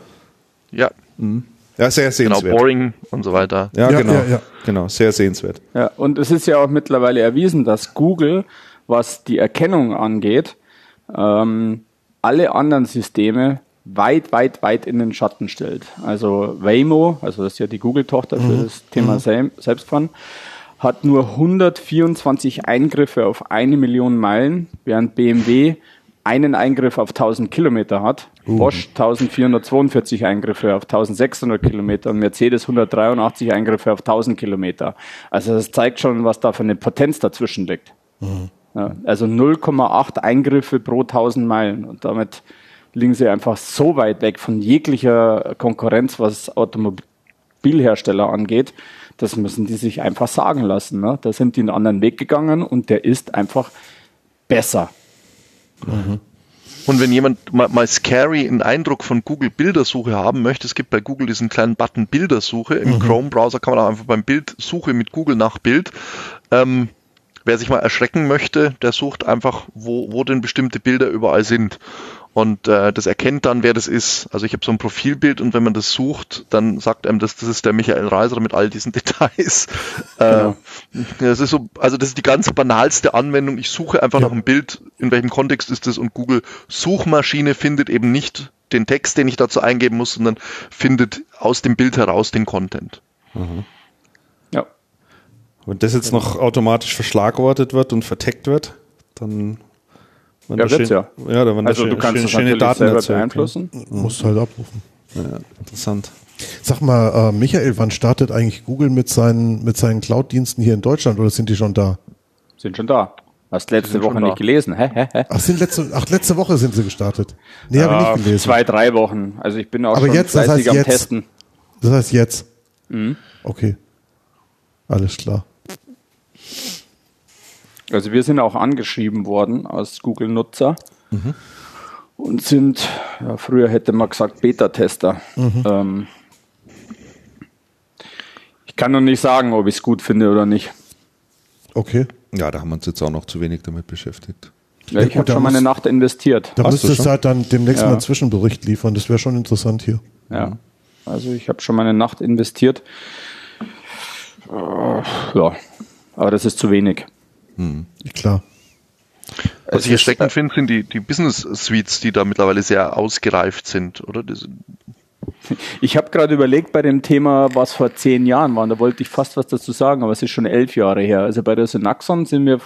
Ja. Mhm. Ja, sehr sehenswert. Genau, Boring und so weiter. Ja, ja genau. Ja, ja. Genau, sehr sehenswert. Ja, und es ist ja auch mittlerweile erwiesen, dass Google, was die Erkennung angeht, ähm, alle anderen Systeme weit, weit, weit in den Schatten stellt. Also Waymo, also das ist ja die Google-Tochter für mhm. das Thema mhm. Selbstfahren, hat nur 124 Eingriffe auf eine Million Meilen, während BMW einen Eingriff auf 1000 Kilometer hat, uh. Bosch 1442 Eingriffe auf 1600 Kilometer und Mercedes 183 Eingriffe auf 1000 Kilometer. Also das zeigt schon, was da für eine Potenz dazwischen liegt. Uh. Ja, also 0,8 Eingriffe pro 1000 Meilen und damit liegen sie einfach so weit weg von jeglicher Konkurrenz, was Automobilhersteller angeht. Das müssen die sich einfach sagen lassen. Ne? Da sind die einen anderen Weg gegangen und der ist einfach besser. Mhm. Und wenn jemand mal, mal, scary einen Eindruck von Google Bildersuche haben möchte, es gibt bei Google diesen kleinen Button Bildersuche. Im mhm. Chrome-Browser kann man auch einfach beim Bildsuche mit Google nach Bild. Ähm, wer sich mal erschrecken möchte, der sucht einfach, wo, wo denn bestimmte Bilder überall sind. Und äh, das erkennt dann, wer das ist. Also ich habe so ein Profilbild und wenn man das sucht, dann sagt einem das, das ist der Michael Reiser mit all diesen Details. Äh, genau. das ist so, also das ist die ganz banalste Anwendung. Ich suche einfach ja. nach einem Bild, in welchem Kontext ist das und Google Suchmaschine findet eben nicht den Text, den ich dazu eingeben muss, sondern findet aus dem Bild heraus den Content. Mhm. Ja. Wenn das jetzt noch automatisch verschlagwortet wird und verteckt wird, dann ja, wird's ja. Ja, da waren also du kannst schön, schöne Daten selber beeinflussen. Ja. Musst halt abrufen. Ja, interessant. Sag mal, äh, Michael, wann startet eigentlich Google mit seinen, mit seinen Cloud-Diensten hier in Deutschland oder sind die schon da? Sind schon da. Hast letzte Woche nicht gelesen? Hä, hä, hä? Ach, sind letzte, ach, letzte Woche sind sie gestartet. Nee, ja, habe ich nicht gelesen. Zwei, drei Wochen. Also ich bin auch Aber schon jetzt, das heißt am jetzt. Testen. Das heißt jetzt. Mhm. Okay. Alles klar. Also wir sind auch angeschrieben worden als Google-Nutzer mhm. und sind, ja, früher hätte man gesagt, Beta-Tester. Mhm. Ähm, ich kann noch nicht sagen, ob ich es gut finde oder nicht. Okay. Ja, da haben wir uns jetzt auch noch zu wenig damit beschäftigt. Ja, ich habe schon mal eine Nacht investiert. Da müsstest du halt dann demnächst ja. mal einen Zwischenbericht liefern. Das wäre schon interessant hier. Ja, also ich habe schon mal eine Nacht investiert. Uh, ja, aber das ist zu wenig. Hm. Klar. Was ich erschreckend finde, sind die, die Business Suites, die da mittlerweile sehr ausgereift sind, oder? Das, ich habe gerade überlegt bei dem Thema, was vor zehn Jahren war. Da wollte ich fast was dazu sagen, aber es ist schon elf Jahre her. Also bei der Synaxon sind wir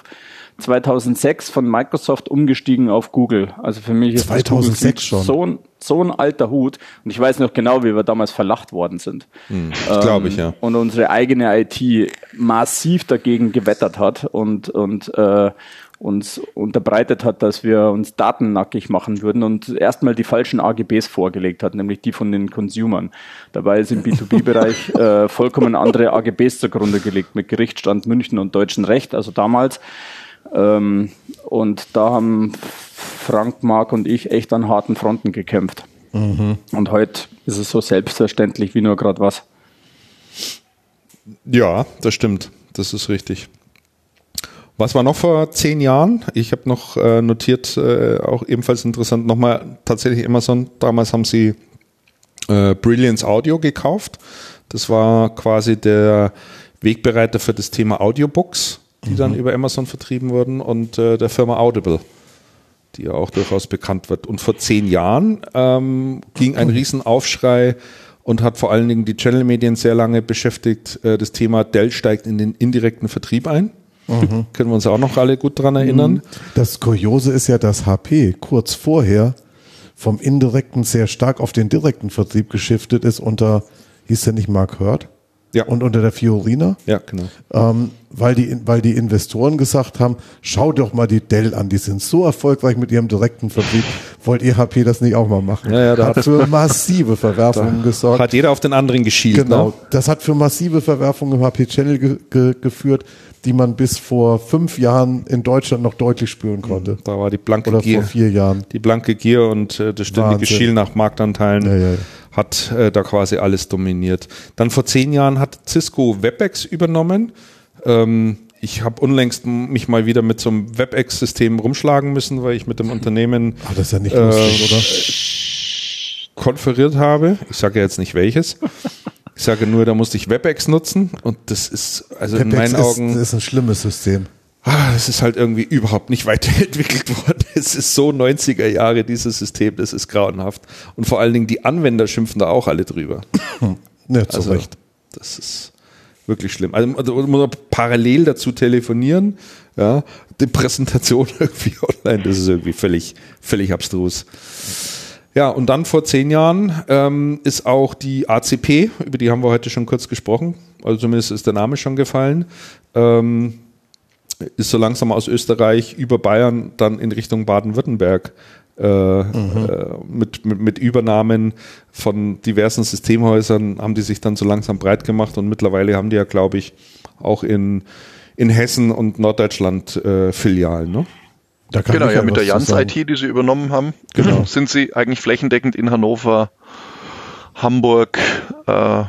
2006 von Microsoft umgestiegen auf Google. Also für mich ist 2006 schon. So, ein, so ein alter Hut. Und ich weiß noch genau, wie wir damals verlacht worden sind. Hm, ähm, Glaube ich, ja. Und unsere eigene IT massiv dagegen gewettert hat und, und, äh, uns unterbreitet hat, dass wir uns datennackig machen würden und erstmal die falschen AGBs vorgelegt hat, nämlich die von den Consumern. Dabei ist im B2B-Bereich äh, vollkommen andere AGBs zugrunde gelegt mit Gerichtsstand München und deutschen Recht, also damals. Ähm, und da haben Frank, Mark und ich echt an harten Fronten gekämpft. Mhm. Und heute ist es so selbstverständlich wie nur gerade was. Ja, das stimmt. Das ist richtig. Was war noch vor zehn Jahren? Ich habe noch äh, notiert, äh, auch ebenfalls interessant, nochmal tatsächlich Amazon. Damals haben sie äh, Brilliance Audio gekauft. Das war quasi der Wegbereiter für das Thema Audiobooks, die mhm. dann über Amazon vertrieben wurden und äh, der Firma Audible, die ja auch durchaus bekannt wird. Und vor zehn Jahren ähm, ging ein Riesenaufschrei und hat vor allen Dingen die Channel-Medien sehr lange beschäftigt. Äh, das Thema Dell steigt in den indirekten Vertrieb ein. Mhm. Können wir uns auch noch alle gut dran erinnern. Mhm. Das Kuriose ist ja, dass HP kurz vorher vom indirekten sehr stark auf den direkten Vertrieb geschiftet ist unter, hieß der nicht Mark Hurt? Ja. Und unter der Fiorina. Ja, genau. Ähm, weil, die, weil die Investoren gesagt haben, schau doch mal die Dell an, die sind so erfolgreich mit ihrem direkten Vertrieb. Wollt ihr HP das nicht auch mal machen? Ja, ja, da hat für massive Verwerfungen gesorgt. Hat jeder auf den anderen geschielt. Genau. Ne? Das hat für massive Verwerfungen im HP-Channel ge ge geführt die man bis vor fünf Jahren in Deutschland noch deutlich spüren konnte. Da war die blanke Oder Gier. vor vier Jahren. Die blanke Gier und äh, das ständige. Schiel nach Marktanteilen ja, ja, ja. Hat äh, da quasi alles dominiert. Dann vor zehn Jahren hat Cisco WebEx übernommen. Ähm, ich habe unlängst mich mal wieder mit so einem WebEx-System rumschlagen müssen, weil ich mit dem Unternehmen Ach, das ist ja nicht äh, lustig, oder? konferiert habe. Ich sage ja jetzt nicht welches. Ich sage nur, da musste ich WebEx nutzen und das ist, also WebEx in meinen ist, Augen. Ist ein schlimmes System. Ah, es ist halt irgendwie überhaupt nicht weiterentwickelt worden. Es ist so 90er Jahre, dieses System, das ist grauenhaft. Und vor allen Dingen die Anwender schimpfen da auch alle drüber. Ja, zu also, Recht. Das ist wirklich schlimm. Also, also muss man parallel dazu telefonieren, ja, die Präsentation irgendwie online, das ist irgendwie völlig, völlig abstrus. Ja, und dann vor zehn Jahren ähm, ist auch die ACP, über die haben wir heute schon kurz gesprochen, also zumindest ist der Name schon gefallen, ähm, ist so langsam aus Österreich über Bayern dann in Richtung Baden-Württemberg äh, mhm. äh, mit, mit, mit, Übernahmen von diversen Systemhäusern haben die sich dann so langsam breit gemacht und mittlerweile haben die ja, glaube ich, auch in, in Hessen und Norddeutschland äh, Filialen. Ne? genau, ja, mit der Jans IT, die sie übernommen haben, genau. sind sie eigentlich flächendeckend in Hannover, Hamburg, äh,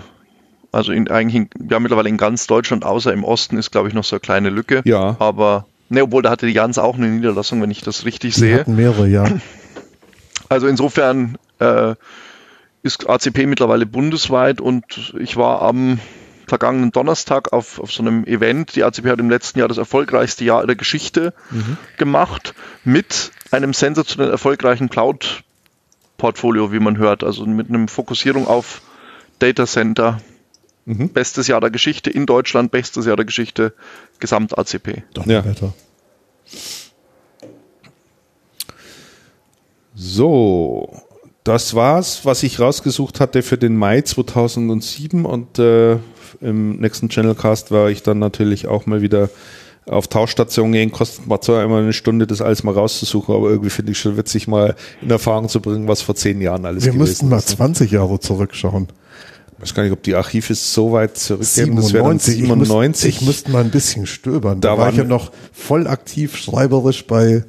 also in, eigentlich in, ja, mittlerweile in ganz Deutschland, außer im Osten ist, glaube ich, noch so eine kleine Lücke. Ja. Aber, ne, obwohl da hatte die Jans auch eine Niederlassung, wenn ich das richtig die sehe. Mehrere, ja. Also insofern äh, ist ACP mittlerweile bundesweit und ich war am vergangenen Donnerstag auf, auf so einem Event. Die ACP hat im letzten Jahr das erfolgreichste Jahr der Geschichte mhm. gemacht mit einem sensationell erfolgreichen Cloud-Portfolio, wie man hört. Also mit einer Fokussierung auf Data Center. Mhm. Bestes Jahr der Geschichte in Deutschland, bestes Jahr der Geschichte, Gesamt-ACP. Doch, ja. Wetter. So, das war's, was ich rausgesucht hatte für den Mai 2007 und äh, im nächsten Channelcast war ich dann natürlich auch mal wieder auf Tauschstationen gehen, kostet mal zwar immer eine Stunde, das alles mal rauszusuchen, aber irgendwie finde ich schon witzig, mal in Erfahrung zu bringen, was vor zehn Jahren alles Wir gewesen müssten mal 20 Jahre zurückschauen. Ich weiß gar nicht, ob die Archive so weit zurückgehen. 97. 97. Ich, müsste müsst mal ein bisschen stöbern. Da, da war ich ja noch voll aktiv schreiberisch bei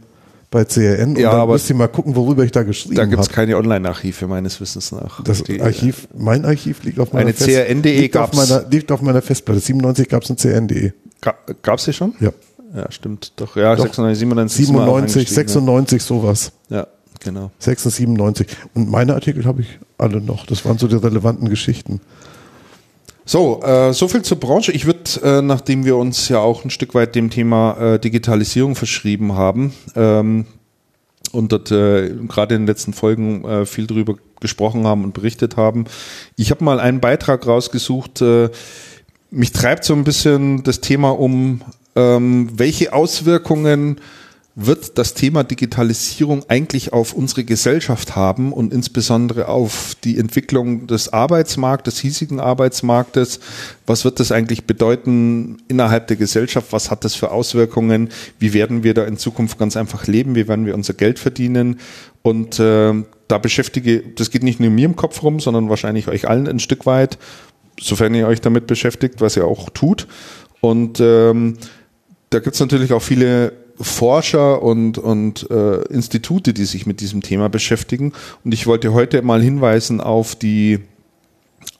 bei CRN ja, dann aber müsst ihr mal gucken, worüber ich da geschrieben habe. Da gibt es keine Online-Archive meines Wissens nach. Das die, Archiv, mein Archiv liegt auf meiner Eine CRN.de liegt, auf meiner, liegt auf meiner Festplatte. 97 gab es ein CRN.de. Gab es die schon? Ja. Ja, stimmt. Doch, ja, Doch. 96, 97. 97, 96, sowas. Ja, genau. 96, 97. Und meine Artikel habe ich alle noch. Das waren so die relevanten Geschichten. So, äh, so viel zur Branche. Ich würde, äh, nachdem wir uns ja auch ein Stück weit dem Thema äh, Digitalisierung verschrieben haben ähm, und dort äh, gerade in den letzten Folgen äh, viel drüber gesprochen haben und berichtet haben, ich habe mal einen Beitrag rausgesucht. Äh, mich treibt so ein bisschen das Thema um, ähm, welche Auswirkungen wird das Thema Digitalisierung eigentlich auf unsere Gesellschaft haben und insbesondere auf die Entwicklung des Arbeitsmarktes, des hiesigen Arbeitsmarktes? Was wird das eigentlich bedeuten innerhalb der Gesellschaft? Was hat das für Auswirkungen? Wie werden wir da in Zukunft ganz einfach leben? Wie werden wir unser Geld verdienen? Und äh, da beschäftige, das geht nicht nur mir im Kopf rum, sondern wahrscheinlich euch allen ein Stück weit, sofern ihr euch damit beschäftigt, was ihr auch tut. Und ähm, da gibt es natürlich auch viele Forscher und, und äh, Institute, die sich mit diesem Thema beschäftigen. Und ich wollte heute mal hinweisen auf die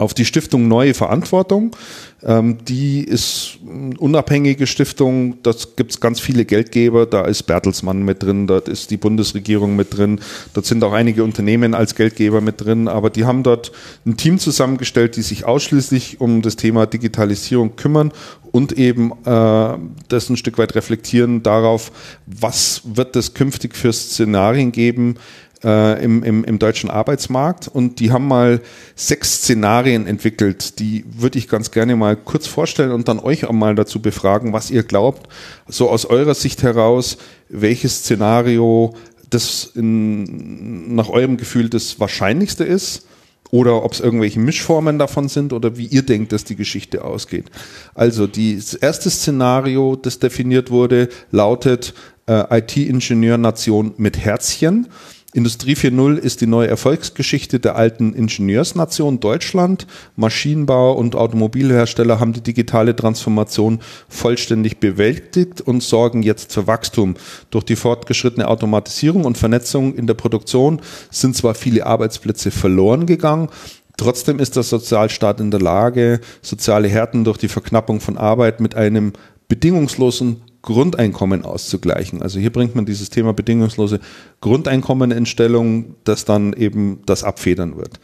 auf die Stiftung Neue Verantwortung. Ähm, die ist eine unabhängige Stiftung, das gibt es ganz viele Geldgeber, da ist Bertelsmann mit drin, dort ist die Bundesregierung mit drin, dort sind auch einige Unternehmen als Geldgeber mit drin, aber die haben dort ein Team zusammengestellt, die sich ausschließlich um das Thema Digitalisierung kümmern und eben äh, das ein Stück weit reflektieren darauf, was wird es künftig für Szenarien geben, äh, im, im, im deutschen Arbeitsmarkt und die haben mal sechs Szenarien entwickelt. Die würde ich ganz gerne mal kurz vorstellen und dann euch auch mal dazu befragen, was ihr glaubt, so aus eurer Sicht heraus, welches Szenario das in, nach eurem Gefühl das wahrscheinlichste ist oder ob es irgendwelche Mischformen davon sind oder wie ihr denkt, dass die Geschichte ausgeht. Also das erste Szenario, das definiert wurde, lautet äh, IT-Ingenieur-Nation mit Herzchen. Industrie 4.0 ist die neue Erfolgsgeschichte der alten Ingenieursnation Deutschland. Maschinenbau und Automobilhersteller haben die digitale Transformation vollständig bewältigt und sorgen jetzt für Wachstum. Durch die fortgeschrittene Automatisierung und Vernetzung in der Produktion sind zwar viele Arbeitsplätze verloren gegangen, Trotzdem ist der Sozialstaat in der Lage, soziale Härten durch die Verknappung von Arbeit mit einem bedingungslosen Grundeinkommen auszugleichen. Also hier bringt man dieses Thema bedingungslose Grundeinkommen in Stellung, das dann eben das abfedern wird.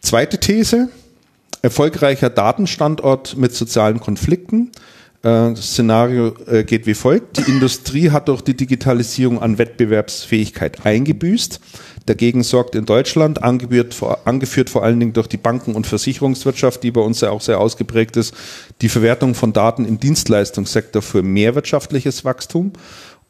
Zweite These, erfolgreicher Datenstandort mit sozialen Konflikten. Äh, das Szenario äh, geht wie folgt. Die Industrie hat durch die Digitalisierung an Wettbewerbsfähigkeit eingebüßt. Dagegen sorgt in Deutschland, angeführt vor, angeführt vor allen Dingen durch die Banken- und Versicherungswirtschaft, die bei uns ja auch sehr ausgeprägt ist, die Verwertung von Daten im Dienstleistungssektor für mehr wirtschaftliches Wachstum.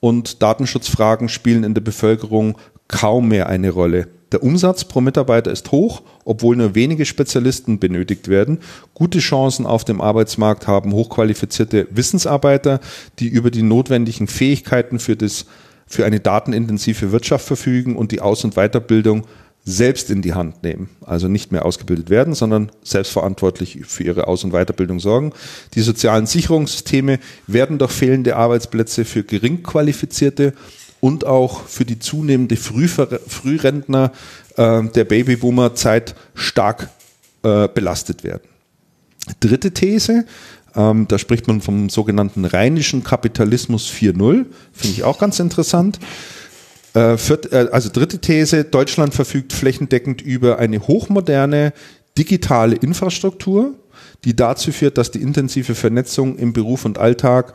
Und Datenschutzfragen spielen in der Bevölkerung kaum mehr eine Rolle. Der Umsatz pro Mitarbeiter ist hoch, obwohl nur wenige Spezialisten benötigt werden. Gute Chancen auf dem Arbeitsmarkt haben hochqualifizierte Wissensarbeiter, die über die notwendigen Fähigkeiten für das für eine datenintensive Wirtschaft verfügen und die Aus- und Weiterbildung selbst in die Hand nehmen. Also nicht mehr ausgebildet werden, sondern selbstverantwortlich für ihre Aus- und Weiterbildung sorgen. Die sozialen Sicherungssysteme werden durch fehlende Arbeitsplätze für gering qualifizierte und auch für die zunehmende Frühver Frührentner äh, der Babyboomer-Zeit stark äh, belastet werden. Dritte These, ähm, da spricht man vom sogenannten rheinischen Kapitalismus 4.0. Finde ich auch ganz interessant. Äh, viert, äh, also dritte These, Deutschland verfügt flächendeckend über eine hochmoderne digitale Infrastruktur, die dazu führt, dass die intensive Vernetzung im Beruf und Alltag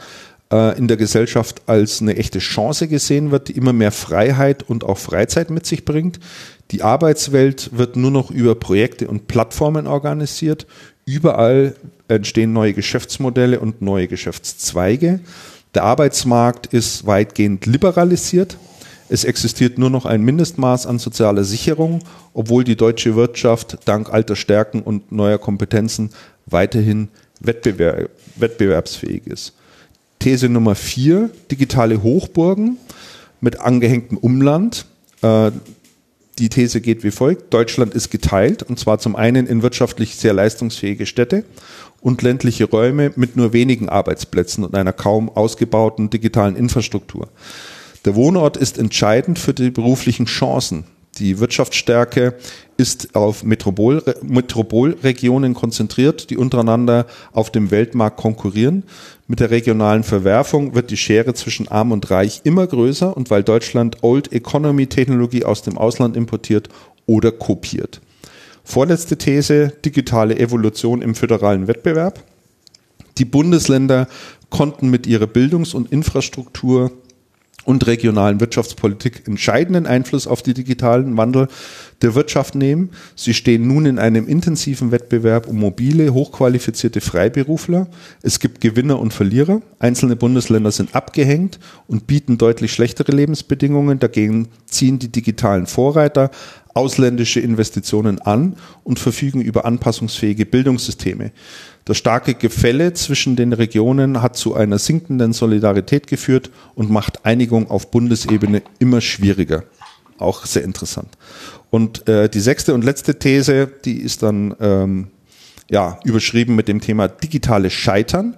äh, in der Gesellschaft als eine echte Chance gesehen wird, die immer mehr Freiheit und auch Freizeit mit sich bringt. Die Arbeitswelt wird nur noch über Projekte und Plattformen organisiert. Überall entstehen neue Geschäftsmodelle und neue Geschäftszweige. Der Arbeitsmarkt ist weitgehend liberalisiert. Es existiert nur noch ein Mindestmaß an sozialer Sicherung, obwohl die deutsche Wirtschaft dank alter Stärken und neuer Kompetenzen weiterhin wettbewerb, wettbewerbsfähig ist. These Nummer vier, digitale Hochburgen mit angehängtem Umland. Äh, die These geht wie folgt. Deutschland ist geteilt und zwar zum einen in wirtschaftlich sehr leistungsfähige Städte und ländliche Räume mit nur wenigen Arbeitsplätzen und einer kaum ausgebauten digitalen Infrastruktur. Der Wohnort ist entscheidend für die beruflichen Chancen. Die Wirtschaftsstärke ist auf Metropol, Metropolregionen konzentriert, die untereinander auf dem Weltmarkt konkurrieren. Mit der regionalen Verwerfung wird die Schere zwischen Arm und Reich immer größer und weil Deutschland Old Economy Technologie aus dem Ausland importiert oder kopiert. Vorletzte These, digitale Evolution im föderalen Wettbewerb. Die Bundesländer konnten mit ihrer Bildungs- und Infrastruktur und regionalen Wirtschaftspolitik entscheidenden Einfluss auf die digitalen Wandel der Wirtschaft nehmen. Sie stehen nun in einem intensiven Wettbewerb um mobile, hochqualifizierte Freiberufler. Es gibt Gewinner und Verlierer. Einzelne Bundesländer sind abgehängt und bieten deutlich schlechtere Lebensbedingungen. Dagegen ziehen die digitalen Vorreiter ausländische Investitionen an und verfügen über anpassungsfähige Bildungssysteme. Das starke Gefälle zwischen den Regionen hat zu einer sinkenden Solidarität geführt und macht Einigung auf Bundesebene immer schwieriger. Auch sehr interessant. Und äh, die sechste und letzte These, die ist dann ähm, ja überschrieben mit dem Thema digitales Scheitern.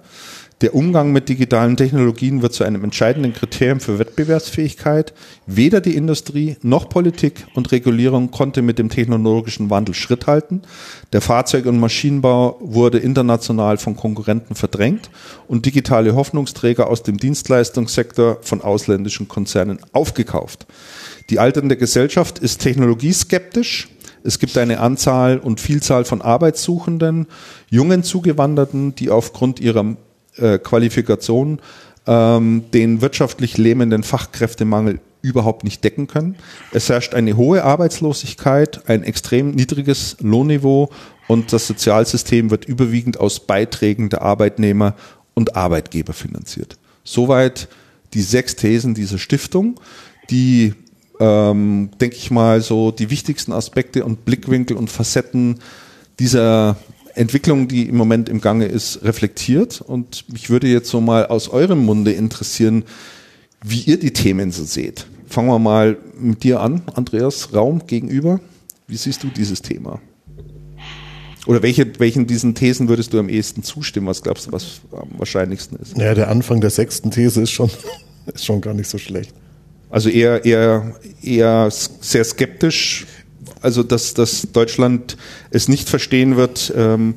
Der Umgang mit digitalen Technologien wird zu einem entscheidenden Kriterium für Wettbewerbsfähigkeit. Weder die Industrie noch Politik und Regulierung konnte mit dem technologischen Wandel Schritt halten. Der Fahrzeug- und Maschinenbau wurde international von Konkurrenten verdrängt und digitale Hoffnungsträger aus dem Dienstleistungssektor von ausländischen Konzernen aufgekauft. Die alternde Gesellschaft ist technologieskeptisch. Es gibt eine Anzahl und Vielzahl von Arbeitssuchenden, jungen Zugewanderten, die aufgrund ihrer äh, Qualifikation ähm, den wirtschaftlich lähmenden Fachkräftemangel überhaupt nicht decken können. Es herrscht eine hohe Arbeitslosigkeit, ein extrem niedriges Lohnniveau und das Sozialsystem wird überwiegend aus Beiträgen der Arbeitnehmer und Arbeitgeber finanziert. Soweit die sechs Thesen dieser Stiftung, die, ähm, denke ich mal, so die wichtigsten Aspekte und Blickwinkel und Facetten dieser Entwicklung, die im Moment im Gange ist, reflektiert. Und mich würde jetzt so mal aus eurem Munde interessieren, wie ihr die Themen so seht. Fangen wir mal mit dir an, Andreas Raum gegenüber. Wie siehst du dieses Thema? Oder welche, welchen diesen Thesen würdest du am ehesten zustimmen? Was glaubst du, was am wahrscheinlichsten ist? Ja, der Anfang der sechsten These ist schon, ist schon gar nicht so schlecht. Also eher, eher, eher sehr skeptisch also dass, dass Deutschland es nicht verstehen wird, ähm,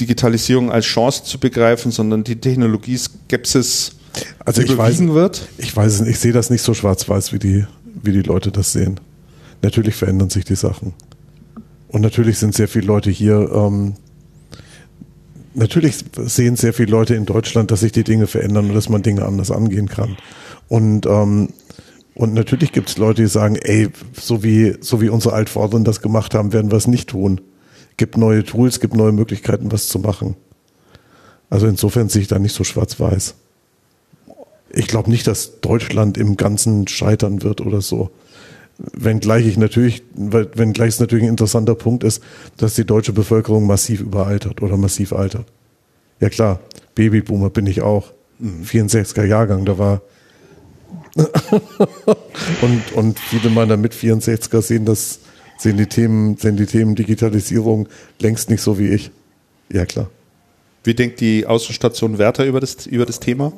Digitalisierung als Chance zu begreifen, sondern die Technologieskepsis also ich weiß, wird? Ich weiß es nicht, ich sehe das nicht so schwarz-weiß, wie die, wie die Leute das sehen. Natürlich verändern sich die Sachen. Und natürlich sind sehr viele Leute hier, ähm, natürlich sehen sehr viele Leute in Deutschland, dass sich die Dinge verändern und dass man Dinge anders angehen kann. Und ähm, und natürlich gibt es Leute, die sagen, ey, so wie, so wie unsere Altvorderen das gemacht haben, werden wir es nicht tun. Gibt neue Tools, gibt neue Möglichkeiten, was zu machen. Also insofern sehe ich da nicht so schwarz-weiß. Ich glaube nicht, dass Deutschland im Ganzen scheitern wird oder so. Wenngleich ich natürlich, wenngleich es natürlich ein interessanter Punkt ist, dass die deutsche Bevölkerung massiv überaltert oder massiv altert. Ja klar, Babyboomer bin ich auch. 64er mhm. Jahrgang, da war und, und viele meiner Mit-64er sehen das, sehen die Themen, sehen die Themen Digitalisierung längst nicht so wie ich. Ja, klar. Wie denkt die Außenstation Werther über das, über das Thema?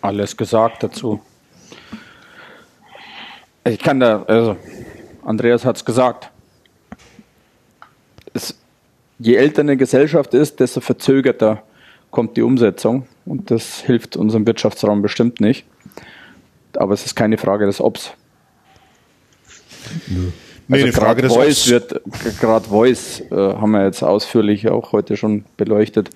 Alles gesagt dazu. Ich kann da, also, Andreas hat es gesagt. je älter eine Gesellschaft ist, desto verzögerter kommt die Umsetzung. Und das hilft unserem Wirtschaftsraum bestimmt nicht aber es ist keine Frage des Obs. Nö. Nee, also gerade Voice wird, gerade Voice äh, haben wir jetzt ausführlich auch heute schon beleuchtet,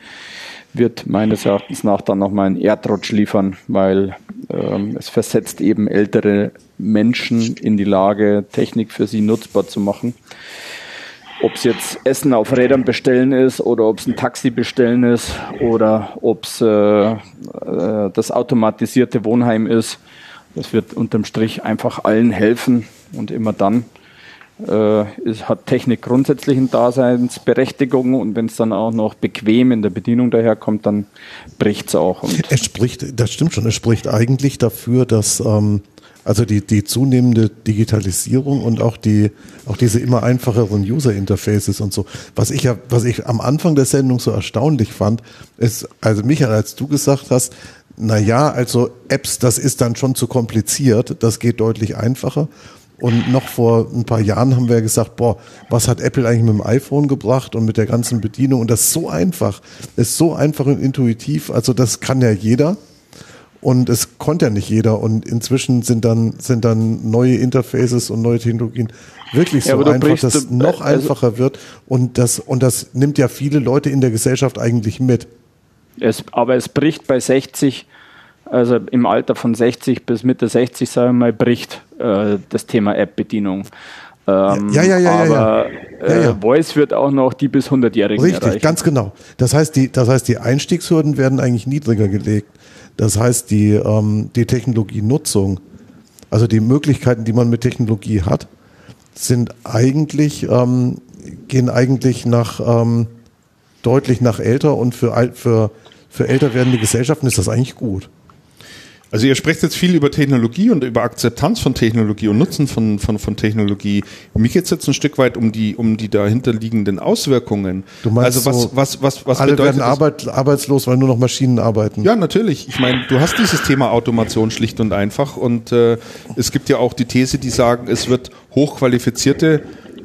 wird meines Erachtens nach dann nochmal einen Erdrutsch liefern, weil ähm, es versetzt eben ältere Menschen in die Lage, Technik für sie nutzbar zu machen. Ob es jetzt Essen auf Rädern bestellen ist oder ob es ein Taxi bestellen ist oder ob es äh, äh, das automatisierte Wohnheim ist das wird unterm Strich einfach allen helfen und immer dann, äh, es hat Technik grundsätzlich eine Daseinsberechtigung und wenn es dann auch noch bequem in der Bedienung daherkommt, dann bricht es auch. Es spricht, das stimmt schon, es spricht eigentlich dafür, dass ähm, also die, die zunehmende Digitalisierung und auch die, auch diese immer einfacheren User Interfaces und so. Was ich ja, was ich am Anfang der Sendung so erstaunlich fand, ist, also Michael, als du gesagt hast, na ja, also Apps, das ist dann schon zu kompliziert, das geht deutlich einfacher. Und noch vor ein paar Jahren haben wir gesagt, boah, was hat Apple eigentlich mit dem iPhone gebracht und mit der ganzen Bedienung? Und das ist so einfach, ist so einfach und intuitiv. Also das kann ja jeder. Und es konnte ja nicht jeder. Und inzwischen sind dann, sind dann neue Interfaces und neue Technologien wirklich so ja, einfach, dass es noch also einfacher wird. Und das, und das nimmt ja viele Leute in der Gesellschaft eigentlich mit. Es, aber es bricht bei 60, also im Alter von 60 bis Mitte 60, sagen wir mal, bricht äh, das Thema App-Bedienung. Ähm, ja, ja, ja, aber ja, ja. Äh, Voice wird auch noch die bis 100-Jährigen Richtig, erreichen. ganz genau. Das heißt, die, das heißt, die Einstiegshürden werden eigentlich niedriger gelegt. Das heißt, die, ähm, die Technologienutzung, also die Möglichkeiten, die man mit Technologie hat, sind eigentlich, ähm, gehen eigentlich nach, ähm, deutlich nach älter und für, für, für älter werdende Gesellschaften ist das eigentlich gut. Also ihr sprecht jetzt viel über Technologie und über Akzeptanz von Technologie und Nutzen von, von, von Technologie. Mich geht es jetzt ein Stück weit um die, um die dahinterliegenden Auswirkungen. Du meinst also was, so, was, was, was alle werden Arbeit, arbeitslos, weil nur noch Maschinen arbeiten. Ja, natürlich. Ich meine, du hast dieses Thema Automation schlicht und einfach und äh, es gibt ja auch die These, die sagen, es wird hochqualifizierte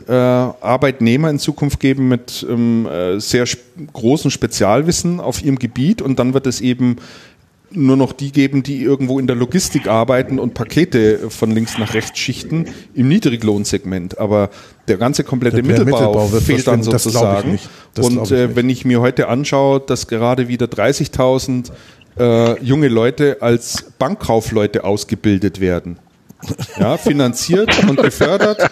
äh, Arbeitnehmer in Zukunft geben mit ähm, äh, sehr sp großem Spezialwissen auf ihrem Gebiet und dann wird es eben nur noch die geben, die irgendwo in der Logistik arbeiten und Pakete von links nach rechts schichten im Niedriglohnsegment. Aber der ganze komplette der Mittelbau, Mittelbau fehlt dann sozusagen. Und äh, wenn ich mir heute anschaue, dass gerade wieder 30.000 äh, junge Leute als Bankkaufleute ausgebildet werden, ja, finanziert und gefördert,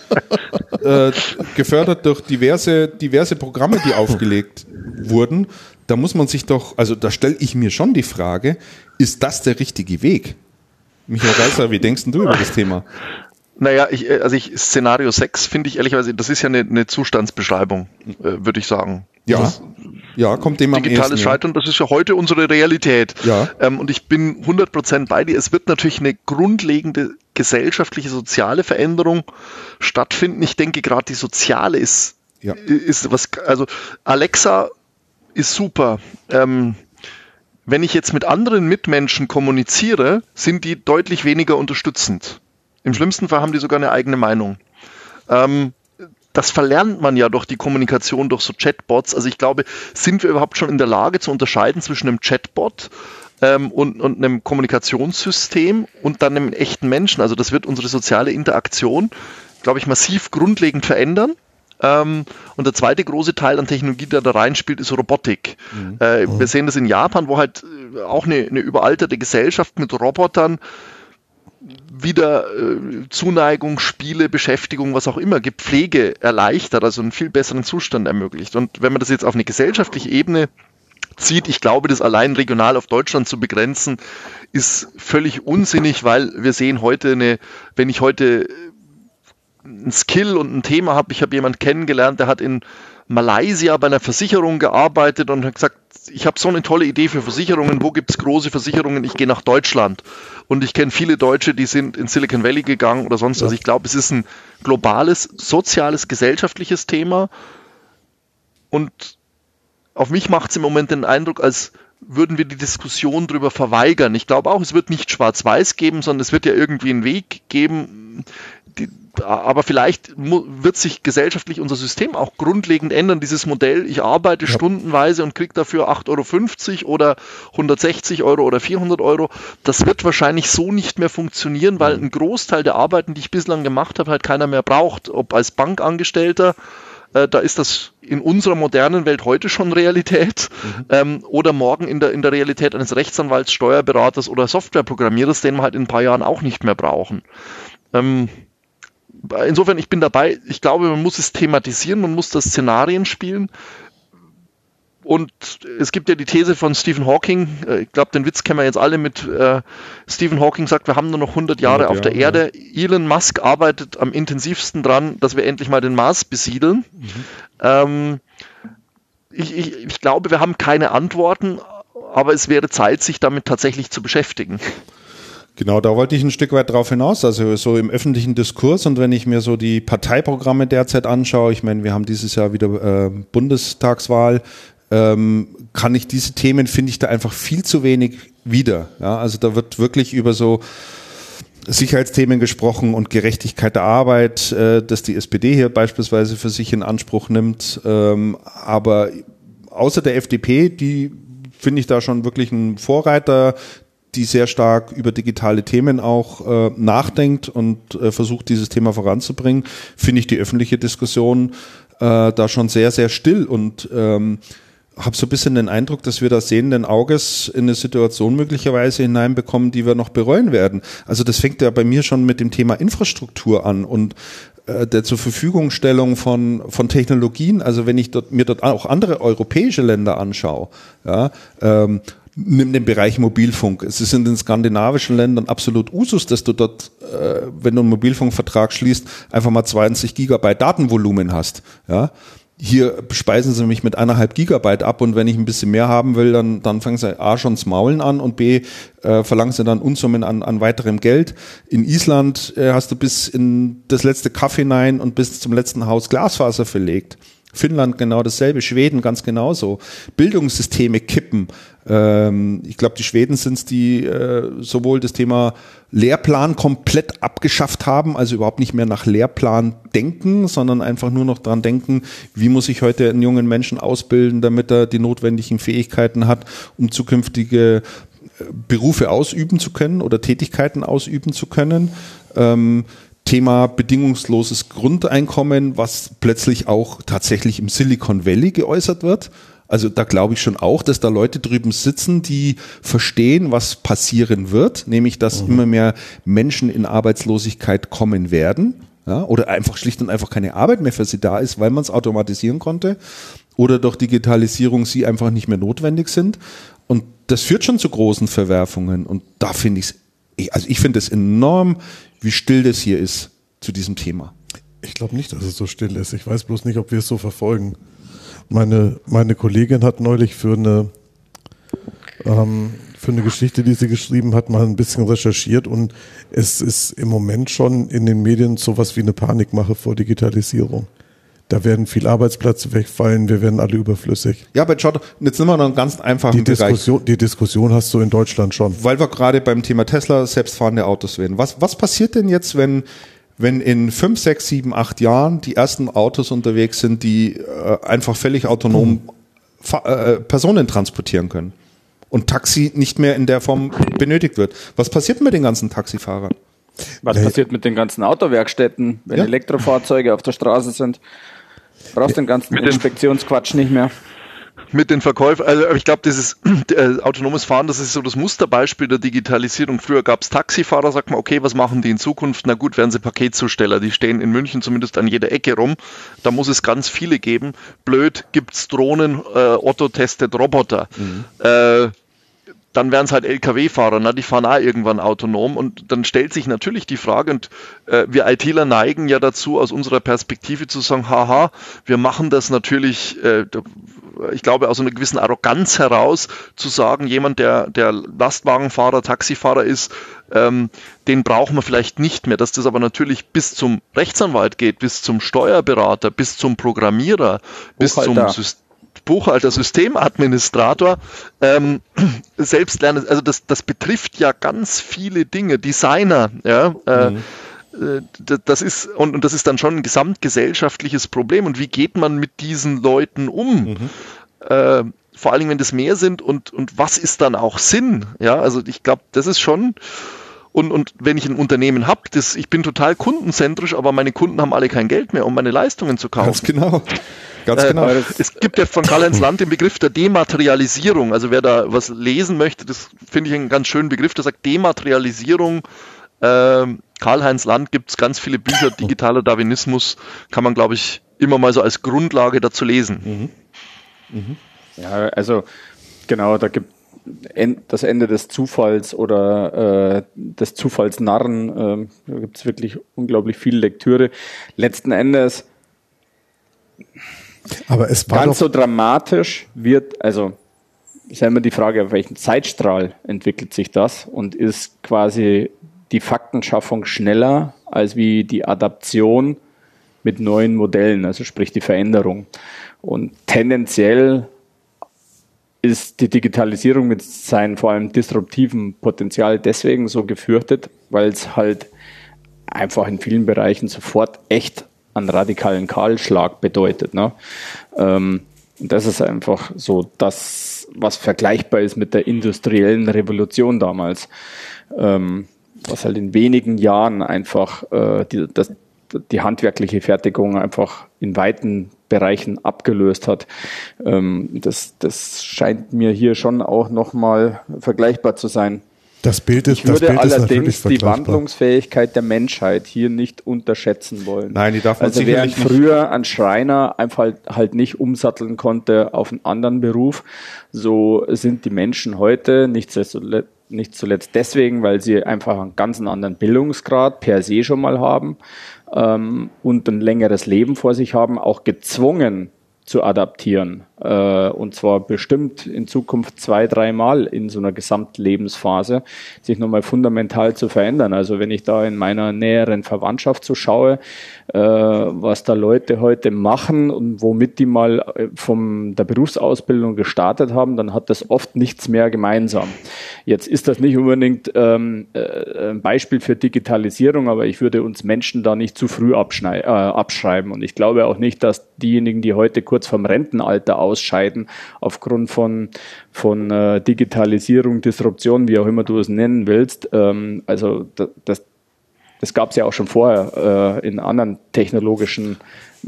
äh, gefördert durch diverse, diverse Programme, die aufgelegt wurden, da muss man sich doch, also da stelle ich mir schon die Frage, ist das der richtige Weg? Michael Reißer, wie denkst du über das Thema? Naja, ich, äh, also ich, Szenario 6 finde ich ehrlicherweise, das ist ja eine, eine Zustandsbeschreibung, äh, würde ich sagen. Ja. Das ja, kommt dem Digitales am Scheitern, das ist ja heute unsere Realität. Ja. Ähm, und ich bin 100% bei dir. Es wird natürlich eine grundlegende gesellschaftliche, soziale Veränderung stattfinden. Ich denke, gerade die soziale ist, ja. ist was, also Alexa ist super. Ähm, wenn ich jetzt mit anderen Mitmenschen kommuniziere, sind die deutlich weniger unterstützend. Im schlimmsten Fall haben die sogar eine eigene Meinung. Ähm, das verlernt man ja durch die Kommunikation durch so Chatbots. Also ich glaube, sind wir überhaupt schon in der Lage zu unterscheiden zwischen einem Chatbot ähm, und, und einem Kommunikationssystem und dann einem echten Menschen? Also das wird unsere soziale Interaktion, glaube ich, massiv grundlegend verändern. Ähm, und der zweite große Teil an Technologie, der da reinspielt, ist Robotik. Mhm. Äh, wir mhm. sehen das in Japan, wo halt äh, auch eine, eine überalterte Gesellschaft mit Robotern wieder äh, Zuneigung, Spiele, Beschäftigung, was auch immer gibt, Pflege erleichtert, also einen viel besseren Zustand ermöglicht. Und wenn man das jetzt auf eine gesellschaftliche Ebene zieht, ich glaube, das allein regional auf Deutschland zu begrenzen, ist völlig unsinnig, weil wir sehen heute eine, wenn ich heute ein Skill und ein Thema habe. Ich habe jemanden kennengelernt, der hat in Malaysia bei einer Versicherung gearbeitet und hat gesagt, ich habe so eine tolle Idee für Versicherungen, wo gibt es große Versicherungen? Ich gehe nach Deutschland. Und ich kenne viele Deutsche, die sind in Silicon Valley gegangen oder sonst. Ja. Also ich glaube, es ist ein globales, soziales, gesellschaftliches Thema. Und auf mich macht es im Moment den Eindruck, als würden wir die Diskussion darüber verweigern. Ich glaube auch, es wird nicht schwarz-weiß geben, sondern es wird ja irgendwie einen Weg geben, die, aber vielleicht wird sich gesellschaftlich unser System auch grundlegend ändern. Dieses Modell, ich arbeite ja. stundenweise und kriege dafür 8,50 Euro oder 160 Euro oder 400 Euro, das wird wahrscheinlich so nicht mehr funktionieren, weil ein Großteil der Arbeiten, die ich bislang gemacht habe, halt keiner mehr braucht. Ob als Bankangestellter, äh, da ist das in unserer modernen Welt heute schon Realität mhm. ähm, oder morgen in der, in der Realität eines Rechtsanwalts, Steuerberaters oder Softwareprogrammierers, den wir halt in ein paar Jahren auch nicht mehr brauchen. Ähm, insofern, ich bin dabei. Ich glaube, man muss es thematisieren, man muss das Szenarien spielen. und es gibt ja die These von Stephen Hawking, äh, ich glaube, den Witz kennen wir jetzt alle mit, äh, Stephen Hawking sagt, wir haben nur noch 100 Jahre 100 auf der Erde. Ja. Elon Musk arbeitet am intensivsten dran, dass wir endlich mal den Mars besiedeln. Mhm. Ähm, ich, ich, ich glaube, wir haben keine Antworten, aber es wäre Zeit, sich damit tatsächlich zu beschäftigen. Genau, da wollte ich ein Stück weit drauf hinaus, also so im öffentlichen Diskurs und wenn ich mir so die Parteiprogramme derzeit anschaue, ich meine, wir haben dieses Jahr wieder äh, Bundestagswahl, ähm, kann ich diese Themen, finde ich da einfach viel zu wenig wieder. Ja, also da wird wirklich über so Sicherheitsthemen gesprochen und Gerechtigkeit der Arbeit, äh, dass die SPD hier beispielsweise für sich in Anspruch nimmt. Ähm, aber außer der FDP, die finde ich da schon wirklich ein Vorreiter, die sehr stark über digitale Themen auch äh, nachdenkt und äh, versucht, dieses Thema voranzubringen, finde ich die öffentliche Diskussion äh, da schon sehr, sehr still und ähm, habe so ein bisschen den Eindruck, dass wir da sehenden Auges in eine Situation möglicherweise hineinbekommen, die wir noch bereuen werden. Also das fängt ja bei mir schon mit dem Thema Infrastruktur an und äh, der zur Verfügungstellung von, von Technologien. Also wenn ich dort, mir dort auch andere europäische Länder anschaue, ja, ähm, nimm den Bereich Mobilfunk. Es ist in den skandinavischen Ländern absolut Usus, dass du dort, äh, wenn du einen Mobilfunkvertrag schließt, einfach mal 20 Gigabyte Datenvolumen hast. Ja, hier speisen sie mich mit eineinhalb Gigabyte ab und wenn ich ein bisschen mehr haben will, dann, dann fangen sie A schon das Maulen an und B äh, verlangen sie dann Unsummen an, an weiterem Geld. In Island äh, hast du bis in das letzte Kaff hinein und bis zum letzten Haus Glasfaser verlegt. Finnland genau dasselbe, Schweden ganz genauso. Bildungssysteme kippen. Ähm, ich glaube, die Schweden sind es, die äh, sowohl das Thema Lehrplan komplett abgeschafft haben, also überhaupt nicht mehr nach Lehrplan denken, sondern einfach nur noch dran denken, wie muss ich heute einen jungen Menschen ausbilden, damit er die notwendigen Fähigkeiten hat, um zukünftige äh, Berufe ausüben zu können oder Tätigkeiten ausüben zu können. Ähm, Thema bedingungsloses Grundeinkommen, was plötzlich auch tatsächlich im Silicon Valley geäußert wird. Also da glaube ich schon auch, dass da Leute drüben sitzen, die verstehen, was passieren wird, nämlich dass mhm. immer mehr Menschen in Arbeitslosigkeit kommen werden. Ja, oder einfach schlicht und einfach keine Arbeit mehr für sie da ist, weil man es automatisieren konnte. Oder durch Digitalisierung sie einfach nicht mehr notwendig sind. Und das führt schon zu großen Verwerfungen. Und da finde ich es, also ich finde es enorm wie still das hier ist zu diesem Thema. Ich glaube nicht, dass es so still ist. Ich weiß bloß nicht, ob wir es so verfolgen. Meine, meine Kollegin hat neulich für eine, ähm, für eine Geschichte, die sie geschrieben hat, mal ein bisschen recherchiert und es ist im Moment schon in den Medien sowas wie eine Panikmache vor Digitalisierung. Da werden viel Arbeitsplätze wegfallen, wir werden alle überflüssig. Ja, aber schau, jetzt nehmen wir noch einen ganz einfachen die Diskussion, Die Diskussion hast du in Deutschland schon. Weil wir gerade beim Thema Tesla selbstfahrende Autos werden. Was, was passiert denn jetzt, wenn, wenn in fünf, sechs, sieben, acht Jahren die ersten Autos unterwegs sind, die äh, einfach völlig autonom hm. äh, Personen transportieren können und Taxi nicht mehr in der Form benötigt wird? Was passiert mit den ganzen Taxifahrern? Was passiert mit den ganzen Autowerkstätten, wenn ja. Elektrofahrzeuge auf der Straße sind? Brauchst den ganzen Inspektionsquatsch nicht mehr. Mit den Verkäufen, also ich glaube, dieses äh, autonomes Fahren, das ist so das Musterbeispiel der Digitalisierung. Früher gab es Taxifahrer, sagt man, okay, was machen die in Zukunft? Na gut, werden sie Paketzusteller, die stehen in München zumindest an jeder Ecke rum. Da muss es ganz viele geben. Blöd gibt's Drohnen, äh, Otto testet Roboter. Mhm. Äh, dann wären es halt Lkw-Fahrer, ne? die fahren auch irgendwann autonom und dann stellt sich natürlich die Frage und äh, wir ITler neigen ja dazu, aus unserer Perspektive zu sagen, haha, wir machen das natürlich, äh, ich glaube, aus einer gewissen Arroganz heraus, zu sagen, jemand, der, der Lastwagenfahrer, Taxifahrer ist, ähm, den brauchen wir vielleicht nicht mehr, dass das aber natürlich bis zum Rechtsanwalt geht, bis zum Steuerberater, bis zum Programmierer, bis zum System Buchhalter, Systemadministrator, ähm, selbst lernen, also das, das betrifft ja ganz viele Dinge, Designer, ja, äh, mhm. Äh, das ist, und, und das ist dann schon ein gesamtgesellschaftliches Problem. Und wie geht man mit diesen Leuten um? Mhm. Äh, vor allen Dingen, wenn das mehr sind und, und was ist dann auch Sinn? Ja, also ich glaube, das ist schon, und, und wenn ich ein Unternehmen habe, ich bin total kundenzentrisch, aber meine Kunden haben alle kein Geld mehr, um meine Leistungen zu kaufen. Ganz genau. Ganz äh, genau. es gibt ja von Karl-Heinz Land den Begriff der Dematerialisierung. Also wer da was lesen möchte, das finde ich einen ganz schönen Begriff, der sagt Dematerialisierung. Äh, Karl-Heinz Land gibt es ganz viele Bücher, digitaler Darwinismus, kann man, glaube ich, immer mal so als Grundlage dazu lesen. Mhm. Mhm. Ja, also genau, da gibt das Ende des Zufalls oder äh, des Zufallsnarren, äh, da gibt es wirklich unglaublich viel Lektüre. Letzten Endes aber es war ganz so dramatisch wird, also ist ja immer die Frage, auf welchen Zeitstrahl entwickelt sich das und ist quasi die Faktenschaffung schneller als wie die Adaption mit neuen Modellen, also sprich die Veränderung. Und tendenziell ist die Digitalisierung mit seinem vor allem disruptiven Potenzial deswegen so gefürchtet, weil es halt einfach in vielen Bereichen sofort echt einen radikalen Kahlschlag bedeutet. Ne? Ähm, das ist einfach so das, was vergleichbar ist mit der industriellen Revolution damals, ähm, was halt in wenigen Jahren einfach äh, die, das, die handwerkliche Fertigung einfach in weiten Bereichen abgelöst hat. Ähm, das, das scheint mir hier schon auch nochmal vergleichbar zu sein. Das Bild ist, ich würde Bild allerdings die Wandlungsfähigkeit der Menschheit hier nicht unterschätzen wollen. Nein, die darf man also während früher ein Schreiner einfach halt, halt nicht umsatteln konnte auf einen anderen Beruf, so sind die Menschen heute nicht nicht zuletzt deswegen, weil sie einfach einen ganz anderen Bildungsgrad per se schon mal haben ähm, und ein längeres Leben vor sich haben, auch gezwungen zu adaptieren. Äh, und zwar bestimmt in Zukunft zwei, dreimal in so einer Gesamtlebensphase, sich nochmal fundamental zu verändern. Also wenn ich da in meiner näheren Verwandtschaft so schaue, äh, was da Leute heute machen und womit die mal äh, von der Berufsausbildung gestartet haben, dann hat das oft nichts mehr gemeinsam. Jetzt ist das nicht unbedingt ähm, äh, ein Beispiel für Digitalisierung, aber ich würde uns Menschen da nicht zu früh abschreiben. Und ich glaube auch nicht, dass diejenigen, die heute kurz vorm Rentenalter ausscheiden, aufgrund von, von äh, Digitalisierung, Disruption, wie auch immer du es nennen willst, ähm, also das, das gab es ja auch schon vorher äh, in anderen technologischen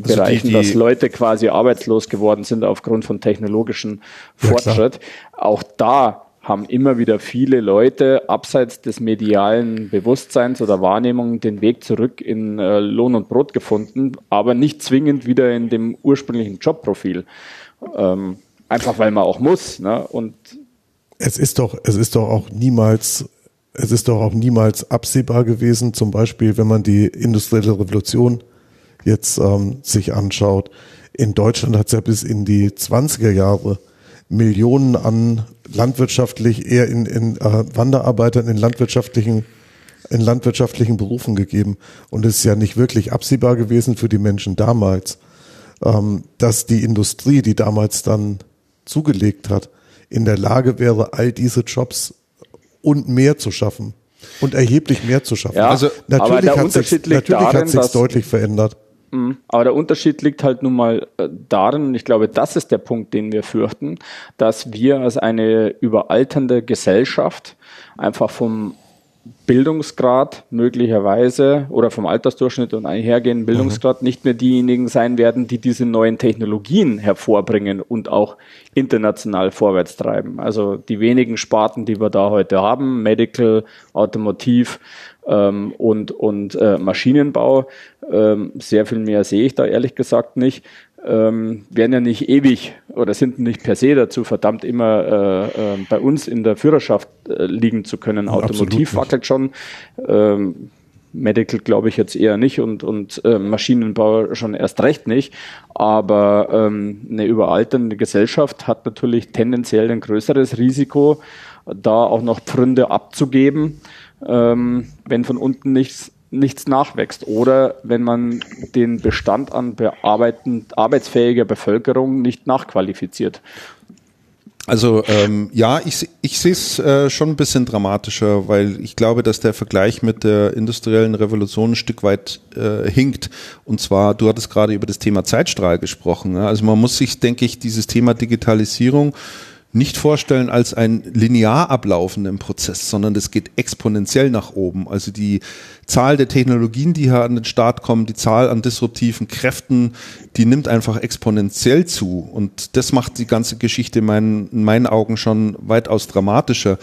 also Bereichen, die, die dass Leute quasi arbeitslos geworden sind aufgrund von technologischen Fortschritt. Ja, auch da haben immer wieder viele Leute abseits des medialen Bewusstseins oder Wahrnehmung den Weg zurück in äh, Lohn und Brot gefunden, aber nicht zwingend wieder in dem ursprünglichen Jobprofil. Ähm, einfach weil man auch muss. Ne? Und es ist doch, es ist doch auch niemals es ist doch auch niemals absehbar gewesen, zum Beispiel, wenn man die industrielle Revolution jetzt ähm, sich anschaut. In Deutschland hat es ja bis in die 20er Jahre Millionen an landwirtschaftlich, eher in, in äh, Wanderarbeitern in landwirtschaftlichen in landwirtschaftlichen Berufen gegeben. Und es ist ja nicht wirklich absehbar gewesen für die Menschen damals, ähm, dass die Industrie, die damals dann zugelegt hat, in der Lage wäre, all diese Jobs und mehr zu schaffen und erheblich mehr zu schaffen. Ja, also natürlich hat sich natürlich darin, hat sich deutlich verändert. Mhm. Aber der Unterschied liegt halt nun mal äh, darin, und ich glaube, das ist der Punkt, den wir fürchten, dass wir als eine überalternde Gesellschaft einfach vom Bildungsgrad möglicherweise oder vom Altersdurchschnitt und einhergehenden Bildungsgrad mhm. nicht mehr diejenigen sein werden, die diese neuen Technologien hervorbringen und auch international vorwärts treiben. Also die wenigen Sparten, die wir da heute haben, Medical, Automotiv ähm, und, und äh, Maschinenbau, ähm, sehr viel mehr sehe ich da ehrlich gesagt nicht ähm, werden ja nicht ewig oder sind nicht per se dazu verdammt, immer äh, äh, bei uns in der Führerschaft äh, liegen zu können. Automotiv wackelt schon. Ähm, Medical glaube ich jetzt eher nicht und, und äh, Maschinenbau schon erst recht nicht. Aber ähm, eine überalternde Gesellschaft hat natürlich tendenziell ein größeres Risiko, da auch noch Pfründe abzugeben, ähm, wenn von unten nichts nichts nachwächst oder wenn man den Bestand an arbeitsfähiger Bevölkerung nicht nachqualifiziert. Also ähm, ja, ich, ich sehe es äh, schon ein bisschen dramatischer, weil ich glaube, dass der Vergleich mit der industriellen Revolution ein Stück weit äh, hinkt. Und zwar, du hattest gerade über das Thema Zeitstrahl gesprochen. Ne? Also man muss sich, denke ich, dieses Thema Digitalisierung nicht vorstellen als ein linear ablaufenden Prozess, sondern das geht exponentiell nach oben. Also die Zahl der Technologien, die hier an den Start kommen, die Zahl an disruptiven Kräften, die nimmt einfach exponentiell zu. Und das macht die ganze Geschichte in meinen, in meinen Augen schon weitaus dramatischer.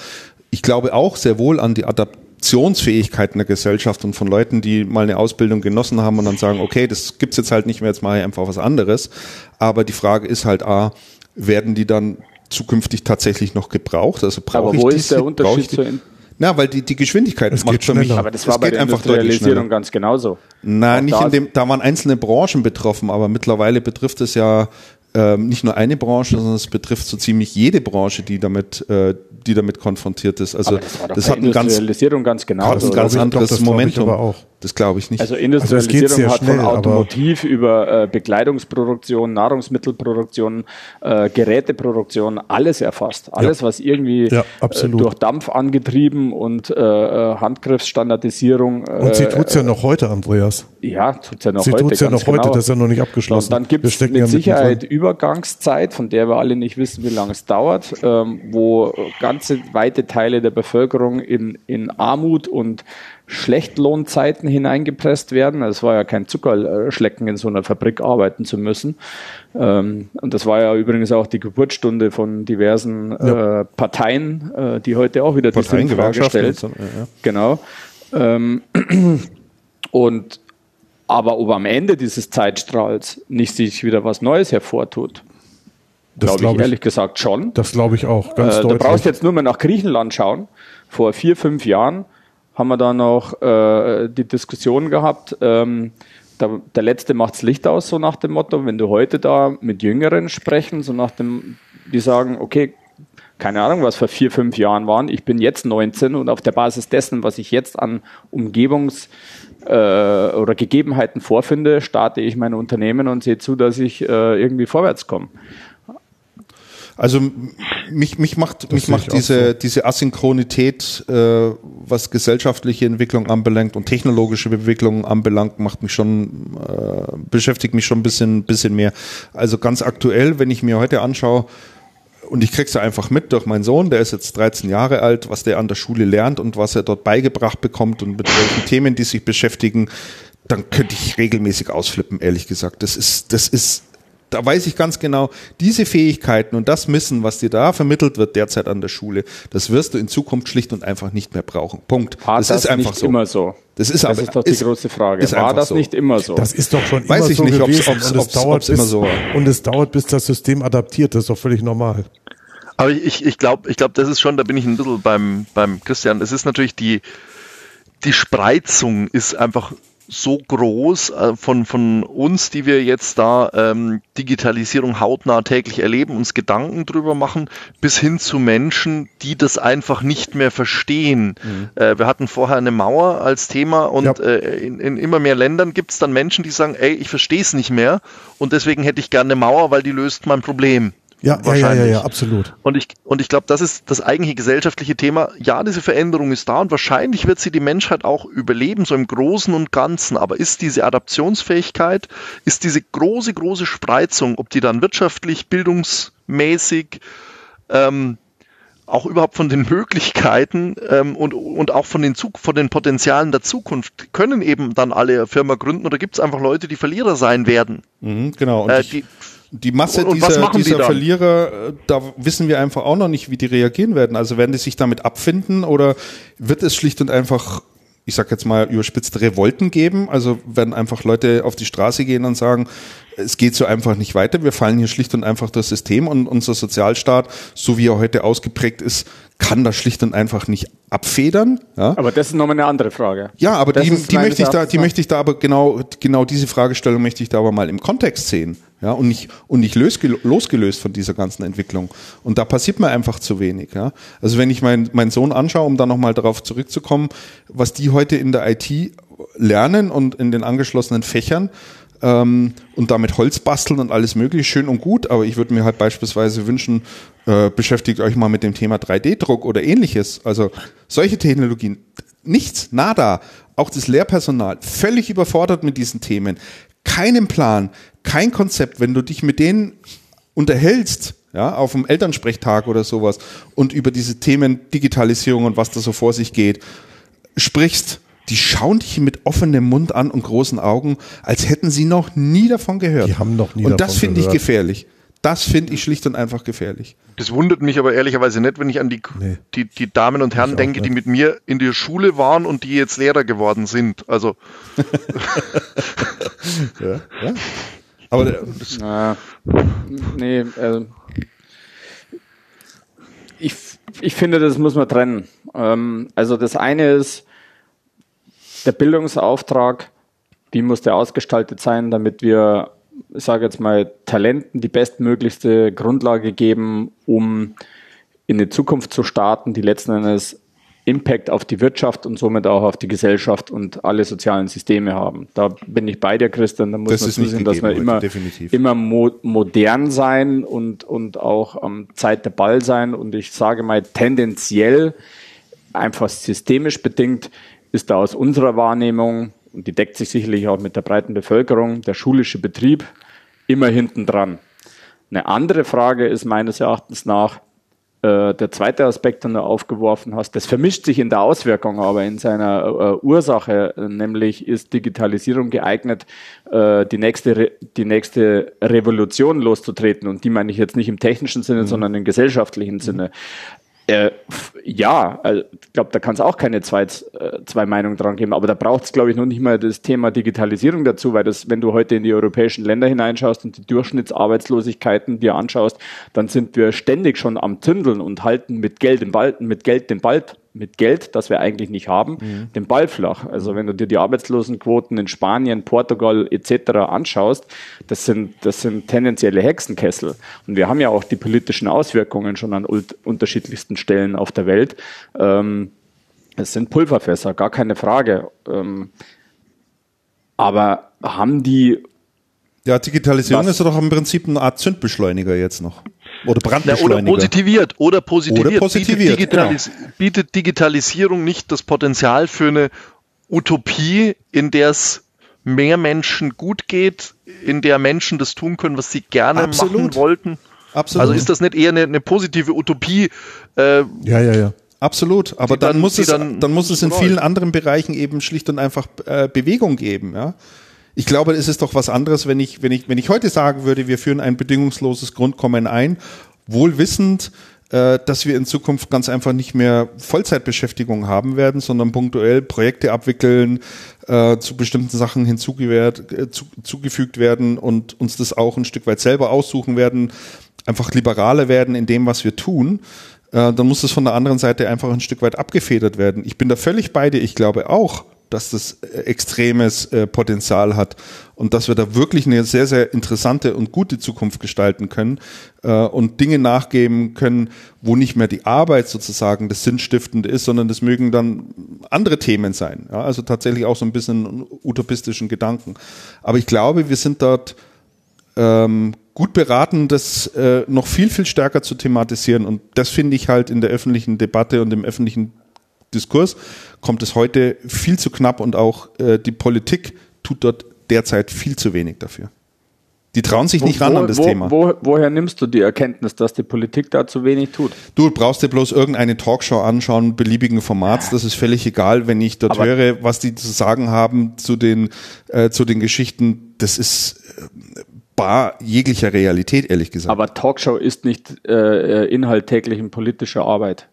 Ich glaube auch sehr wohl an die Adaptionsfähigkeiten der Gesellschaft und von Leuten, die mal eine Ausbildung genossen haben und dann sagen, okay, das gibt's jetzt halt nicht mehr, jetzt mache ich einfach was anderes. Aber die Frage ist halt, A, werden die dann zukünftig tatsächlich noch gebraucht? Also brauche Aber wo ist der Unterschied zur na, weil die, die Geschwindigkeit es macht für mich. Aber das war bei der Industrialisierung ganz genauso. Nein, nicht in dem, da waren einzelne Branchen betroffen, aber mittlerweile betrifft es ja ähm, nicht nur eine Branche, sondern es betrifft so ziemlich jede Branche, die damit, äh, die damit konfrontiert ist. Also das, das hat ein ganz, ganz, genau hat ein ganz anderes das Momentum. aber auch. Das glaube ich nicht. Also Industrialisierung also hat schnell, von Automotiv über äh, Bekleidungsproduktion, Nahrungsmittelproduktion, äh, Geräteproduktion, alles erfasst. Alles, ja. was irgendwie ja, äh, durch Dampf angetrieben und äh, äh, Handgriffsstandardisierung. und sie tut es ja noch heute, Andreas. Ja, tut es ja noch sie heute. Sie tut es ja noch genau. heute, das ist ja noch nicht abgeschlossen. Und dann gibt es mit ja Sicherheit Übergangszeit, von der wir alle nicht wissen, wie lange es dauert, ähm, wo ganze weite Teile der Bevölkerung in, in Armut und Schlechtlohnzeiten hineingepresst werden. Es war ja kein Zuckerschlecken, in so einer Fabrik arbeiten zu müssen. Ähm, und das war ja übrigens auch die Geburtsstunde von diversen ja. äh, Parteien, äh, die heute auch wieder die Frage stellt. So, ja. Genau. Ähm, und aber ob am Ende dieses Zeitstrahls nicht sich wieder was Neues hervortut, glaube glaub ich, ehrlich gesagt schon. Das glaube ich auch, ganz äh, deutlich. Du brauchst jetzt nur mal nach Griechenland schauen. Vor vier, fünf Jahren haben wir da noch äh, die Diskussion gehabt, ähm, der, der Letzte macht's Licht aus, so nach dem Motto. Wenn du heute da mit Jüngeren sprechen, so nach dem, die sagen, okay, keine Ahnung, was vor vier, fünf Jahren waren. Ich bin jetzt 19 und auf der Basis dessen, was ich jetzt an Umgebungs- äh, oder Gegebenheiten vorfinde, starte ich mein Unternehmen und sehe zu, dass ich äh, irgendwie vorwärts komme. Also mich, mich macht, mich macht diese, so. diese Asynchronität, äh, was gesellschaftliche Entwicklung anbelangt und technologische Entwicklung anbelangt, macht mich schon, äh, beschäftigt mich schon ein bisschen, bisschen mehr. Also ganz aktuell, wenn ich mir heute anschaue, und ich krieg's ja einfach mit durch meinen Sohn, der ist jetzt 13 Jahre alt, was der an der Schule lernt und was er dort beigebracht bekommt und mit welchen Themen die sich beschäftigen, dann könnte ich regelmäßig ausflippen, ehrlich gesagt. Das ist, das ist da weiß ich ganz genau, diese Fähigkeiten und das Wissen, was dir da vermittelt wird derzeit an der Schule, das wirst du in Zukunft schlicht und einfach nicht mehr brauchen. Punkt. War das, das ist einfach nicht so. immer so. Das ist, das aber, ist doch die ist, große Frage. War das so. nicht immer so? Das ist doch schon weiß immer ich so nicht, gewesen. Ob's, ob's, ob's, und, es dauert bis, so und es dauert, bis das System adaptiert. Das ist doch völlig normal. Aber ich, ich glaube, ich glaube, das ist schon, da bin ich ein bisschen beim, beim Christian. Es ist natürlich die, die Spreizung ist einfach so groß äh, von, von uns, die wir jetzt da ähm, Digitalisierung hautnah täglich erleben, uns Gedanken drüber machen, bis hin zu Menschen, die das einfach nicht mehr verstehen. Mhm. Äh, wir hatten vorher eine Mauer als Thema und ja. äh, in, in, immer mehr Ländern gibt es dann Menschen, die sagen, ey, ich verstehe es nicht mehr und deswegen hätte ich gerne eine Mauer, weil die löst mein Problem. Ja, ja, ja, ja, absolut. Und ich, und ich glaube, das ist das eigentliche gesellschaftliche Thema. Ja, diese Veränderung ist da und wahrscheinlich wird sie die Menschheit auch überleben, so im Großen und Ganzen. Aber ist diese Adaptionsfähigkeit, ist diese große, große Spreizung, ob die dann wirtschaftlich, bildungsmäßig, ähm, auch überhaupt von den Möglichkeiten ähm, und, und auch von den, Zug von den Potenzialen der Zukunft können eben dann alle Firma gründen oder gibt es einfach Leute, die Verlierer sein werden? Mhm, genau. Äh, die, die Masse und, und dieser, dieser die Verlierer, äh, da wissen wir einfach auch noch nicht, wie die reagieren werden. Also werden die sich damit abfinden oder wird es schlicht und einfach, ich sag jetzt mal überspitzt, Revolten geben? Also werden einfach Leute auf die Straße gehen und sagen, es geht so einfach nicht weiter. Wir fallen hier schlicht und einfach das System und unser Sozialstaat, so wie er heute ausgeprägt ist, kann das schlicht und einfach nicht abfedern. Ja? Aber das ist nochmal eine andere Frage. Ja, aber die, die möchte ich da, die möchte ich da aber genau, genau diese Fragestellung möchte ich da aber mal im Kontext sehen. Ja, und nicht, und nicht losgelöst von dieser ganzen Entwicklung. Und da passiert mir einfach zu wenig. Ja. Also wenn ich meinen meinen Sohn anschaue, um da nochmal darauf zurückzukommen, was die heute in der IT lernen und in den angeschlossenen Fächern, ähm, und damit Holz basteln und alles mögliche, schön und gut, aber ich würde mir halt beispielsweise wünschen, äh, beschäftigt euch mal mit dem Thema 3D-Druck oder ähnliches. Also solche Technologien, nichts, nada. Auch das Lehrpersonal völlig überfordert mit diesen Themen. Keinen Plan, kein Konzept. Wenn du dich mit denen unterhältst, ja, auf dem Elternsprechtag oder sowas und über diese Themen Digitalisierung und was da so vor sich geht, sprichst, die schauen dich mit offenem Mund an und großen Augen, als hätten sie noch nie davon gehört. Die haben noch nie Und das finde ich gefährlich. Das finde ich schlicht und einfach gefährlich. Das wundert mich aber ehrlicherweise nicht, wenn ich an die, nee. die, die Damen und Herren denke, die mit mir in der Schule waren und die jetzt Lehrer geworden sind. Also. ja, ja. Aber das na, nee, also ich, ich finde, das muss man trennen. Ähm, also das eine ist der Bildungsauftrag, wie muss der ausgestaltet sein, damit wir, ich sage jetzt mal, Talenten die bestmöglichste Grundlage geben, um in die Zukunft zu starten, die letzten Endes Impact auf die Wirtschaft und somit auch auf die Gesellschaft und alle sozialen Systeme haben. Da bin ich bei dir, Christian. Da muss das man zusehen, dass wir immer, immer mo modern sein und, und auch am Zeit der Ball sein. Und ich sage mal tendenziell, einfach systemisch bedingt, ist da aus unserer Wahrnehmung, und die deckt sich sicherlich auch mit der breiten Bevölkerung, der schulische Betrieb immer hinten dran. Eine andere Frage ist meines Erachtens nach, äh, der zweite Aspekt, den du aufgeworfen hast, das vermischt sich in der Auswirkung, aber in seiner äh, Ursache, nämlich ist Digitalisierung geeignet, äh, die, nächste die nächste Revolution loszutreten. Und die meine ich jetzt nicht im technischen Sinne, mhm. sondern im gesellschaftlichen Sinne. Äh, ja, also ich glaube, da kann es auch keine zwei, äh, zwei Meinungen dran geben, aber da braucht es, glaube ich, noch nicht mal das Thema Digitalisierung dazu, weil das, wenn du heute in die europäischen Länder hineinschaust und die Durchschnittsarbeitslosigkeiten dir anschaust, dann sind wir ständig schon am Zündeln und halten mit Geld den Ball, mit Geld den Ball mit Geld, das wir eigentlich nicht haben, mhm. den Ball flach. Also wenn du dir die Arbeitslosenquoten in Spanien, Portugal etc. anschaust, das sind, das sind tendenzielle Hexenkessel. Und wir haben ja auch die politischen Auswirkungen schon an unterschiedlichsten Stellen auf der Welt. Ähm, es sind Pulverfässer, gar keine Frage. Ähm, aber haben die ja, Digitalisierung Was? ist doch im Prinzip eine Art Zündbeschleuniger jetzt noch. Oder Brandbeschleuniger. oder positiviert. Oder positiviert. Oder positiviert. Bietet, Digitalis genau. bietet Digitalisierung nicht das Potenzial für eine Utopie, in der es mehr Menschen gut geht, in der Menschen das tun können, was sie gerne Absolut. machen wollten? Absolut. Also ist das nicht eher eine, eine positive Utopie? Äh, ja, ja, ja. Absolut, aber dann, dann, muss es, dann, dann muss es in vielen anderen Bereichen eben schlicht und einfach äh, Bewegung geben, ja. Ich glaube, es ist doch was anderes, wenn ich, wenn ich, wenn ich heute sagen würde, wir führen ein bedingungsloses Grundkommen ein, wohl wissend, äh, dass wir in Zukunft ganz einfach nicht mehr Vollzeitbeschäftigung haben werden, sondern punktuell Projekte abwickeln, äh, zu bestimmten Sachen hinzugewährt, äh, zu, zugefügt werden und uns das auch ein Stück weit selber aussuchen werden, einfach liberaler werden in dem, was wir tun, äh, dann muss es von der anderen Seite einfach ein Stück weit abgefedert werden. Ich bin da völlig bei dir. Ich glaube auch, dass das äh, extremes äh, Potenzial hat und dass wir da wirklich eine sehr, sehr interessante und gute Zukunft gestalten können äh, und Dinge nachgeben können, wo nicht mehr die Arbeit sozusagen das Sinnstiftende ist, sondern das mögen dann andere Themen sein. Ja, also tatsächlich auch so ein bisschen utopistischen Gedanken. Aber ich glaube, wir sind dort ähm, gut beraten, das äh, noch viel, viel stärker zu thematisieren. Und das finde ich halt in der öffentlichen Debatte und im öffentlichen Diskurs kommt es heute viel zu knapp und auch äh, die Politik tut dort derzeit viel zu wenig dafür. Die trauen sich nicht wo, ran an das wo, Thema. Wo, woher nimmst du die Erkenntnis, dass die Politik da zu wenig tut? Du brauchst dir bloß irgendeine Talkshow anschauen, beliebigen Formats. Das ist völlig egal, wenn ich dort Aber höre, was die zu sagen haben zu den, äh, zu den Geschichten. Das ist äh, bar jeglicher Realität, ehrlich gesagt. Aber Talkshow ist nicht äh, Inhalt täglichen politischer Arbeit.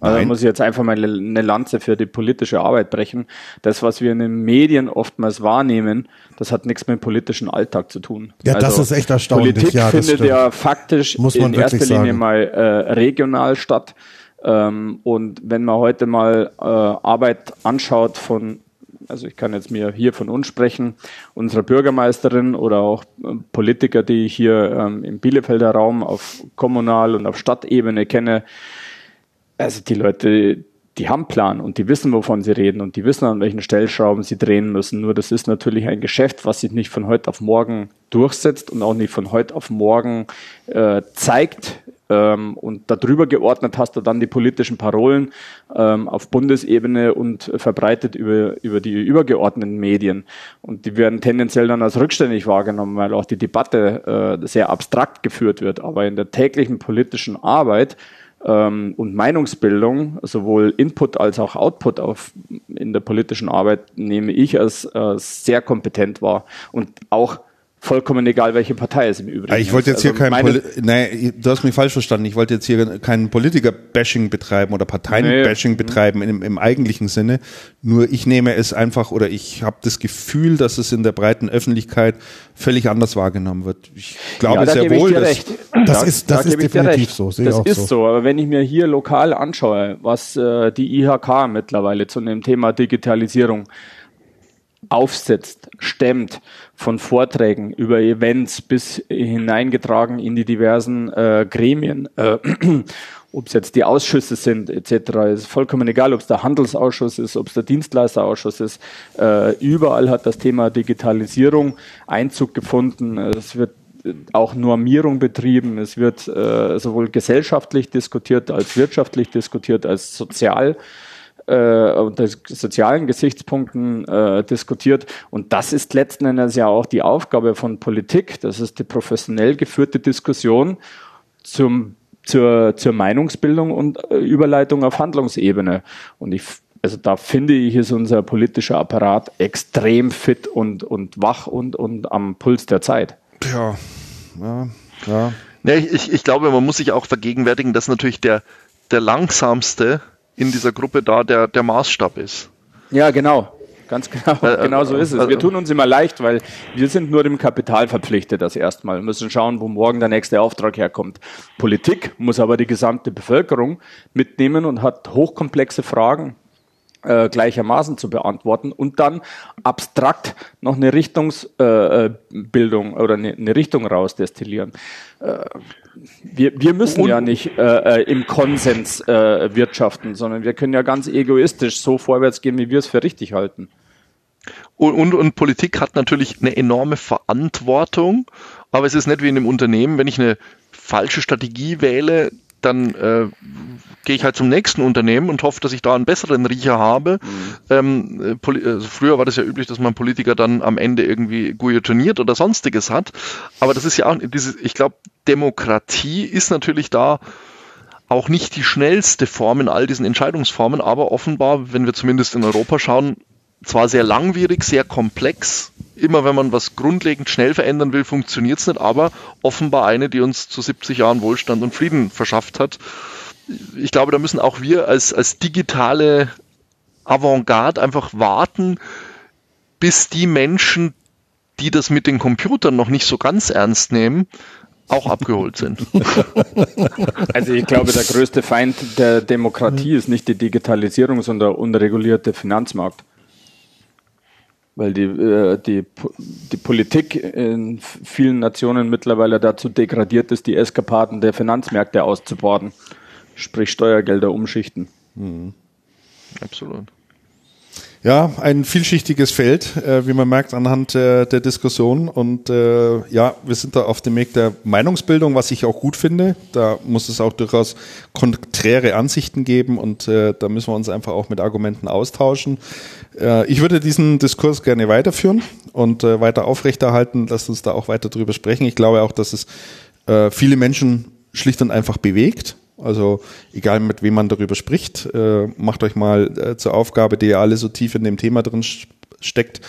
Also da muss ich jetzt einfach mal eine Lanze für die politische Arbeit brechen. Das, was wir in den Medien oftmals wahrnehmen, das hat nichts mit dem politischen Alltag zu tun. Ja, also das ist echt erstaunlich. Politik ja, findet ja faktisch muss man in erster Linie sagen. mal äh, regional statt. Ähm, und wenn man heute mal äh, Arbeit anschaut von also ich kann jetzt mir hier von uns sprechen, unserer Bürgermeisterin oder auch äh, Politiker, die ich hier ähm, im Bielefelder Raum auf Kommunal- und auf Stadtebene kenne, also die Leute, die haben Plan und die wissen, wovon sie reden und die wissen, an welchen Stellschrauben sie drehen müssen. Nur das ist natürlich ein Geschäft, was sich nicht von heute auf morgen durchsetzt und auch nicht von heute auf morgen äh, zeigt. Ähm, und darüber geordnet hast du dann die politischen Parolen ähm, auf Bundesebene und verbreitet über, über die übergeordneten Medien. Und die werden tendenziell dann als rückständig wahrgenommen, weil auch die Debatte äh, sehr abstrakt geführt wird. Aber in der täglichen politischen Arbeit ähm, und Meinungsbildung, sowohl Input als auch Output auf, in der politischen Arbeit, nehme ich als äh, sehr kompetent wahr. Und auch Vollkommen egal, welche Partei es im Übrigen ist. Ich wollte jetzt hier also kein, Poli nee, du hast mich falsch verstanden. Ich wollte jetzt hier kein Politiker-Bashing betreiben oder Parteien-Bashing nee. betreiben im, im eigentlichen Sinne. Nur ich nehme es einfach oder ich habe das Gefühl, dass es in der breiten Öffentlichkeit völlig anders wahrgenommen wird. Ich glaube ja, sehr wohl, dass das ist, das da ist definitiv so. Das ist so. so. Aber wenn ich mir hier lokal anschaue, was äh, die IHK mittlerweile zu dem Thema Digitalisierung aufsetzt, stemmt, von Vorträgen über Events bis hineingetragen in die diversen äh, Gremien, äh, ob es jetzt die Ausschüsse sind etc., ist vollkommen egal, ob es der Handelsausschuss ist, ob es der Dienstleisterausschuss ist. Äh, überall hat das Thema Digitalisierung Einzug gefunden. Es wird auch Normierung betrieben. Es wird äh, sowohl gesellschaftlich diskutiert als wirtschaftlich diskutiert als sozial äh, unter sozialen Gesichtspunkten äh, diskutiert. Und das ist letzten Endes ja auch die Aufgabe von Politik. Das ist die professionell geführte Diskussion zum, zur, zur Meinungsbildung und äh, Überleitung auf Handlungsebene. Und ich also da finde ich, ist unser politischer Apparat extrem fit und, und wach und, und am Puls der Zeit. Ja, ja, ja. ja ich, ich glaube, man muss sich auch vergegenwärtigen, dass natürlich der, der langsamste in dieser Gruppe da der, der Maßstab ist. Ja, genau. Ganz genau, äh, genau so ist es. Wir tun uns immer leicht, weil wir sind nur dem Kapital verpflichtet das erstmal. Wir müssen schauen, wo morgen der nächste Auftrag herkommt. Politik muss aber die gesamte Bevölkerung mitnehmen und hat hochkomplexe Fragen äh, gleichermaßen zu beantworten und dann abstrakt noch eine Richtungsbildung äh, oder eine, eine, Richtung rausdestillieren. Äh, wir, wir müssen ja nicht äh, äh, im Konsens äh, wirtschaften, sondern wir können ja ganz egoistisch so vorwärts gehen, wie wir es für richtig halten. Und, und, und Politik hat natürlich eine enorme Verantwortung, aber es ist nicht wie in einem Unternehmen, wenn ich eine falsche Strategie wähle, dann äh, gehe ich halt zum nächsten Unternehmen und hoffe, dass ich da einen besseren Riecher habe. Mhm. Ähm, äh, also früher war das ja üblich, dass man Politiker dann am Ende irgendwie guillotiniert oder sonstiges hat. Aber das ist ja auch dieses, ich glaube, Demokratie ist natürlich da auch nicht die schnellste Form in all diesen Entscheidungsformen, aber offenbar, wenn wir zumindest in Europa schauen, zwar sehr langwierig, sehr komplex. Immer wenn man was grundlegend schnell verändern will, funktioniert es nicht, aber offenbar eine, die uns zu 70 Jahren Wohlstand und Frieden verschafft hat. Ich glaube, da müssen auch wir als, als digitale Avantgarde einfach warten, bis die Menschen, die das mit den Computern noch nicht so ganz ernst nehmen, auch abgeholt sind. Also ich glaube, der größte Feind der Demokratie ist nicht die Digitalisierung, sondern der unregulierte Finanzmarkt weil die, äh, die, die Politik in vielen Nationen mittlerweile dazu degradiert ist, die Eskapaden der Finanzmärkte auszuborden, sprich Steuergelder umschichten. Mhm. Absolut. Ja, ein vielschichtiges Feld, äh, wie man merkt anhand äh, der Diskussion. Und äh, ja, wir sind da auf dem Weg der Meinungsbildung, was ich auch gut finde. Da muss es auch durchaus konträre Ansichten geben und äh, da müssen wir uns einfach auch mit Argumenten austauschen. Äh, ich würde diesen Diskurs gerne weiterführen und äh, weiter aufrechterhalten. Lasst uns da auch weiter drüber sprechen. Ich glaube auch, dass es äh, viele Menschen schlicht und einfach bewegt also egal mit wem man darüber spricht, äh, macht euch mal äh, zur Aufgabe, die ihr alle so tief in dem Thema drin steckt,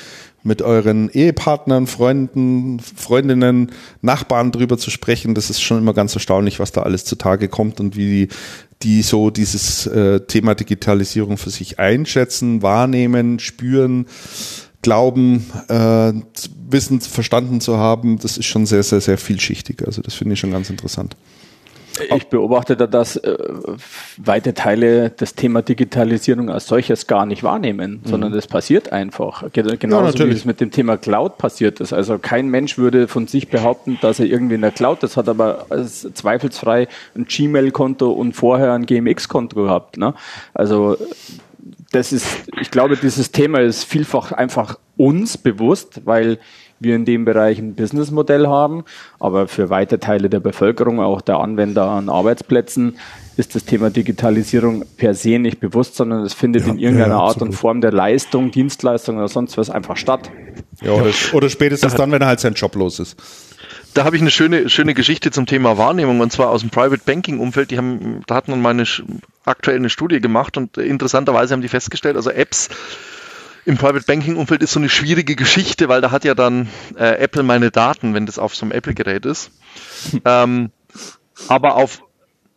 mit euren Ehepartnern, Freunden, Freundinnen, Nachbarn drüber zu sprechen. Das ist schon immer ganz erstaunlich, was da alles zutage kommt und wie die, die so dieses äh, Thema Digitalisierung für sich einschätzen, wahrnehmen, spüren glauben, äh, wissen, verstanden zu haben, das ist schon sehr, sehr, sehr vielschichtig. Also das finde ich schon ganz interessant. Ich beobachte da, dass äh, weite Teile das Thema Digitalisierung als solches gar nicht wahrnehmen, mhm. sondern das passiert einfach. Genauso ja, wie es mit dem Thema Cloud passiert ist. Also kein Mensch würde von sich behaupten, dass er irgendwie in der Cloud das hat, aber zweifelsfrei ein Gmail-Konto und vorher ein GMX-Konto gehabt. Ne? Also das ist, ich glaube, dieses Thema ist vielfach einfach uns bewusst, weil wir in dem Bereich ein Businessmodell haben, aber für weite Teile der Bevölkerung, auch der Anwender an Arbeitsplätzen, ist das Thema Digitalisierung per se nicht bewusst, sondern es findet ja, in irgendeiner ja, Art und Form der Leistung, Dienstleistung oder sonst was einfach statt. Ja, oder, oder spätestens dann, wenn er halt sein Job los ist da habe ich eine schöne, schöne Geschichte zum Thema Wahrnehmung und zwar aus dem Private Banking Umfeld. Die haben, da hat man mal eine, aktuell eine Studie gemacht und interessanterweise haben die festgestellt, also Apps im Private Banking Umfeld ist so eine schwierige Geschichte, weil da hat ja dann äh, Apple meine Daten, wenn das auf so einem Apple Gerät ist. ähm, aber auf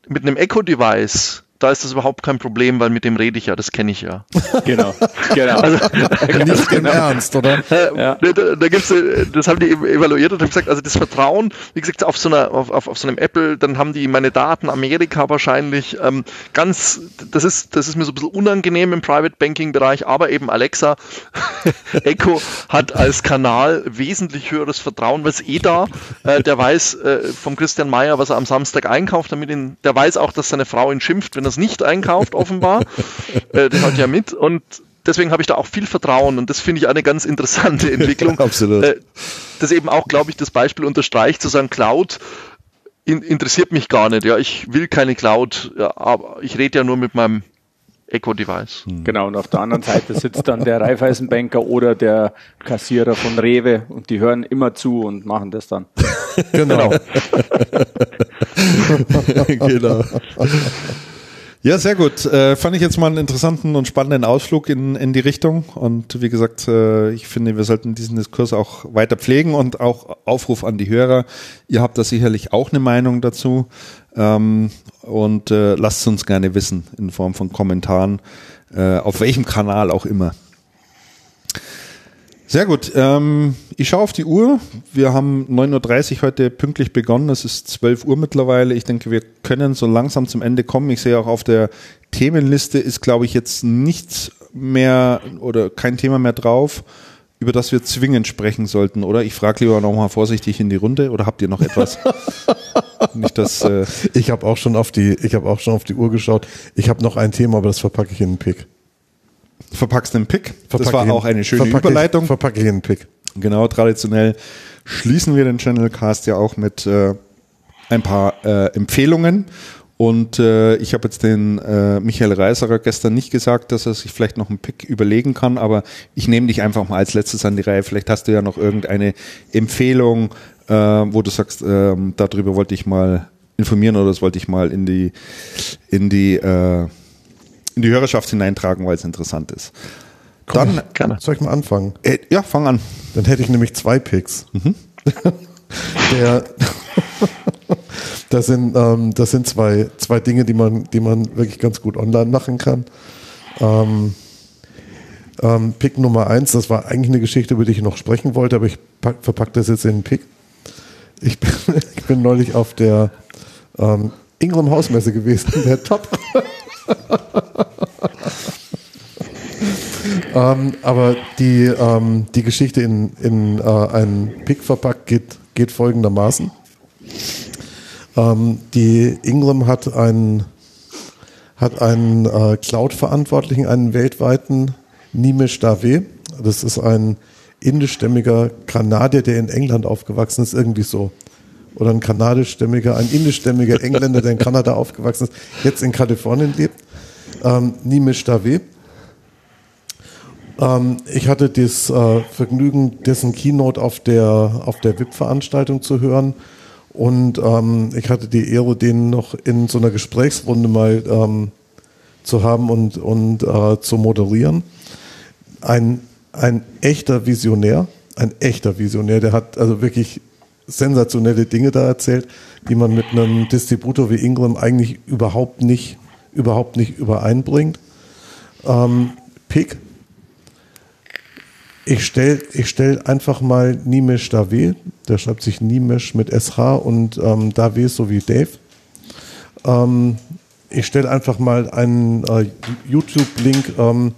mit einem Echo Device da ist das überhaupt kein Problem, weil mit dem rede ich ja, das kenne ich ja. Genau, genau. Also, Nicht im genau. Ernst, oder? Ja. Da, da, da gibt's, äh, das haben die evaluiert und haben gesagt, also das Vertrauen, wie gesagt, auf so einer, auf, auf, auf so einem Apple, dann haben die meine Daten, Amerika wahrscheinlich, ähm, ganz, das ist, das ist mir so ein bisschen unangenehm im Private Banking Bereich, aber eben Alexa, Echo hat als Kanal wesentlich höheres Vertrauen, weil es eh da, äh, der weiß äh, vom Christian Mayer, was er am Samstag einkauft, damit ihn, der weiß auch, dass seine Frau ihn schimpft, wenn er das nicht einkauft, offenbar. äh, das hat ja mit und deswegen habe ich da auch viel Vertrauen und das finde ich eine ganz interessante Entwicklung. Absolut. Äh, das eben auch, glaube ich, das Beispiel unterstreicht, zu sagen, Cloud in, interessiert mich gar nicht. Ja, ich will keine Cloud, ja, aber ich rede ja nur mit meinem Eco-Device. Hm. Genau, und auf der anderen Seite sitzt dann der Raiffeisenbanker oder der Kassierer von Rewe und die hören immer zu und machen das dann. genau. genau. Ja, sehr gut. Äh, fand ich jetzt mal einen interessanten und spannenden Ausflug in, in die Richtung. Und wie gesagt, äh, ich finde, wir sollten diesen Diskurs auch weiter pflegen und auch Aufruf an die Hörer. Ihr habt da sicherlich auch eine Meinung dazu. Ähm, und äh, lasst uns gerne wissen in Form von Kommentaren, äh, auf welchem Kanal auch immer. Sehr gut. Ähm, ich schaue auf die Uhr. Wir haben 9.30 Uhr heute pünktlich begonnen. Es ist 12 Uhr mittlerweile. Ich denke, wir können so langsam zum Ende kommen. Ich sehe auch auf der Themenliste ist, glaube ich, jetzt nichts mehr oder kein Thema mehr drauf, über das wir zwingend sprechen sollten, oder? Ich frage lieber nochmal vorsichtig in die Runde oder habt ihr noch etwas? Nicht das, äh ich habe auch schon auf die, ich habe auch schon auf die Uhr geschaut. Ich habe noch ein Thema, aber das verpacke ich in den Pick verpackst den Pick. Verpack das war auch eine schöne verpacke Überleitung. Ich, verpacke ich einen Pick. Genau, traditionell schließen wir den Channelcast ja auch mit äh, ein paar äh, Empfehlungen. Und äh, ich habe jetzt den äh, Michael Reiserer gestern nicht gesagt, dass er sich vielleicht noch einen Pick überlegen kann, aber ich nehme dich einfach mal als letztes an die Reihe. Vielleicht hast du ja noch irgendeine Empfehlung, äh, wo du sagst, äh, darüber wollte ich mal informieren oder das wollte ich mal in die in die äh, in die Hörerschaft hineintragen, weil es interessant ist. Komm, Dann gerne. soll ich mal anfangen? Äh, ja, fang an. Dann hätte ich nämlich zwei Picks. Mhm. Der, das sind, ähm, das sind zwei, zwei Dinge, die man, die man wirklich ganz gut online machen kann. Ähm, ähm, Pick Nummer eins, das war eigentlich eine Geschichte, über die ich noch sprechen wollte, aber ich pack, verpacke das jetzt in einen Pick. Ich bin, ich bin neulich auf der ähm, Ingram Hausmesse gewesen, der Top. ähm, aber die, ähm, die Geschichte in, in äh, einen Pick verpackt geht, geht folgendermaßen. Ähm, die Ingram hat einen, hat einen äh, Cloud-Verantwortlichen, einen weltweiten, Nimesh Dave. Das ist ein indischstämmiger Kanadier, der in England aufgewachsen ist, irgendwie so oder ein kanadischstämmiger, ein indischstämmiger Engländer, der in Kanada aufgewachsen ist, jetzt in Kalifornien lebt, ähm, Nimish Dave. Ähm, ich hatte das äh, Vergnügen, dessen Keynote auf der, auf der VIP-Veranstaltung zu hören und ähm, ich hatte die Ehre, den noch in so einer Gesprächsrunde mal ähm, zu haben und, und äh, zu moderieren. Ein, ein echter Visionär, ein echter Visionär, der hat also wirklich sensationelle Dinge da erzählt, die man mit einem Distributor wie Ingram eigentlich überhaupt nicht, überhaupt nicht übereinbringt. Ähm, Pick. Ich stelle ich stell einfach mal Nimesh Dave, der schreibt sich Nimesh mit SH und ähm, Dave so wie Dave. Ähm, ich stelle einfach mal einen äh, YouTube-Link ähm,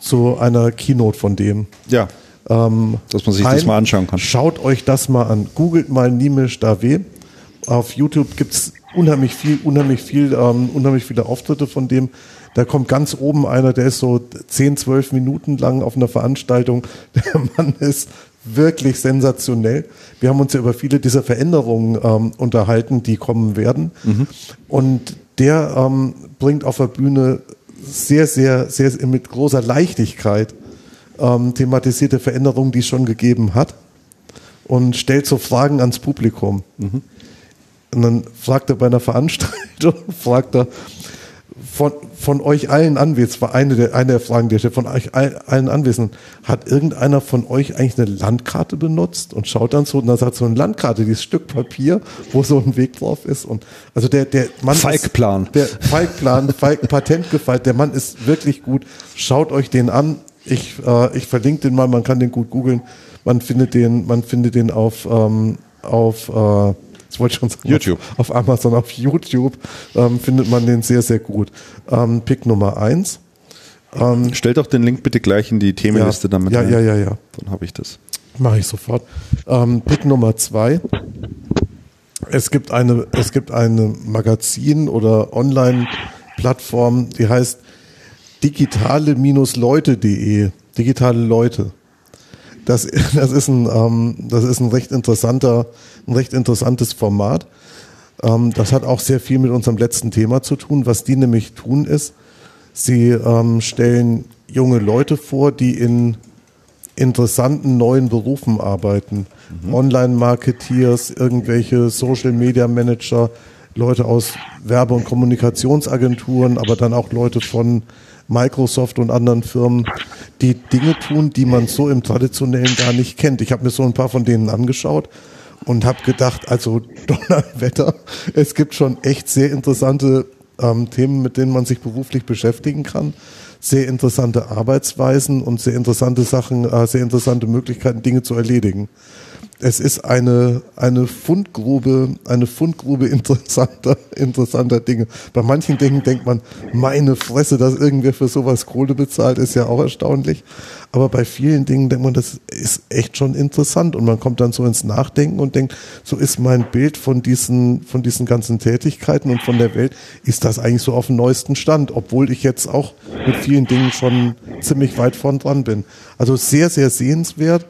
zu einer Keynote von dem. Ja. Ähm, Dass man sich ein, das mal anschauen kann. Schaut euch das mal an. Googelt mal Nimish Dave. Auf YouTube gibt es unheimlich viel, unheimlich viel, ähm, unheimlich viele Auftritte von dem. Da kommt ganz oben einer, der ist so 10, 12 Minuten lang auf einer Veranstaltung. Der Mann ist wirklich sensationell. Wir haben uns ja über viele dieser Veränderungen ähm, unterhalten, die kommen werden. Mhm. Und der ähm, bringt auf der Bühne sehr, sehr, sehr mit großer Leichtigkeit ähm, thematisierte Veränderungen, die es schon gegeben hat und stellt so Fragen ans Publikum. Mhm. Und dann fragt er bei einer Veranstaltung, fragt er, von, von euch allen Anwesenden, war eine der, eine der Fragen, die von euch allen Anwesenden, hat irgendeiner von euch eigentlich eine Landkarte benutzt und schaut dann so, und dann sagt so eine Landkarte, dieses Stück Papier, wo so ein Weg drauf ist und, also der, der Mann Falkplan. Ist, der Falkplan, Falk, Patentgefalt, der Mann ist wirklich gut. Schaut euch den an. Ich, äh, ich verlinke den mal, man kann den gut googeln. Man findet den, man findet den auf, ähm, auf, äh, das wollte ich schon sagen, YouTube. Auf, Amazon, auf YouTube ähm, findet man den sehr, sehr gut. Ähm, Pick Nummer eins. Ähm, Stell doch den Link bitte gleich in die Themenliste ja, damit. Ja, rein. ja, ja, ja. Dann habe ich das. Mache ich sofort. Ähm, Pick Nummer zwei. Es gibt eine, es gibt eine Magazin oder Online-Plattform, die heißt digitale-leute.de. Digitale Leute. Das, das ist ein, ähm, das ist ein recht interessanter, ein recht interessantes Format. Ähm, das hat auch sehr viel mit unserem letzten Thema zu tun. Was die nämlich tun ist, sie ähm, stellen junge Leute vor, die in interessanten neuen Berufen arbeiten. Mhm. Online-Marketeers, irgendwelche Social-Media-Manager, Leute aus Werbe- und Kommunikationsagenturen, aber dann auch Leute von Microsoft und anderen Firmen, die Dinge tun, die man so im traditionellen gar nicht kennt. Ich habe mir so ein paar von denen angeschaut und habe gedacht, also Donnerwetter, es gibt schon echt sehr interessante ähm, Themen, mit denen man sich beruflich beschäftigen kann. Sehr interessante Arbeitsweisen und sehr interessante Sachen, äh, sehr interessante Möglichkeiten, Dinge zu erledigen es ist eine, eine Fundgrube, eine Fundgrube interessanter, interessanter Dinge. Bei manchen Dingen denkt man, meine Fresse, dass irgendwer für sowas Kohle bezahlt, ist ja auch erstaunlich. Aber bei vielen Dingen denkt man, das ist echt schon interessant und man kommt dann so ins Nachdenken und denkt, so ist mein Bild von diesen, von diesen ganzen Tätigkeiten und von der Welt, ist das eigentlich so auf dem neuesten Stand, obwohl ich jetzt auch mit vielen Dingen schon ziemlich weit vorn dran bin. Also sehr, sehr sehenswert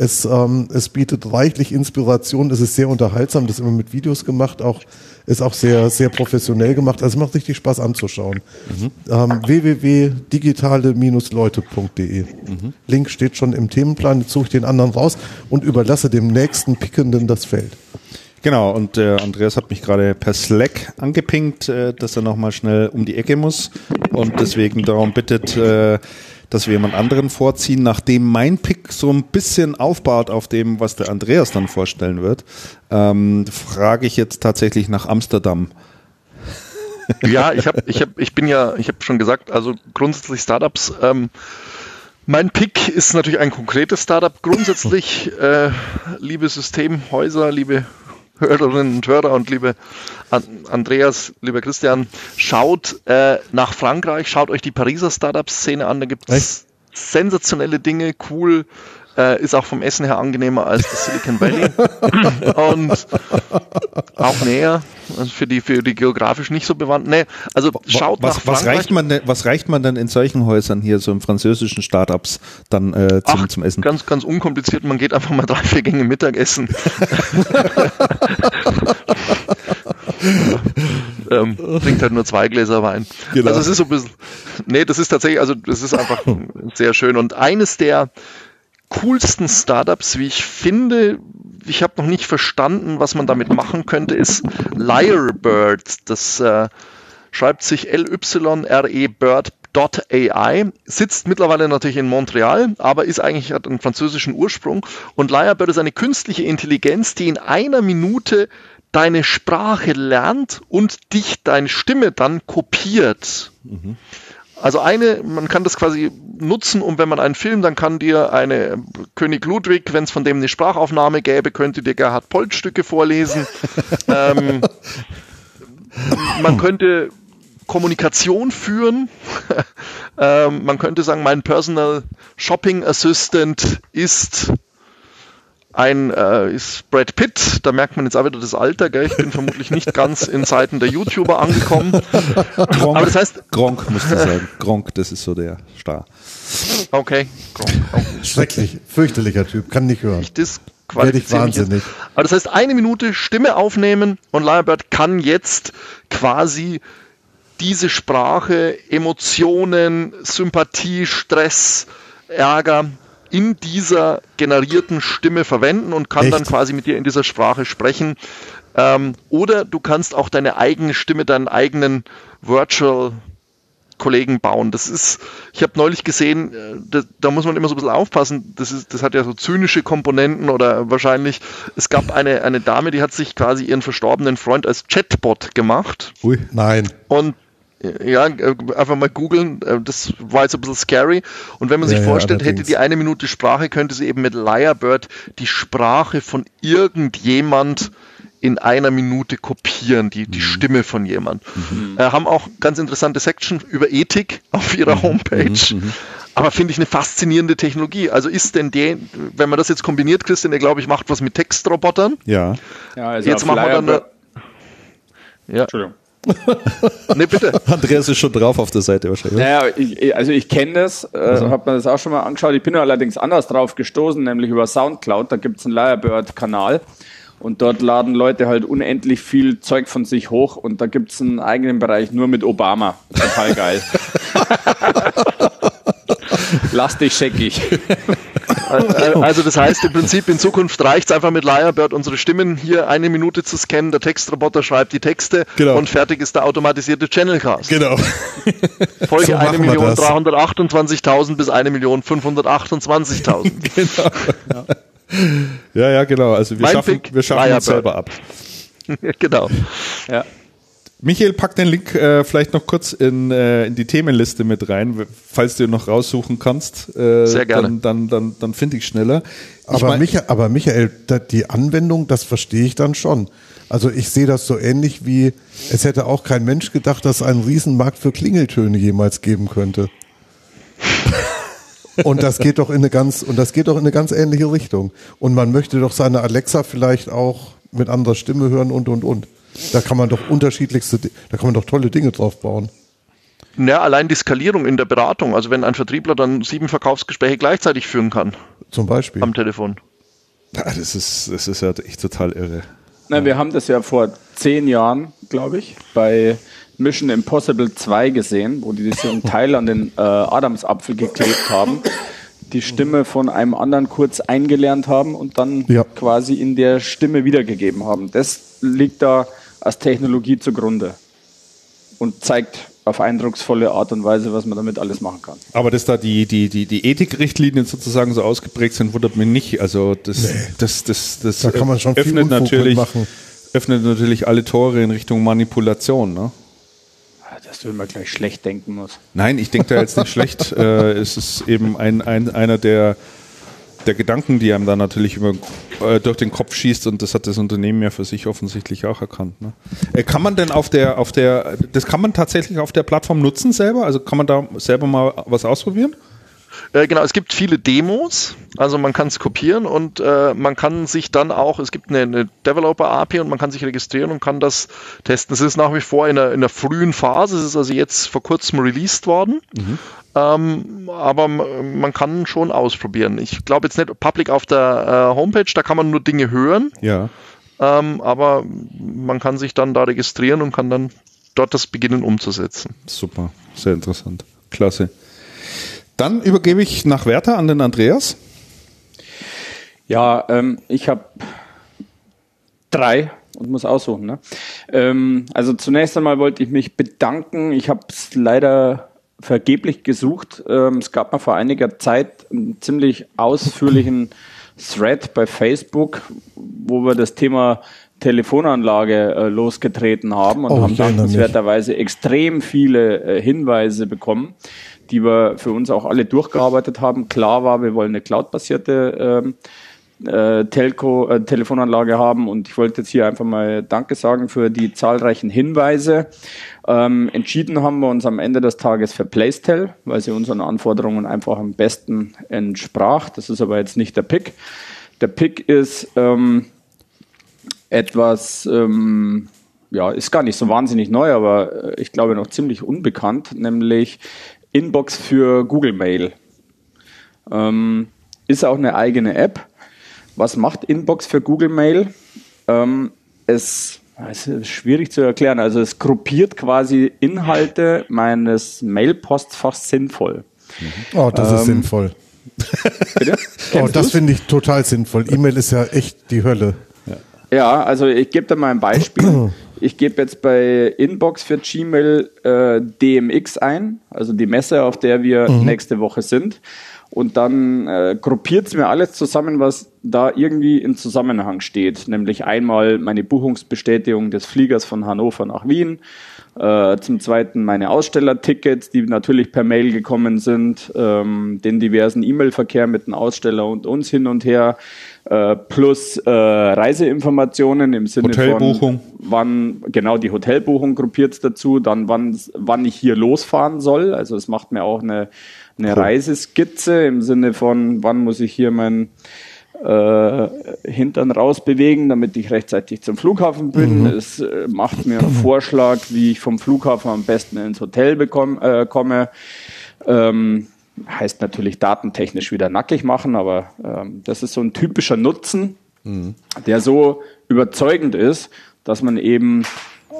es, ähm, es bietet reichlich Inspiration, es ist sehr unterhaltsam, das ist immer mit Videos gemacht, auch ist auch sehr, sehr professionell gemacht. Also es macht richtig Spaß anzuschauen. Mhm. Ähm, www.digitale-leute.de. Mhm. Link steht schon im Themenplan. Jetzt suche ich den anderen raus und überlasse dem nächsten Pickenden das Feld. Genau, und äh, Andreas hat mich gerade per Slack angepinkt, äh, dass er nochmal schnell um die Ecke muss und deswegen darum bittet, äh, dass wir jemand anderen vorziehen, nachdem mein Pick so ein bisschen aufbaut auf dem, was der Andreas dann vorstellen wird, ähm, frage ich jetzt tatsächlich nach Amsterdam. Ja, ich habe, ich habe, ich bin ja, ich habe schon gesagt, also grundsätzlich Startups. Ähm, mein Pick ist natürlich ein konkretes Startup. Grundsätzlich, äh, liebe Systemhäuser, liebe Hörerinnen und Hörer und liebe Andreas, lieber Christian, schaut äh, nach Frankreich, schaut euch die Pariser Startup-Szene an, da gibt es sensationelle Dinge, cool, äh, ist auch vom Essen her angenehmer als das Silicon Valley und auch näher also für die für die geografisch nicht so bewandten. Nee, also schaut was, nach was reicht man denn, was reicht man denn in solchen Häusern hier so im französischen Startups dann äh, zum, Ach, zum Essen? Ganz ganz unkompliziert. Man geht einfach mal drei vier Gänge Mittagessen. ähm, trinkt halt nur zwei Gläser Wein. Genau. Also es ist so ein bisschen, nee, das ist tatsächlich, also das ist einfach sehr schön. Und eines der coolsten Startups, wie ich finde, ich habe noch nicht verstanden, was man damit machen könnte, ist Lyrebird. Das äh, schreibt sich L-Y-R-E Bird.ai, sitzt mittlerweile natürlich in Montreal, aber ist eigentlich hat einen französischen Ursprung. Und Lyrebird ist eine künstliche Intelligenz, die in einer Minute deine Sprache lernt und dich deine Stimme dann kopiert. Mhm. Also eine, man kann das quasi nutzen, um wenn man einen Film, dann kann dir eine König Ludwig, wenn es von dem eine Sprachaufnahme gäbe, könnte dir Gerhard Polt Stücke vorlesen. ähm, man könnte Kommunikation führen. ähm, man könnte sagen, mein Personal Shopping Assistant ist ein äh, ist Brad Pitt, da merkt man jetzt auch wieder das Alter, gell? ich bin vermutlich nicht ganz in Seiten der YouTuber angekommen. Gronk, Aber das heißt Gronk musst du sagen. Gronk, das ist so der Star. Okay, Gronk. Okay. Schrecklich, fürchterlicher Typ, kann nicht hören. Ich Werde ich wahnsinnig. Aber das heißt, eine Minute Stimme aufnehmen und Lyrebird kann jetzt quasi diese Sprache, Emotionen, Sympathie, Stress, Ärger in dieser generierten Stimme verwenden und kann Echt? dann quasi mit dir in dieser Sprache sprechen. Ähm, oder du kannst auch deine eigene Stimme, deinen eigenen Virtual Kollegen bauen. Das ist, ich habe neulich gesehen, da, da, muss man immer so ein bisschen aufpassen, das, ist, das hat ja so zynische Komponenten oder wahrscheinlich, es gab eine, eine Dame, die hat sich quasi ihren verstorbenen Freund als Chatbot gemacht. Ui, nein. Und ja, äh, einfach mal googeln, äh, das war jetzt ein bisschen scary. Und wenn man sich ja, vorstellt, ja, hätte die eine Minute Sprache, könnte sie eben mit Lyrebird die Sprache von irgendjemand in einer Minute kopieren, die, die mhm. Stimme von jemand. Mhm. Äh, haben auch ganz interessante Section über Ethik auf ihrer mhm. Homepage. Mhm. mhm. Aber finde ich eine faszinierende Technologie. Also ist denn der, wenn man das jetzt kombiniert, Christian, der glaube ich macht was mit Textrobotern. Ja. ja also jetzt machen wir dann. Eine, ja. Entschuldigung. nee, bitte. Andreas ist schon drauf auf der Seite wahrscheinlich. Naja, ich, also ich kenne das, äh, also. habe mir das auch schon mal angeschaut. Ich bin allerdings anders drauf gestoßen, nämlich über Soundcloud. Da gibt es einen Lyrebird-Kanal. Und dort laden Leute halt unendlich viel Zeug von sich hoch und da gibt es einen eigenen Bereich nur mit Obama. Total geil. Lass dich scheckig. Also das heißt im Prinzip in Zukunft reicht es einfach mit Lyrebird unsere Stimmen hier eine Minute zu scannen, der Textroboter schreibt die Texte genau. und fertig ist der automatisierte Channelcast. Genau. Folge so 1.328.000 bis 1.528.000. genau. Ja. ja, ja, genau. Also wir mein schaffen, wir schaffen uns selber ab. genau. Ja. Michael, pack den Link äh, vielleicht noch kurz in, äh, in die Themenliste mit rein, falls du noch raussuchen kannst. Äh, Sehr gerne. Dann, dann, dann, dann finde ich schneller. Aber, ich mein, Michael, aber Michael, die Anwendung, das verstehe ich dann schon. Also ich sehe das so ähnlich wie, es hätte auch kein Mensch gedacht, dass es einen Riesenmarkt für Klingeltöne jemals geben könnte. und das geht doch in eine ganz, und das geht doch in eine ganz ähnliche Richtung. Und man möchte doch seine Alexa vielleicht auch mit anderer Stimme hören und, und, und. Da kann man doch unterschiedlichste, da kann man doch tolle Dinge drauf bauen. Ja, allein die Skalierung in der Beratung. Also wenn ein Vertriebler dann sieben Verkaufsgespräche gleichzeitig führen kann. Zum Beispiel. Am Telefon. Ja, das ist, das ist ja echt total irre. Na, wir haben das ja vor zehn Jahren, glaube ich, bei Mission Impossible 2 gesehen, wo die diesen Teil an den äh, Adamsapfel geklebt haben, die Stimme von einem anderen kurz eingelernt haben und dann ja. quasi in der Stimme wiedergegeben haben. Das liegt da als Technologie zugrunde und zeigt auf eindrucksvolle Art und Weise, was man damit alles machen kann. Aber dass da die, die, die, die Ethikrichtlinien sozusagen so ausgeprägt sind, wundert mich nicht. Also das, nee. das, das, das, da kann man schon öffnet natürlich, machen. öffnet natürlich alle Tore in Richtung Manipulation. Ne? Dass du immer gleich schlecht denken musst. Nein, ich denke da jetzt nicht schlecht. Äh, es ist eben ein, ein, einer der der Gedanken, die einem da natürlich über, äh, durch den Kopf schießt und das hat das Unternehmen ja für sich offensichtlich auch erkannt. Ne? Äh, kann man denn auf der, auf der, das kann man tatsächlich auf der Plattform nutzen selber? Also kann man da selber mal was ausprobieren? Äh, genau, es gibt viele Demos, also man kann es kopieren und äh, man kann sich dann auch, es gibt eine, eine Developer-API und man kann sich registrieren und kann das testen. Es ist nach wie vor in einer, in einer frühen Phase, es ist also jetzt vor kurzem released worden. Mhm. Ähm, aber man kann schon ausprobieren. Ich glaube jetzt nicht public auf der äh, Homepage, da kann man nur Dinge hören. Ja. Ähm, aber man kann sich dann da registrieren und kann dann dort das beginnen umzusetzen. Super, sehr interessant. Klasse. Dann übergebe ich nach Werther an den Andreas. Ja, ähm, ich habe drei und muss aussuchen. Ne? Ähm, also zunächst einmal wollte ich mich bedanken. Ich habe es leider vergeblich gesucht. Ähm, es gab mal vor einiger Zeit einen ziemlich ausführlichen Thread bei Facebook, wo wir das Thema Telefonanlage äh, losgetreten haben und oh, haben dankenswerterweise extrem viele äh, Hinweise bekommen die wir für uns auch alle durchgearbeitet haben. Klar war, wir wollen eine cloudbasierte ähm, äh, Telco, äh, Telefonanlage haben und ich wollte jetzt hier einfach mal Danke sagen für die zahlreichen Hinweise. Ähm, entschieden haben wir uns am Ende des Tages für Placetel, weil sie unseren Anforderungen einfach am besten entsprach. Das ist aber jetzt nicht der Pick. Der Pick ist ähm, etwas, ähm, ja, ist gar nicht so wahnsinnig neu, aber äh, ich glaube noch ziemlich unbekannt, nämlich Inbox für Google Mail. Ähm, ist auch eine eigene App. Was macht Inbox für Google Mail? Ähm, es, es ist schwierig zu erklären. Also es gruppiert quasi Inhalte meines Mail-Postfachs sinnvoll. Oh, das ähm, ist sinnvoll. Bitte? oh, das finde ich total sinnvoll. E-Mail ist ja echt die Hölle. Ja, also ich gebe da mal ein Beispiel. ich gebe jetzt bei Inbox für Gmail äh, DMX ein, also die Messe, auf der wir mhm. nächste Woche sind. Und dann äh, gruppiert es mir alles zusammen, was da irgendwie in Zusammenhang steht. Nämlich einmal meine Buchungsbestätigung des Fliegers von Hannover nach Wien, äh, zum Zweiten meine Ausstellertickets, die natürlich per Mail gekommen sind, ähm, den diversen E-Mail-Verkehr mit dem Aussteller und uns hin und her, äh, plus äh, Reiseinformationen im Sinne Hotelbuchung. von wann genau die Hotelbuchung gruppiert dazu, dann wann wann ich hier losfahren soll. Also es macht mir auch eine eine cool. Reiseskizze im Sinne von wann muss ich hier mein äh, Hintern rausbewegen, damit ich rechtzeitig zum Flughafen bin. Mhm. Es äh, macht mir einen Vorschlag, wie ich vom Flughafen am besten ins Hotel bekomme, äh, komme. Ähm, heißt natürlich datentechnisch wieder nackig machen, aber ähm, das ist so ein typischer Nutzen, mhm. der so überzeugend ist, dass man eben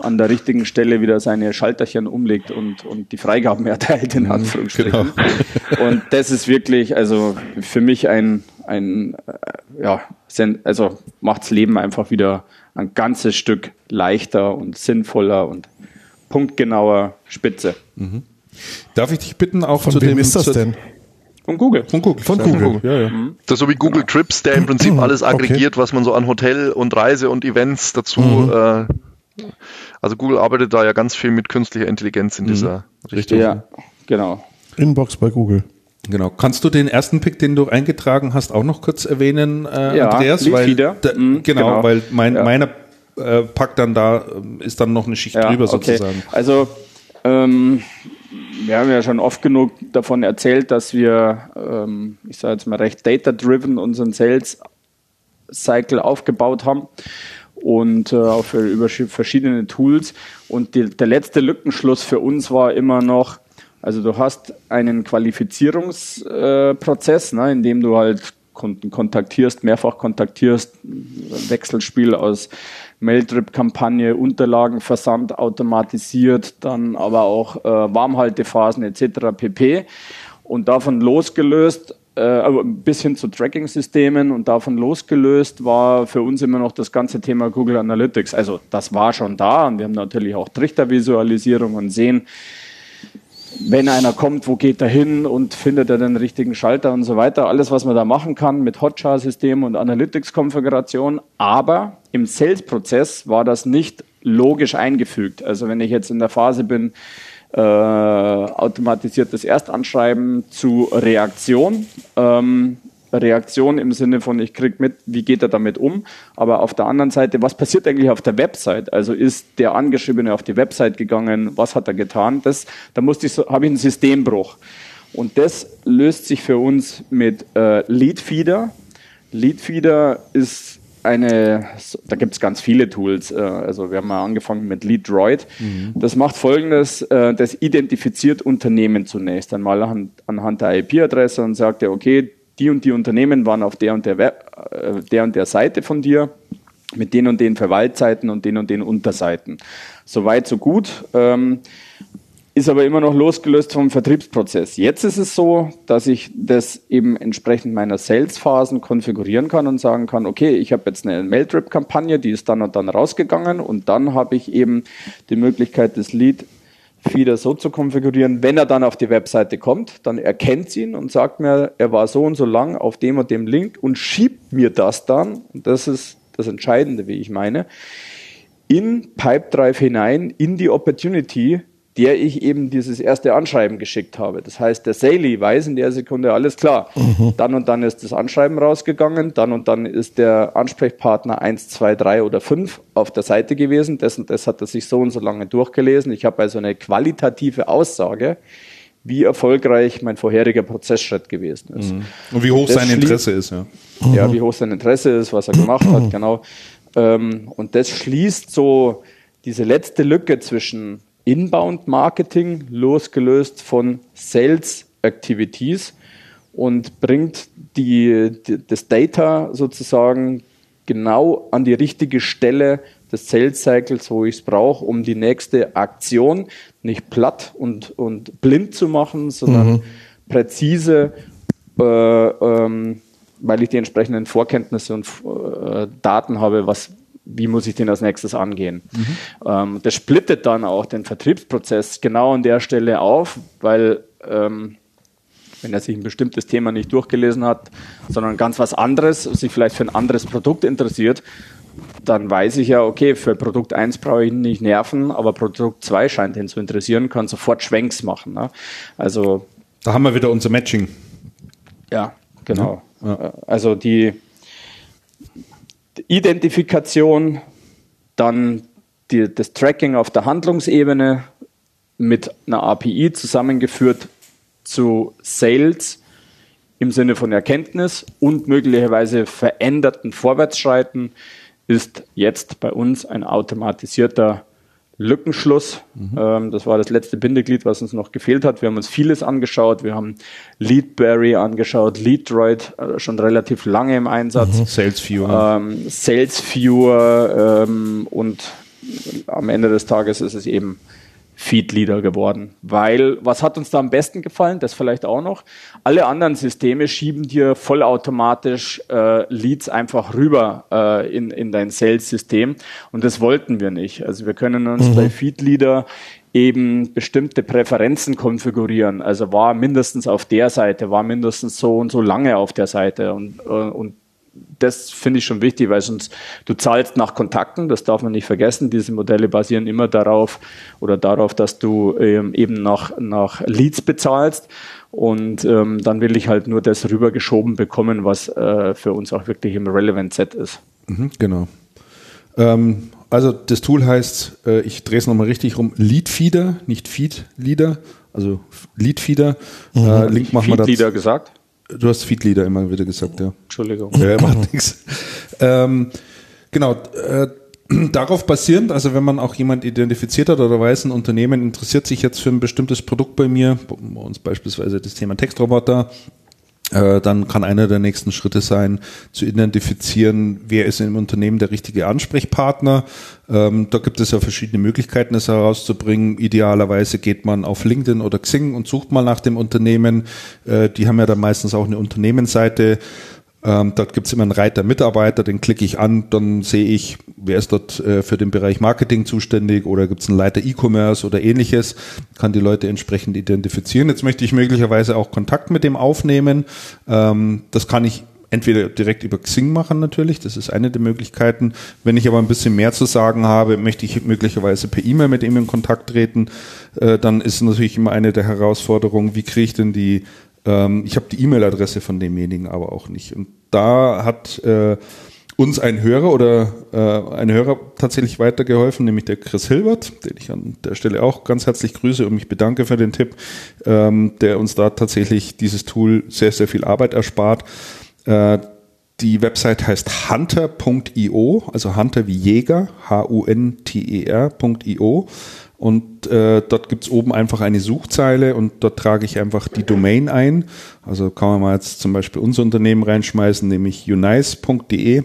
an der richtigen Stelle wieder seine Schalterchen umlegt und, und die Freigaben erteilt, in mhm, Anführungsstrichen. Genau. Und das ist wirklich, also für mich ein, ein äh, ja, also macht's Leben einfach wieder ein ganzes Stück leichter und sinnvoller und punktgenauer Spitze. Mhm. Darf ich dich bitten, auch Von zu wem dem ist das denn? Von Google. Von Google. Von Google. Google. Ja, ja. Mhm. Das ist so wie Google genau. Trips, der im Prinzip alles aggregiert, okay. was man so an Hotel und Reise und Events dazu mhm. äh, also Google arbeitet da ja ganz viel mit künstlicher Intelligenz in mhm. dieser Richtung. Ja, genau. Inbox bei Google. Genau. Kannst du den ersten Pick, den du eingetragen hast, auch noch kurz erwähnen, äh, ja, Andreas? Weil, da, mhm, genau, genau, weil mein, ja. meiner äh, Pack dann da äh, ist dann noch eine Schicht ja, drüber sozusagen. Okay. Also ähm, wir haben ja schon oft genug davon erzählt, dass wir, ähm, ich sage jetzt mal recht data-driven unseren Sales Cycle aufgebaut haben und äh, auch für, über verschiedene Tools. Und die, der letzte Lückenschluss für uns war immer noch, also du hast einen Qualifizierungsprozess, äh, ne, in dem du halt Kunden kontaktierst, mehrfach kontaktierst, Wechselspiel aus Mailtrip-Kampagne, Unterlagenversand automatisiert, dann aber auch äh, Warmhaltephasen etc. pp. Und davon losgelöst äh, bis hin zu Tracking-Systemen und davon losgelöst war für uns immer noch das ganze Thema Google Analytics. Also das war schon da und wir haben natürlich auch Trichtervisualisierung und sehen, wenn einer kommt, wo geht er hin und findet er den richtigen Schalter und so weiter. Alles, was man da machen kann mit Hotjar-System und Analytics-Konfiguration. Aber im Sales-Prozess war das nicht logisch eingefügt. Also wenn ich jetzt in der Phase bin, äh, automatisiertes Erstanschreiben zu Reaktion. Ähm, Reaktion im Sinne von, ich krieg mit, wie geht er damit um, aber auf der anderen Seite, was passiert eigentlich auf der Website? Also ist der Angeschriebene auf die Website gegangen, was hat er getan? Das, da ich, habe ich einen Systembruch. Und das löst sich für uns mit äh, Leadfeeder. Leadfeeder ist eine, da gibt es ganz viele Tools. Äh, also wir haben mal angefangen mit LeadDroid. Mhm. Das macht folgendes, äh, das identifiziert Unternehmen zunächst einmal anhand der IP-Adresse und sagt ja, okay, die und die Unternehmen waren auf der und der, Web, äh, der und der Seite von dir mit den und den Verwaltseiten und den und den Unterseiten. Soweit, so gut. Ist aber immer noch losgelöst vom Vertriebsprozess. Jetzt ist es so, dass ich das eben entsprechend meiner Sales-Phasen konfigurieren kann und sagen kann, okay, ich habe jetzt eine Mail-Drip-Kampagne, die ist dann und dann rausgegangen und dann habe ich eben die Möglichkeit, das Lead Feeder so zu konfigurieren, wenn er dann auf die Webseite kommt, dann erkennt ihn und sagt mir, er war so und so lang auf dem und dem Link und schiebt mir das dann, und das ist das Entscheidende, wie ich meine, in Pipedrive hinein, in die Opportunity, der ich eben dieses erste Anschreiben geschickt habe. Das heißt, der Saley weiß in der Sekunde alles klar. Mhm. Dann und dann ist das Anschreiben rausgegangen, dann und dann ist der Ansprechpartner 1, 2, 3 oder 5 auf der Seite gewesen. Das und das hat er sich so und so lange durchgelesen. Ich habe also eine qualitative Aussage, wie erfolgreich mein vorheriger Prozessschritt gewesen ist. Mhm. Und wie hoch sein Interesse ist, ja. Ja, wie hoch sein Interesse ist, was er gemacht hat, genau. Ähm, und das schließt so diese letzte Lücke zwischen Inbound Marketing losgelöst von Sales Activities und bringt die, die, das Data sozusagen genau an die richtige Stelle des Sales Cycles, wo ich es brauche, um die nächste Aktion nicht platt und, und blind zu machen, sondern mhm. präzise, äh, ähm, weil ich die entsprechenden Vorkenntnisse und äh, Daten habe, was wie muss ich den als nächstes angehen. Mhm. Ähm, das splittet dann auch den Vertriebsprozess genau an der Stelle auf, weil ähm, wenn er sich ein bestimmtes Thema nicht durchgelesen hat, sondern ganz was anderes, sich vielleicht für ein anderes Produkt interessiert, dann weiß ich ja, okay, für Produkt 1 brauche ich nicht nerven, aber Produkt 2 scheint ihn zu interessieren, kann sofort Schwenks machen. Ne? Also da haben wir wieder unser Matching. Ja, genau. Ja, ja. Also die Identifikation, dann die, das Tracking auf der Handlungsebene mit einer API zusammengeführt zu Sales im Sinne von Erkenntnis und möglicherweise veränderten Vorwärtsschreiten ist jetzt bei uns ein automatisierter Lückenschluss. Mhm. Ähm, das war das letzte Bindeglied, was uns noch gefehlt hat. Wir haben uns vieles angeschaut. Wir haben Leadberry angeschaut, LeadDroid äh, schon relativ lange im Einsatz. Mhm. SalesViewer. Ähm, SalesViewer ähm, und am Ende des Tages ist es eben Feed-Leader geworden. Weil, was hat uns da am besten gefallen? Das vielleicht auch noch. Alle anderen Systeme schieben dir vollautomatisch äh, Leads einfach rüber äh, in, in dein Sales-System. Und das wollten wir nicht. Also wir können uns mhm. bei Feed-Leader eben bestimmte Präferenzen konfigurieren. Also war mindestens auf der Seite, war mindestens so und so lange auf der Seite und, äh, und das finde ich schon wichtig, weil sonst du zahlst nach Kontakten, das darf man nicht vergessen. Diese Modelle basieren immer darauf oder darauf, dass du ähm, eben nach, nach Leads bezahlst. Und ähm, dann will ich halt nur das rübergeschoben bekommen, was äh, für uns auch wirklich im Relevant Set ist. Mhm, genau. Ähm, also das Tool heißt, äh, ich drehe es nochmal richtig rum, Leadfeeder, nicht Feedleader, also Leadfeeder. Mhm. Äh, Link machen wir da. Feedleader gesagt? Du hast Feedleader immer wieder gesagt, ja. Entschuldigung. Ja, macht nichts. Ähm, genau. Äh, darauf basierend, also wenn man auch jemand identifiziert hat oder weiß, ein Unternehmen interessiert sich jetzt für ein bestimmtes Produkt bei mir, bei uns beispielsweise das Thema Textroboter, dann kann einer der nächsten Schritte sein, zu identifizieren, wer ist im Unternehmen der richtige Ansprechpartner. Ähm, da gibt es ja verschiedene Möglichkeiten, das herauszubringen. Idealerweise geht man auf LinkedIn oder Xing und sucht mal nach dem Unternehmen. Äh, die haben ja dann meistens auch eine Unternehmensseite ähm, dort gibt es immer einen Reiter Mitarbeiter, den klicke ich an, dann sehe ich, wer ist dort äh, für den Bereich Marketing zuständig oder gibt es einen Leiter E-Commerce oder ähnliches, kann die Leute entsprechend identifizieren. Jetzt möchte ich möglicherweise auch Kontakt mit dem aufnehmen. Ähm, das kann ich entweder direkt über Xing machen natürlich, das ist eine der Möglichkeiten. Wenn ich aber ein bisschen mehr zu sagen habe, möchte ich möglicherweise per E-Mail mit ihm in Kontakt treten, äh, dann ist natürlich immer eine der Herausforderungen, wie kriege ich denn die ähm, ich habe die E-Mail-Adresse von demjenigen aber auch nicht. Und da hat äh, uns ein Hörer oder äh, ein Hörer tatsächlich weitergeholfen, nämlich der Chris Hilbert, den ich an der Stelle auch ganz herzlich grüße und mich bedanke für den Tipp, ähm, der uns da tatsächlich dieses Tool sehr, sehr viel Arbeit erspart. Äh, die Website heißt hunter.io, also Hunter wie Jäger, H-U-N-T-E-R.io. Und äh, dort gibt's oben einfach eine Suchzeile und dort trage ich einfach die Domain ein. Also kann man mal jetzt zum Beispiel unser Unternehmen reinschmeißen, nämlich unice.de.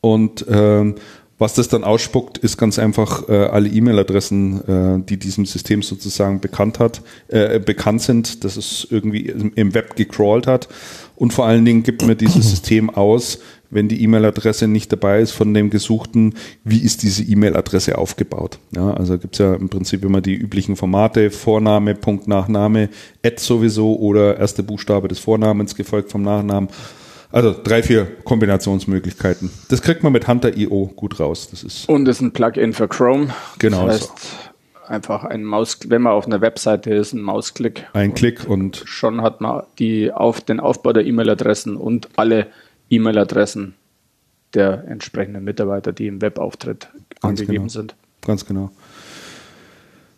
Und ähm, was das dann ausspuckt, ist ganz einfach äh, alle E-Mail-Adressen, äh, die diesem System sozusagen bekannt hat, äh, bekannt sind, dass es irgendwie im Web gecrawlt hat. Und vor allen Dingen gibt mir dieses System aus, wenn die E-Mail-Adresse nicht dabei ist von dem Gesuchten, wie ist diese E-Mail-Adresse aufgebaut? Ja, also gibt es ja im Prinzip immer die üblichen Formate, Vorname, Punkt, Nachname, Ad sowieso oder erste Buchstabe des Vornamens gefolgt vom Nachnamen. Also drei, vier Kombinationsmöglichkeiten. Das kriegt man mit Hunter.io gut raus. Das ist Und ist ein Plugin für Chrome. Genau. Das heißt, so. einfach ein Maus, wenn man auf einer Webseite ist, ein Mausklick. Ein Klick und schon hat man die auf den Aufbau der E-Mail-Adressen und alle E-Mail-Adressen der entsprechenden Mitarbeiter, die im Webauftritt Ganz angegeben genau. sind. Ganz genau.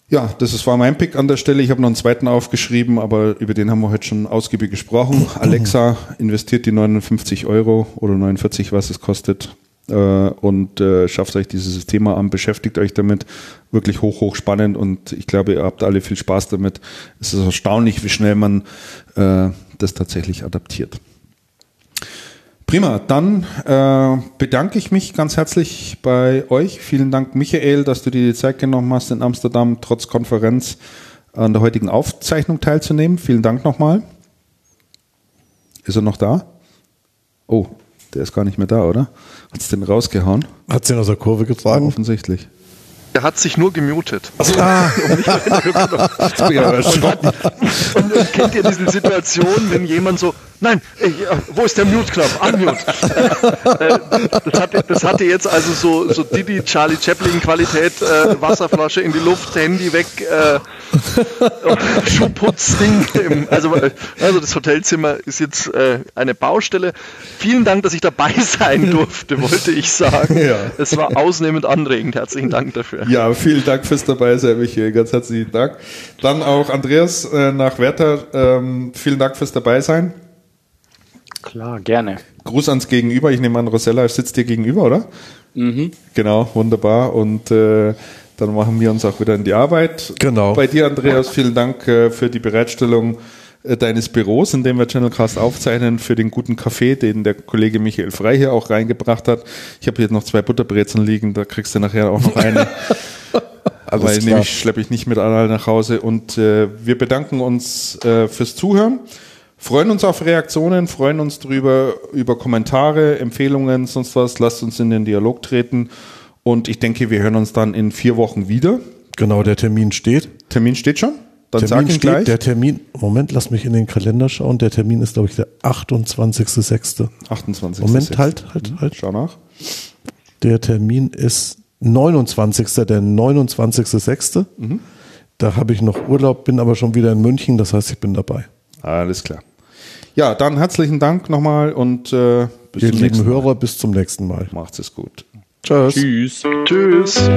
Ja, das ist, war mein Pick an der Stelle. Ich habe noch einen zweiten aufgeschrieben, aber über den haben wir heute schon ausgiebig gesprochen. Alexa investiert die 59 Euro oder 49, was es kostet, äh, und äh, schafft euch dieses System an, beschäftigt euch damit. Wirklich hoch, hoch spannend und ich glaube, ihr habt alle viel Spaß damit. Es ist erstaunlich, wie schnell man äh, das tatsächlich adaptiert. Prima, dann äh, bedanke ich mich ganz herzlich bei euch. Vielen Dank, Michael, dass du dir die Zeit genommen hast, in Amsterdam trotz Konferenz an der heutigen Aufzeichnung teilzunehmen. Vielen Dank nochmal. Ist er noch da? Oh, Der ist gar nicht mehr da, oder? Hat es den rausgehauen? Hat sie ihn aus der Kurve getragen? Offensichtlich. Er hat sich nur gemutet. Also, ah. um nicht mehr und, und, und kennt ihr diese Situation, wenn jemand so, nein, ey, wo ist der Mute-Knopf? Unmute. Äh, das, hatte, das hatte jetzt also so, so Didi Charlie Chaplin Qualität, äh, Wasserflasche in die Luft, Handy weg, äh, Schuhputzding. Im, also, also das Hotelzimmer ist jetzt äh, eine Baustelle. Vielen Dank, dass ich dabei sein durfte, wollte ich sagen. Ja. Es war ausnehmend anregend. Herzlichen Dank dafür. Ja, vielen Dank fürs dabei sein, Michael. Ganz herzlichen Dank. Dann auch Andreas äh, nach Werther. Ähm, vielen Dank fürs dabei sein. Klar, gerne. Gruß ans Gegenüber. Ich nehme an, Rosella sitzt dir gegenüber, oder? Mhm. Genau, wunderbar. Und äh, dann machen wir uns auch wieder in die Arbeit. Genau. Bei dir, Andreas, vielen Dank äh, für die Bereitstellung äh, deines Büros, in dem wir Channelcast aufzeichnen, für den guten Kaffee, den der Kollege Michael Frei hier auch reingebracht hat. Ich habe hier noch zwei Butterbrezeln liegen, da kriegst du nachher auch noch eine. Alles weil klar. nämlich schleppe ich nicht mit alle nach Hause. Und äh, wir bedanken uns äh, fürs Zuhören. Freuen uns auf Reaktionen, freuen uns drüber, über Kommentare, Empfehlungen, sonst was. Lasst uns in den Dialog treten. Und ich denke, wir hören uns dann in vier Wochen wieder. Genau, der Termin steht. Termin steht schon? Dann Termin sag steht, gleich. Der Termin, Moment, lass mich in den Kalender schauen. Der Termin ist, glaube ich, der 28.06. 28. Moment, halt, halt, halt. Schau nach. Der Termin ist 29. Der 29.06. Mhm. Da habe ich noch Urlaub, bin aber schon wieder in München, das heißt, ich bin dabei. Alles klar. Ja, dann herzlichen Dank nochmal und äh, bis Ihr zum nächsten Hörer, bis zum nächsten Mal. Macht's es gut. Tschüss. Tschüss. Tschüss.